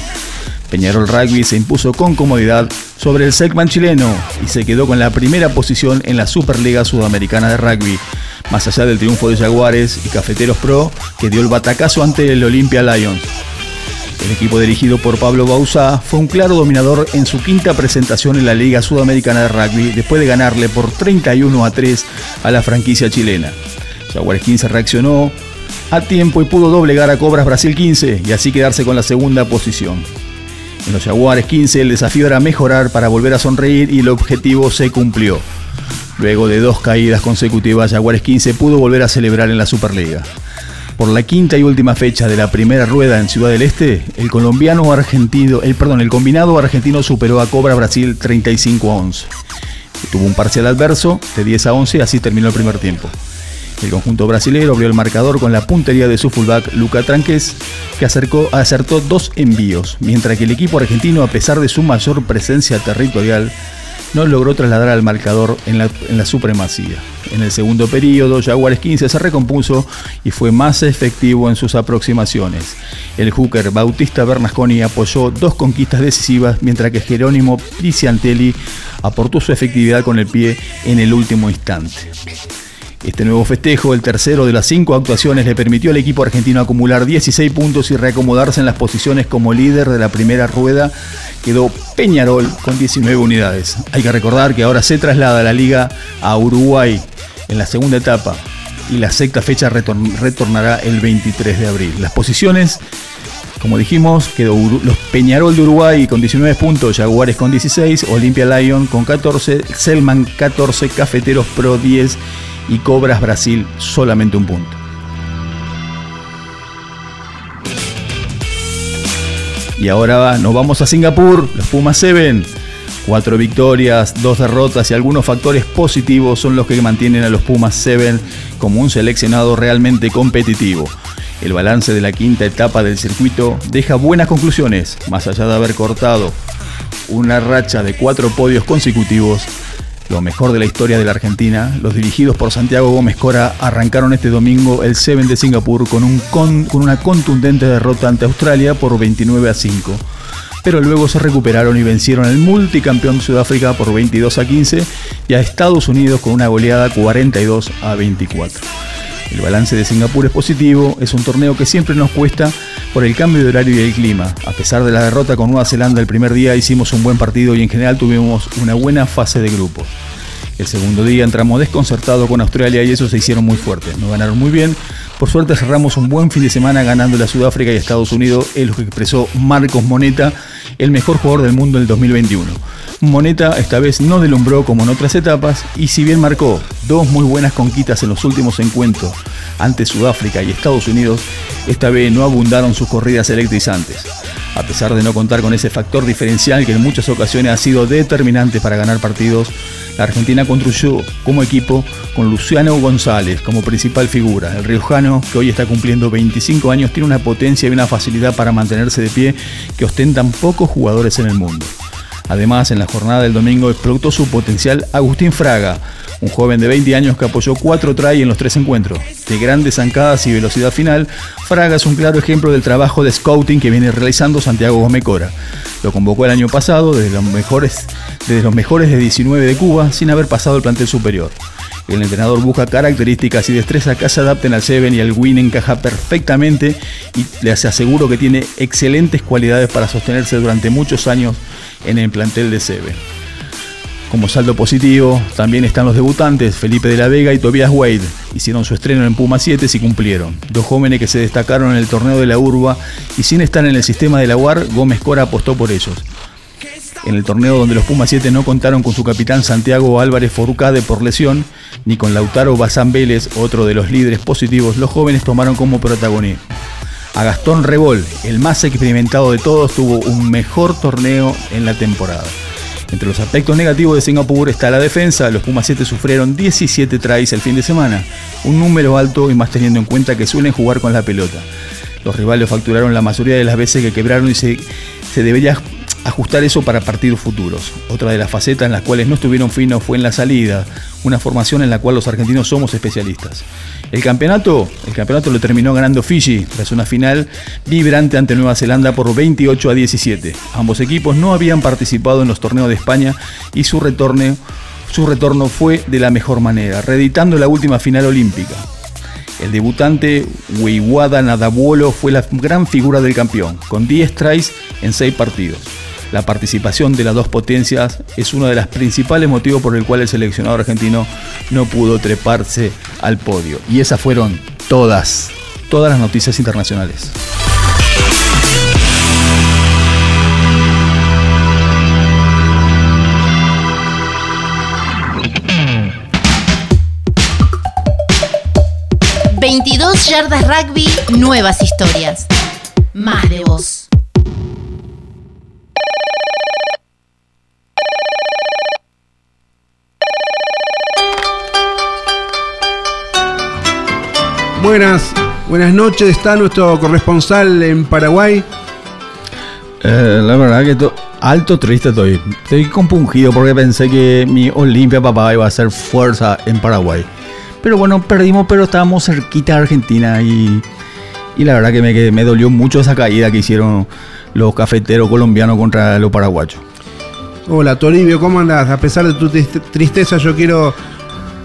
Peñarol Rugby se impuso con comodidad sobre el Segman chileno y se quedó con la primera posición en la Superliga Sudamericana de Rugby, más allá del triunfo de Jaguares y Cafeteros Pro, que dio el batacazo ante el Olympia Lions. El equipo dirigido por Pablo Bausá fue un claro dominador en su quinta presentación en la Liga Sudamericana de Rugby después de ganarle por 31 a 3 a la franquicia chilena. Jaguares 15 reaccionó a tiempo y pudo doblegar a Cobras Brasil 15 y así quedarse con la segunda posición. En los Jaguares 15 el desafío era mejorar para volver a sonreír y el objetivo se cumplió. Luego de dos caídas consecutivas, Jaguares 15 pudo volver a celebrar en la Superliga. Por la quinta y última fecha de la primera rueda en Ciudad del Este, el colombiano argentino, el perdón, el combinado argentino superó a Cobra Brasil 35 a 11. Tuvo un parcial adverso de 10 a 11, así terminó el primer tiempo. El conjunto brasileño abrió el marcador con la puntería de su fullback Luca Tranques, que acercó, acertó dos envíos, mientras que el equipo argentino, a pesar de su mayor presencia territorial, no logró trasladar al marcador en la, supremacía. En el segundo periodo, Jaguares 15 se recompuso y fue más efectivo en sus aproximaciones. El hooker Bautista Bernasconi apoyó dos conquistas decisivas, mientras que Jerónimo Priciantelli aportó su efectividad con el pie en el último instante. Este nuevo festejo, el tercero de las cinco actuaciones, le permitió al equipo argentino acumular 16 puntos y reacomodarse en las posiciones como líder de la primera rueda. Quedó Peñarol con 19 unidades. Hay que recordar que ahora se traslada la liga a Uruguay en la segunda etapa y la sexta fecha retornará el 23 de abril. Las posiciones como dijimos, quedó los Peñarol de Uruguay con 19 puntos, Jaguares con 16, Olimpia Lion con 14, Selman 14, Cafeteros Pro 10 y Cobras Brasil solamente un punto. Y ahora nos vamos a Singapur, los Pumas 7. Cuatro victorias, dos derrotas y algunos factores positivos son los que mantienen a los Pumas 7 como un seleccionado realmente competitivo. El balance de la quinta etapa del circuito deja buenas conclusiones, más allá de haber cortado una racha de cuatro podios consecutivos. Lo mejor de la historia de la Argentina, los dirigidos por Santiago Gómez Cora arrancaron este domingo el Seven de Singapur con, un con, una contundente derrota ante Australia por 29 a 5 pero luego se recuperaron y vencieron al multicampeón Sudáfrica por 22 a 15 y a Estados Unidos con una goleada 42 a 24. El balance de Singapur es positivo, es un torneo que siempre nos cuesta por el cambio de horario y el clima. A pesar de la derrota con Nueva Zelanda el primer día hicimos un buen partido y en general tuvimos una buena fase de grupos. El segundo día entramos desconcertados con Australia y eso se hicieron muy fuerte. Nos ganaron muy bien. Por suerte cerramos un buen fin de semana ganando la Sudáfrica y Estados Unidos, es lo que expresó Marcos Moneta, el mejor jugador del mundo en el 2021. Moneta esta vez no delumbró como en otras etapas y si bien marcó dos muy buenas conquistas en los últimos encuentros ante Sudáfrica y Estados Unidos, esta vez no abundaron sus corridas electrizantes. A pesar de no contar con ese factor diferencial que en muchas ocasiones ha sido determinante para ganar partidos, la Argentina construyó como equipo con Luciano González como principal figura. El riojano, que hoy está cumpliendo 25 años, tiene una potencia y una facilidad para mantenerse de pie que ostentan pocos jugadores en el mundo. Además, en la jornada del domingo explotó su potencial Agustín Fraga, un joven de 20 años que apoyó 4 try en los tres encuentros. De grandes zancadas y velocidad final, Fraga es un claro ejemplo del trabajo de scouting que viene realizando Santiago Gomecora. Lo convocó el año pasado desde los mejores, desde los mejores de 19 de Cuba sin haber pasado el plantel superior. El entrenador busca características y destreza que se adapten al Seven y el Win encaja perfectamente y le aseguro que tiene excelentes cualidades para sostenerse durante muchos años en el plantel de Seven. Como saldo positivo, también están los debutantes, Felipe de la Vega y Tobias Wade. Hicieron su estreno en Puma 7 y cumplieron. Dos jóvenes que se destacaron en el torneo de la Urba y sin estar en el sistema de la UAR, Gómez Cora apostó por ellos. En el torneo donde los Pumas 7 no contaron con su capitán Santiago Álvarez Forucade por lesión, ni con Lautaro Bazán Vélez, otro de los líderes positivos, los jóvenes tomaron como protagonista. A Gastón Rebol, el más experimentado de todos, tuvo un mejor torneo en la temporada. Entre los aspectos negativos de Singapur está la defensa. Los Pumas 7 sufrieron 17 tries el fin de semana, un número alto y más teniendo en cuenta que suelen jugar con la pelota. Los rivales facturaron la mayoría de las veces que quebraron y se, se debería ajustar eso para partidos futuros. Otra de las facetas en las cuales no estuvieron finos fue en la salida, una formación en la cual los argentinos somos especialistas. El campeonato, el campeonato lo terminó ganando Fiji tras una final vibrante ante Nueva Zelanda por 28 a 17. Ambos equipos no habían participado en los torneos de España y su retorno, su retorno fue de la mejor manera, reeditando la última final olímpica. El debutante Weiwada Nadabuolo fue la gran figura del campeón, con 10 tries en 6 partidos. La participación de las dos potencias es uno de los principales motivos por el cual el seleccionado argentino no pudo treparse al podio. Y esas fueron todas, todas las noticias internacionales. ...22 yardas rugby, nuevas historias. Más de vos. Buenas, buenas noches. Está nuestro corresponsal en Paraguay. Eh, la verdad que to- alto triste estoy. Estoy compungido porque pensé que mi Olimpia papá iba a hacer fuerza en Paraguay. Pero bueno, perdimos, pero estábamos cerquita de Argentina y, y la verdad que me, que me dolió mucho esa caída que hicieron los cafeteros colombianos contra los paraguayos. Hola, Toribio, ¿cómo andás? A pesar de tu triste- tristeza, yo quiero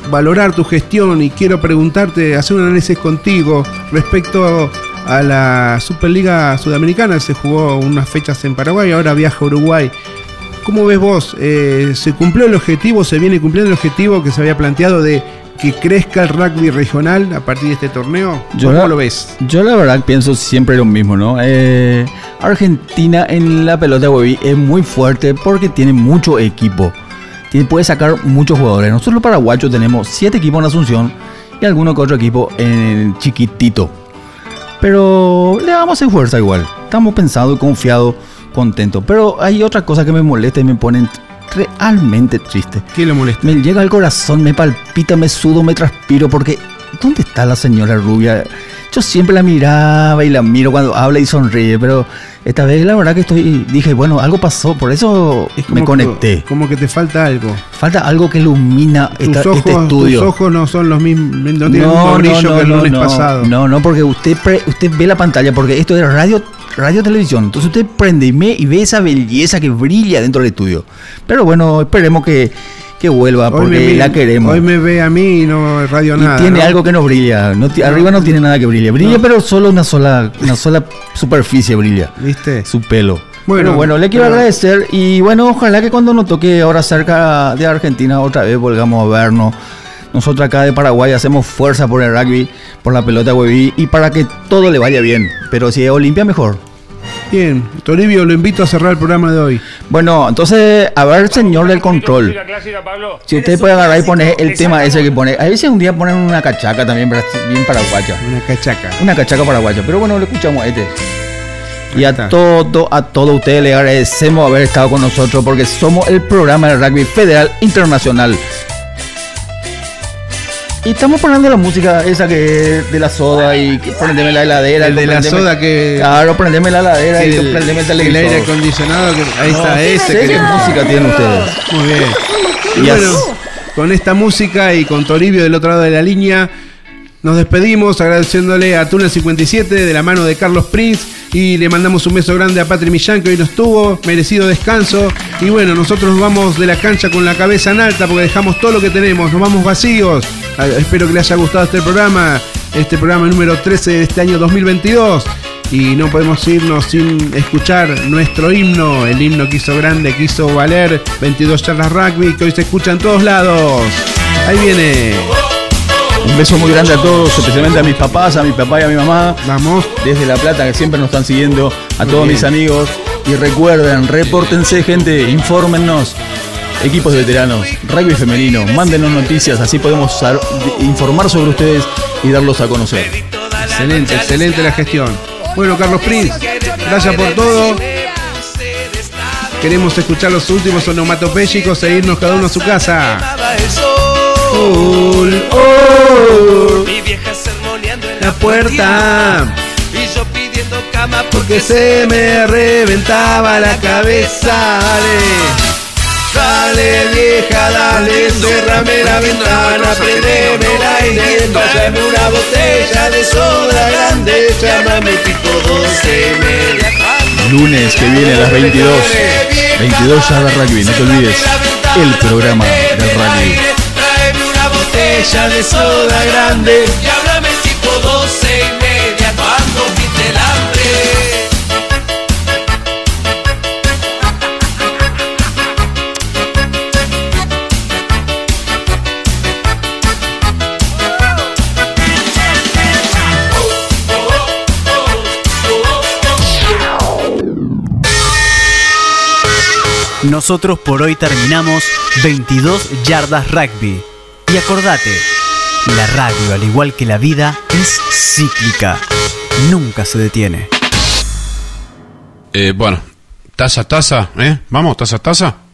valorar tu gestión y quiero preguntarte, hacer un análisis contigo respecto a la Superliga Sudamericana. Se jugó unas fechas en Paraguay, ahora viaja a Uruguay. ¿Cómo ves vos? Eh, ¿Se cumplió el objetivo, se viene cumpliendo el objetivo que se había planteado de que crezca el rugby regional a partir de este torneo? ¿Cómo la- lo ves? Yo la verdad pienso siempre lo mismo, ¿no? Eh, Argentina en la pelota web es muy fuerte porque tiene mucho equipo. Puede sacar muchos jugadores. Nosotros los paraguayos tenemos siete equipos en Asunción y alguno que otro equipo en chiquitito. Pero le damos en fuerza igual. Estamos pensados, confiados, contentos. Pero hay otra cosa que me molesta y me ponen realmente triste. ¿Qué le molesta? Me llega al corazón, me palpita, me sudo, me transpiro porque ¿dónde está la señora rubia? Yo siempre la miraba y la miro cuando habla y sonríe, pero esta vez la verdad que estoy, dije, bueno, algo pasó, por eso Es me que- conecté. como que te falta algo. Falta algo que ilumina Tus, esta- ojos, este estudio. tus ojos no son los mismos, no tienen el mismo brillo que el lunes no, pasado. No, no, porque usted pre- usted ve la pantalla, porque esto es radio, radio televisión. Entonces usted prende y, me- y ve esa belleza que brilla dentro del estudio. Pero bueno, esperemos que, que vuelva, porque me, la queremos. Hoy me ve a mí y no radio y nada. tiene ¿no? algo que no brilla. No arriba no tiene nada que brilla. Brilla, pero solo una sola, una sola superficie brilla. ¿Viste? Su pelo. Bueno, Bueno, bueno, le quiero pero- agradecer y bueno, ojalá que cuando nos toque ahora cerca de Argentina otra vez volvamos a vernos. Nosotros acá de Paraguay hacemos fuerza por el rugby, por la pelota hueví y para que todo le vaya bien. Pero si es Olimpia, mejor. Bien, Toribio, lo invito a cerrar el programa de hoy. Bueno, entonces, a ver, señor del control. Si usted puede agarrar y poner el tema ese que pone. A veces un día ponen una cachaca también, bien paraguaya. Una cachaca. Una cachaca paraguaya. Pero bueno, lo escuchamos a este. Y a todo, a todos ustedes le agradecemos haber estado con nosotros porque somos el programa de rugby federal internacional. Y estamos poniendo la música esa que de la soda y que prendeme la heladera. El de la soda que- Claro, prendeme la heladera y el, prendeme el aire acondicionado, que, ahí No está ese. que- música tienen ustedes. Muy bien. Y bueno, con esta música y con Toribio del otro lado de la línea, nos despedimos agradeciéndole a Túnel 57 de la mano de Carlos Prince y le mandamos un beso grande a Patri Millán que hoy nos tuvo, merecido descanso. Y bueno, nosotros nos vamos de la cancha con la cabeza en alta porque dejamos todo lo que tenemos, nos vamos vacíos. Ah, Espero que les haya gustado este programa, este programa número 13 de este año 2022. Y no podemos irnos sin escuchar nuestro himno, el himno que hizo grande, que hizo valer 22 charlas rugby, que hoy se escucha en todos lados. Ahí viene. Un beso muy grande a todos, especialmente a mis papás, a mi papá y a mi mamá. Vamos. Desde La Plata, que siempre nos están siguiendo. A Muy todos bien. mis amigos. Y recuerden, repórtense, gente, infórmennos. Equipos de veteranos, rugby femenino, mándenos noticias, así podemos informar sobre ustedes y darlos a conocer. Excelente, excelente la gestión. Bueno, Carlos Prince, gracias por todo. Queremos escuchar los últimos onomatopéyicos e irnos cada uno a su casa. Oh, Mi vieja sermoneando en la puerta, Y yo pidiendo cama porque se me reventaba la cabeza. Dale. Dale vieja, dale, cerrame la ventana, prendeme el aire, tráeme una botella de soda grande, llámame tipo 12 y media. Lunes que viene a las 22. 22 ya de rugby, no te olvides. El programa del rugby. Botella de soda grande Y háblame tipo 12 y media Cuando pinte el hambre Nosotros por hoy terminamos 22 yardas rugby. Y acordate, la radio, al igual que la vida, es cíclica. Nunca se detiene. Eh, bueno, taza, taza, ¿eh? Vamos, taza, taza.